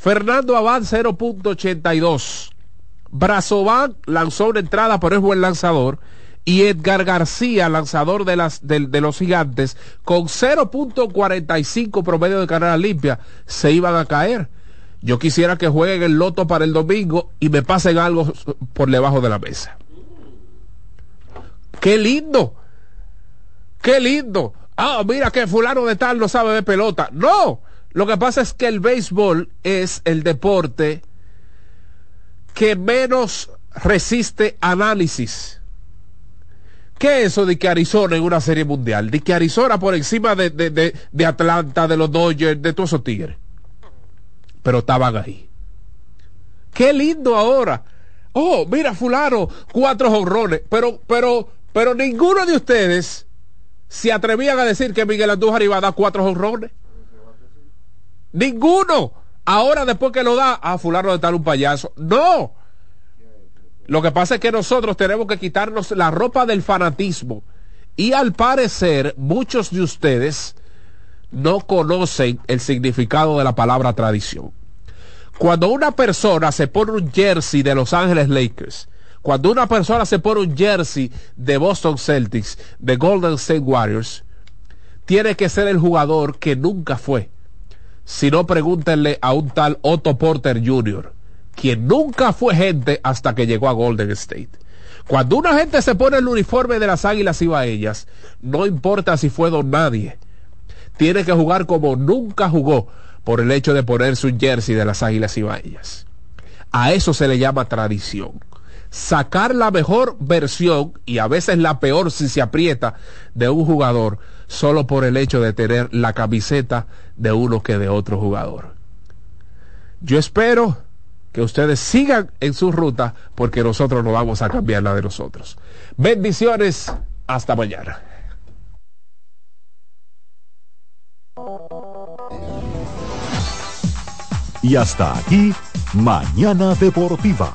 Fernando Abad 0.82. Brazovan lanzó una entrada, pero es buen lanzador. Y Edgar García, lanzador de, las, de, los gigantes, con 0.45 promedio de carrera limpia, se iban a caer. Yo quisiera que jueguen el loto para el domingo y me pasen algo por debajo de la mesa. ¡Qué lindo! ¡Qué lindo! Ah, mira que fulano de tal no sabe de pelota. No, lo que pasa es que el béisbol es el deporte que menos resiste análisis. ¿Qué es eso de que Arizona en una serie mundial? De que Arizona por encima de, de, de, de Atlanta, de los Dodgers, de todos esos tigres. Pero estaban ahí. Qué lindo ahora. Oh, mira, fulano, cuatro honrones. Pero, pero, pero ninguno de ustedes se atrevían a decir que Miguel Andújar iba a dar cuatro honrones. Ninguno. Ahora después que lo da, a fulano de tal un payaso. No. Lo que pasa es que nosotros tenemos que quitarnos la ropa del fanatismo. Y al parecer, muchos de ustedes no conocen el significado de la palabra tradición. Cuando una persona se pone un jersey de Los Ángeles Lakers, cuando una persona se pone un jersey de Boston Celtics, de Golden State Warriors, tiene que ser el jugador que nunca fue. Si no, pregúntenle a un tal Otto Porter Jr., quien nunca fue gente hasta que llegó a Golden State. Cuando una gente se pone el uniforme de las Águilas Ibaeñas, no importa si fue don nadie, tiene que jugar como nunca jugó por el hecho de ponerse un jersey de las Águilas Ibaeñas. A eso se le llama tradición. Sacar la mejor versión y a veces la peor si se aprieta de un jugador solo por el hecho de tener la camiseta de uno que de otro jugador. Yo espero que ustedes sigan en su ruta porque nosotros no vamos a cambiar la de nosotros. Bendiciones, hasta mañana. Y hasta aquí, Mañana Deportiva.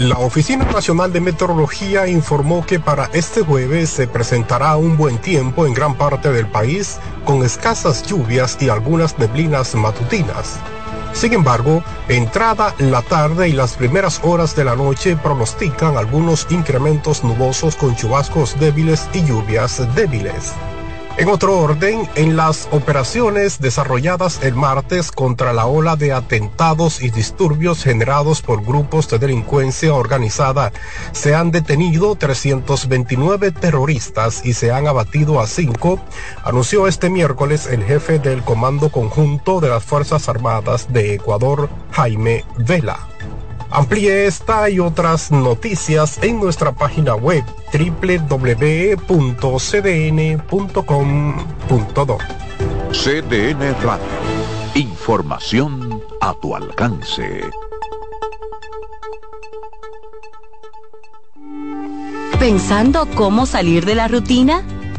La Oficina Nacional de Meteorología informó que para este jueves se presentará un buen tiempo en gran parte del país, con escasas lluvias y algunas neblinas matutinas. Sin embargo, entrada la tarde y las primeras horas de la noche pronostican algunos incrementos nubosos con chubascos débiles y lluvias débiles. En otro orden, en las operaciones desarrolladas el martes contra la ola de atentados y disturbios generados por grupos de delincuencia organizada, se han detenido 329 terroristas y se han abatido a 5, anunció este miércoles el jefe del Comando Conjunto de las Fuerzas Armadas de Ecuador, Jaime Vela. Amplíe esta y otras noticias en nuestra página web www.cdn.com.do. CDN Radio. Información a tu alcance. ¿Pensando cómo salir de la rutina?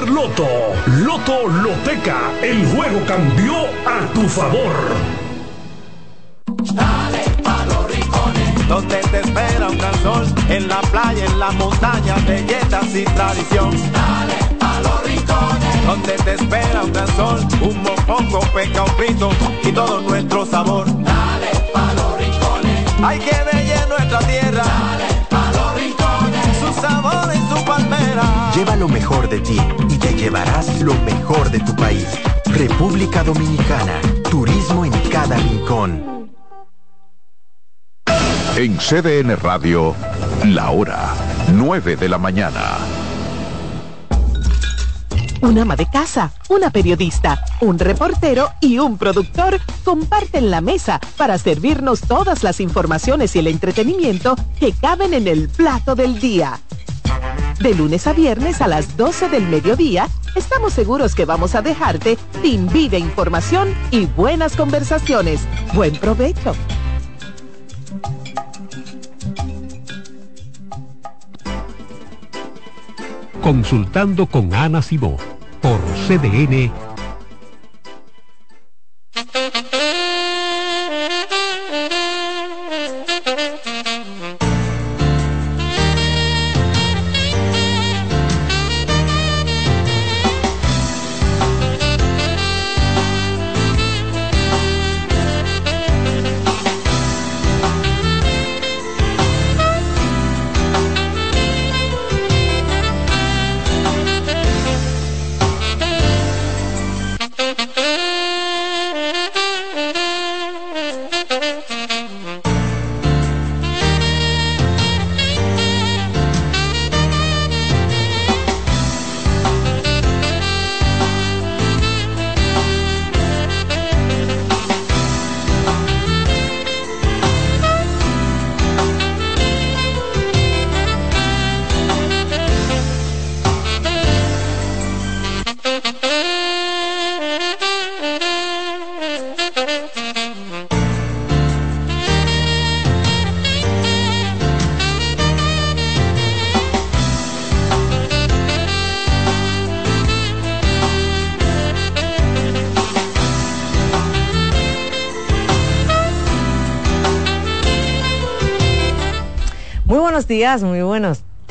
Loto. Loto Loteca. El juego cambió a tu favor. Dale pa' los rincones. Donde te espera un gran sol, en la playa, en la montaña, belletas y tradición. Dale pa' los rincones. Donde te espera un gran sol, un mopongo, peca, un frito y todo nuestro sabor. Dale pa' los rincones. Hay que bella nuestra tierra. Lleva lo mejor de ti y te llevarás lo mejor de tu país. República Dominicana. Turismo en cada rincón. En CDN Radio, la hora 9 de la mañana. Un ama de casa, una periodista, un reportero y un productor comparten la mesa para servirnos todas las informaciones y el entretenimiento que caben en el plato del día. De lunes a viernes a las 12 del mediodía, estamos seguros que vamos a dejarte sin vida, información y buenas conversaciones. Buen provecho. Consultando con Ana Simó por CDN.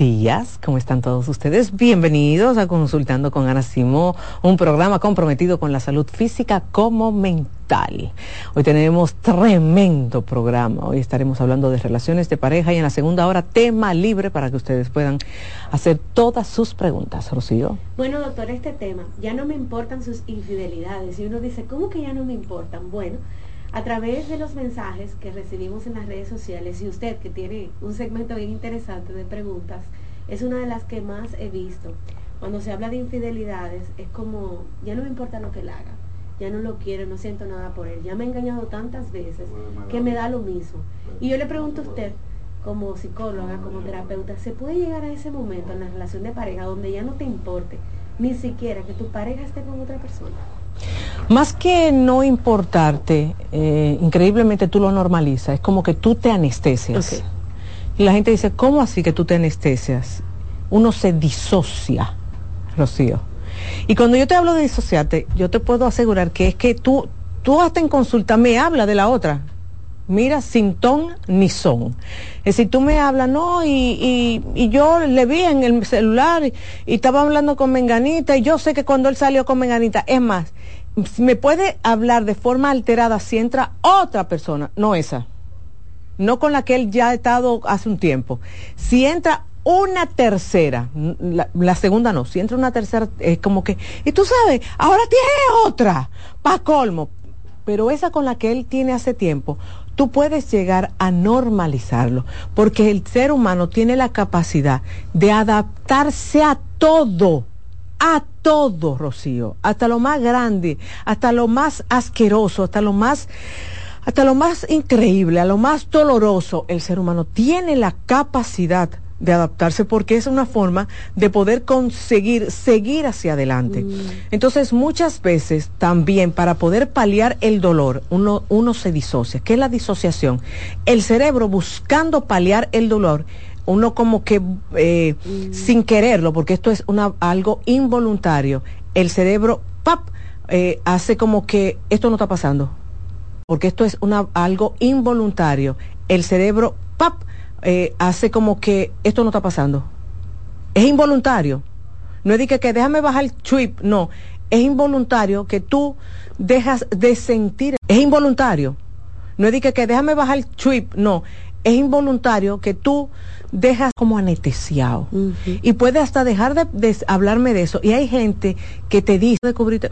Días. ¿Cómo están todos ustedes? Bienvenidos a Consultando con Ana Simó, un programa comprometido con la salud física como mental. Hoy tenemos tremendo programa. Hoy estaremos hablando de relaciones de pareja y en la segunda hora tema libre para que ustedes puedan hacer todas sus preguntas. Rocío. Bueno, doctor, este tema, ya no me importan sus infidelidades. Y uno dice, ¿cómo que ya no me importan? Bueno, a través de los mensajes que recibimos en las redes sociales y usted que tiene un segmento bien interesante de preguntas, es una de las que más he visto. Cuando se habla de infidelidades es como, ya no me importa lo que él haga, ya no lo quiero, no siento nada por él, ya me ha engañado tantas veces que me da lo mismo. Y yo le pregunto a usted, como psicóloga, como terapeuta, se puede llegar a ese momento en la relación de pareja donde ya no te importe ni siquiera que tu pareja esté con otra persona. Más que no importarte, eh, increíblemente tú lo normalizas, es como que tú te anestesias. Y la gente dice, ¿cómo así que tú te anestesias? Uno se disocia, Rocío. Y cuando yo te hablo de disociarte, yo te puedo asegurar que es que tú, tú hasta en consulta me hablas de la otra. Mira, sin ton ni son. Es decir, tú me hablas, no, y, y, y yo le vi en el celular y, y estaba hablando con Menganita y yo sé que cuando él salió con Menganita, es más, me puede hablar de forma alterada si entra otra persona, no esa, no con la que él ya ha estado hace un tiempo. Si entra una tercera, la, segunda no, si entra una tercera, es como que, y tú sabes, ahora tiene otra, pa' colmo, pero esa con la que él tiene hace tiempo, tú puedes llegar a normalizarlo, porque el ser humano tiene la capacidad de adaptarse a todo, a todo, Rocío, hasta lo más grande, hasta lo más asqueroso, hasta lo más hasta lo más increíble, a lo más doloroso, el ser humano tiene la capacidad de adaptarse porque es una forma de poder conseguir seguir hacia adelante. Mm. Entonces, muchas veces también para poder paliar el dolor, uno, uno se disocia. ¿Qué es la disociación? El cerebro buscando paliar el dolor, uno como que eh, sin quererlo, porque esto es una, algo involuntario, el cerebro ¡pap! Eh, hace como que esto no está pasando, porque esto es una, algo involuntario. El cerebro ¡pap! eh, hace como que esto no está pasando. Es involuntario. No es de que, que déjame bajar el chip, no. Es involuntario que tú dejas de sentir. Es involuntario. No es de que, que déjame bajar el chip, no. Es involuntario que tú dejas como anestesiado. Y puede hasta dejar de, de hablarme de eso. Y hay gente que te dice, descubrirte,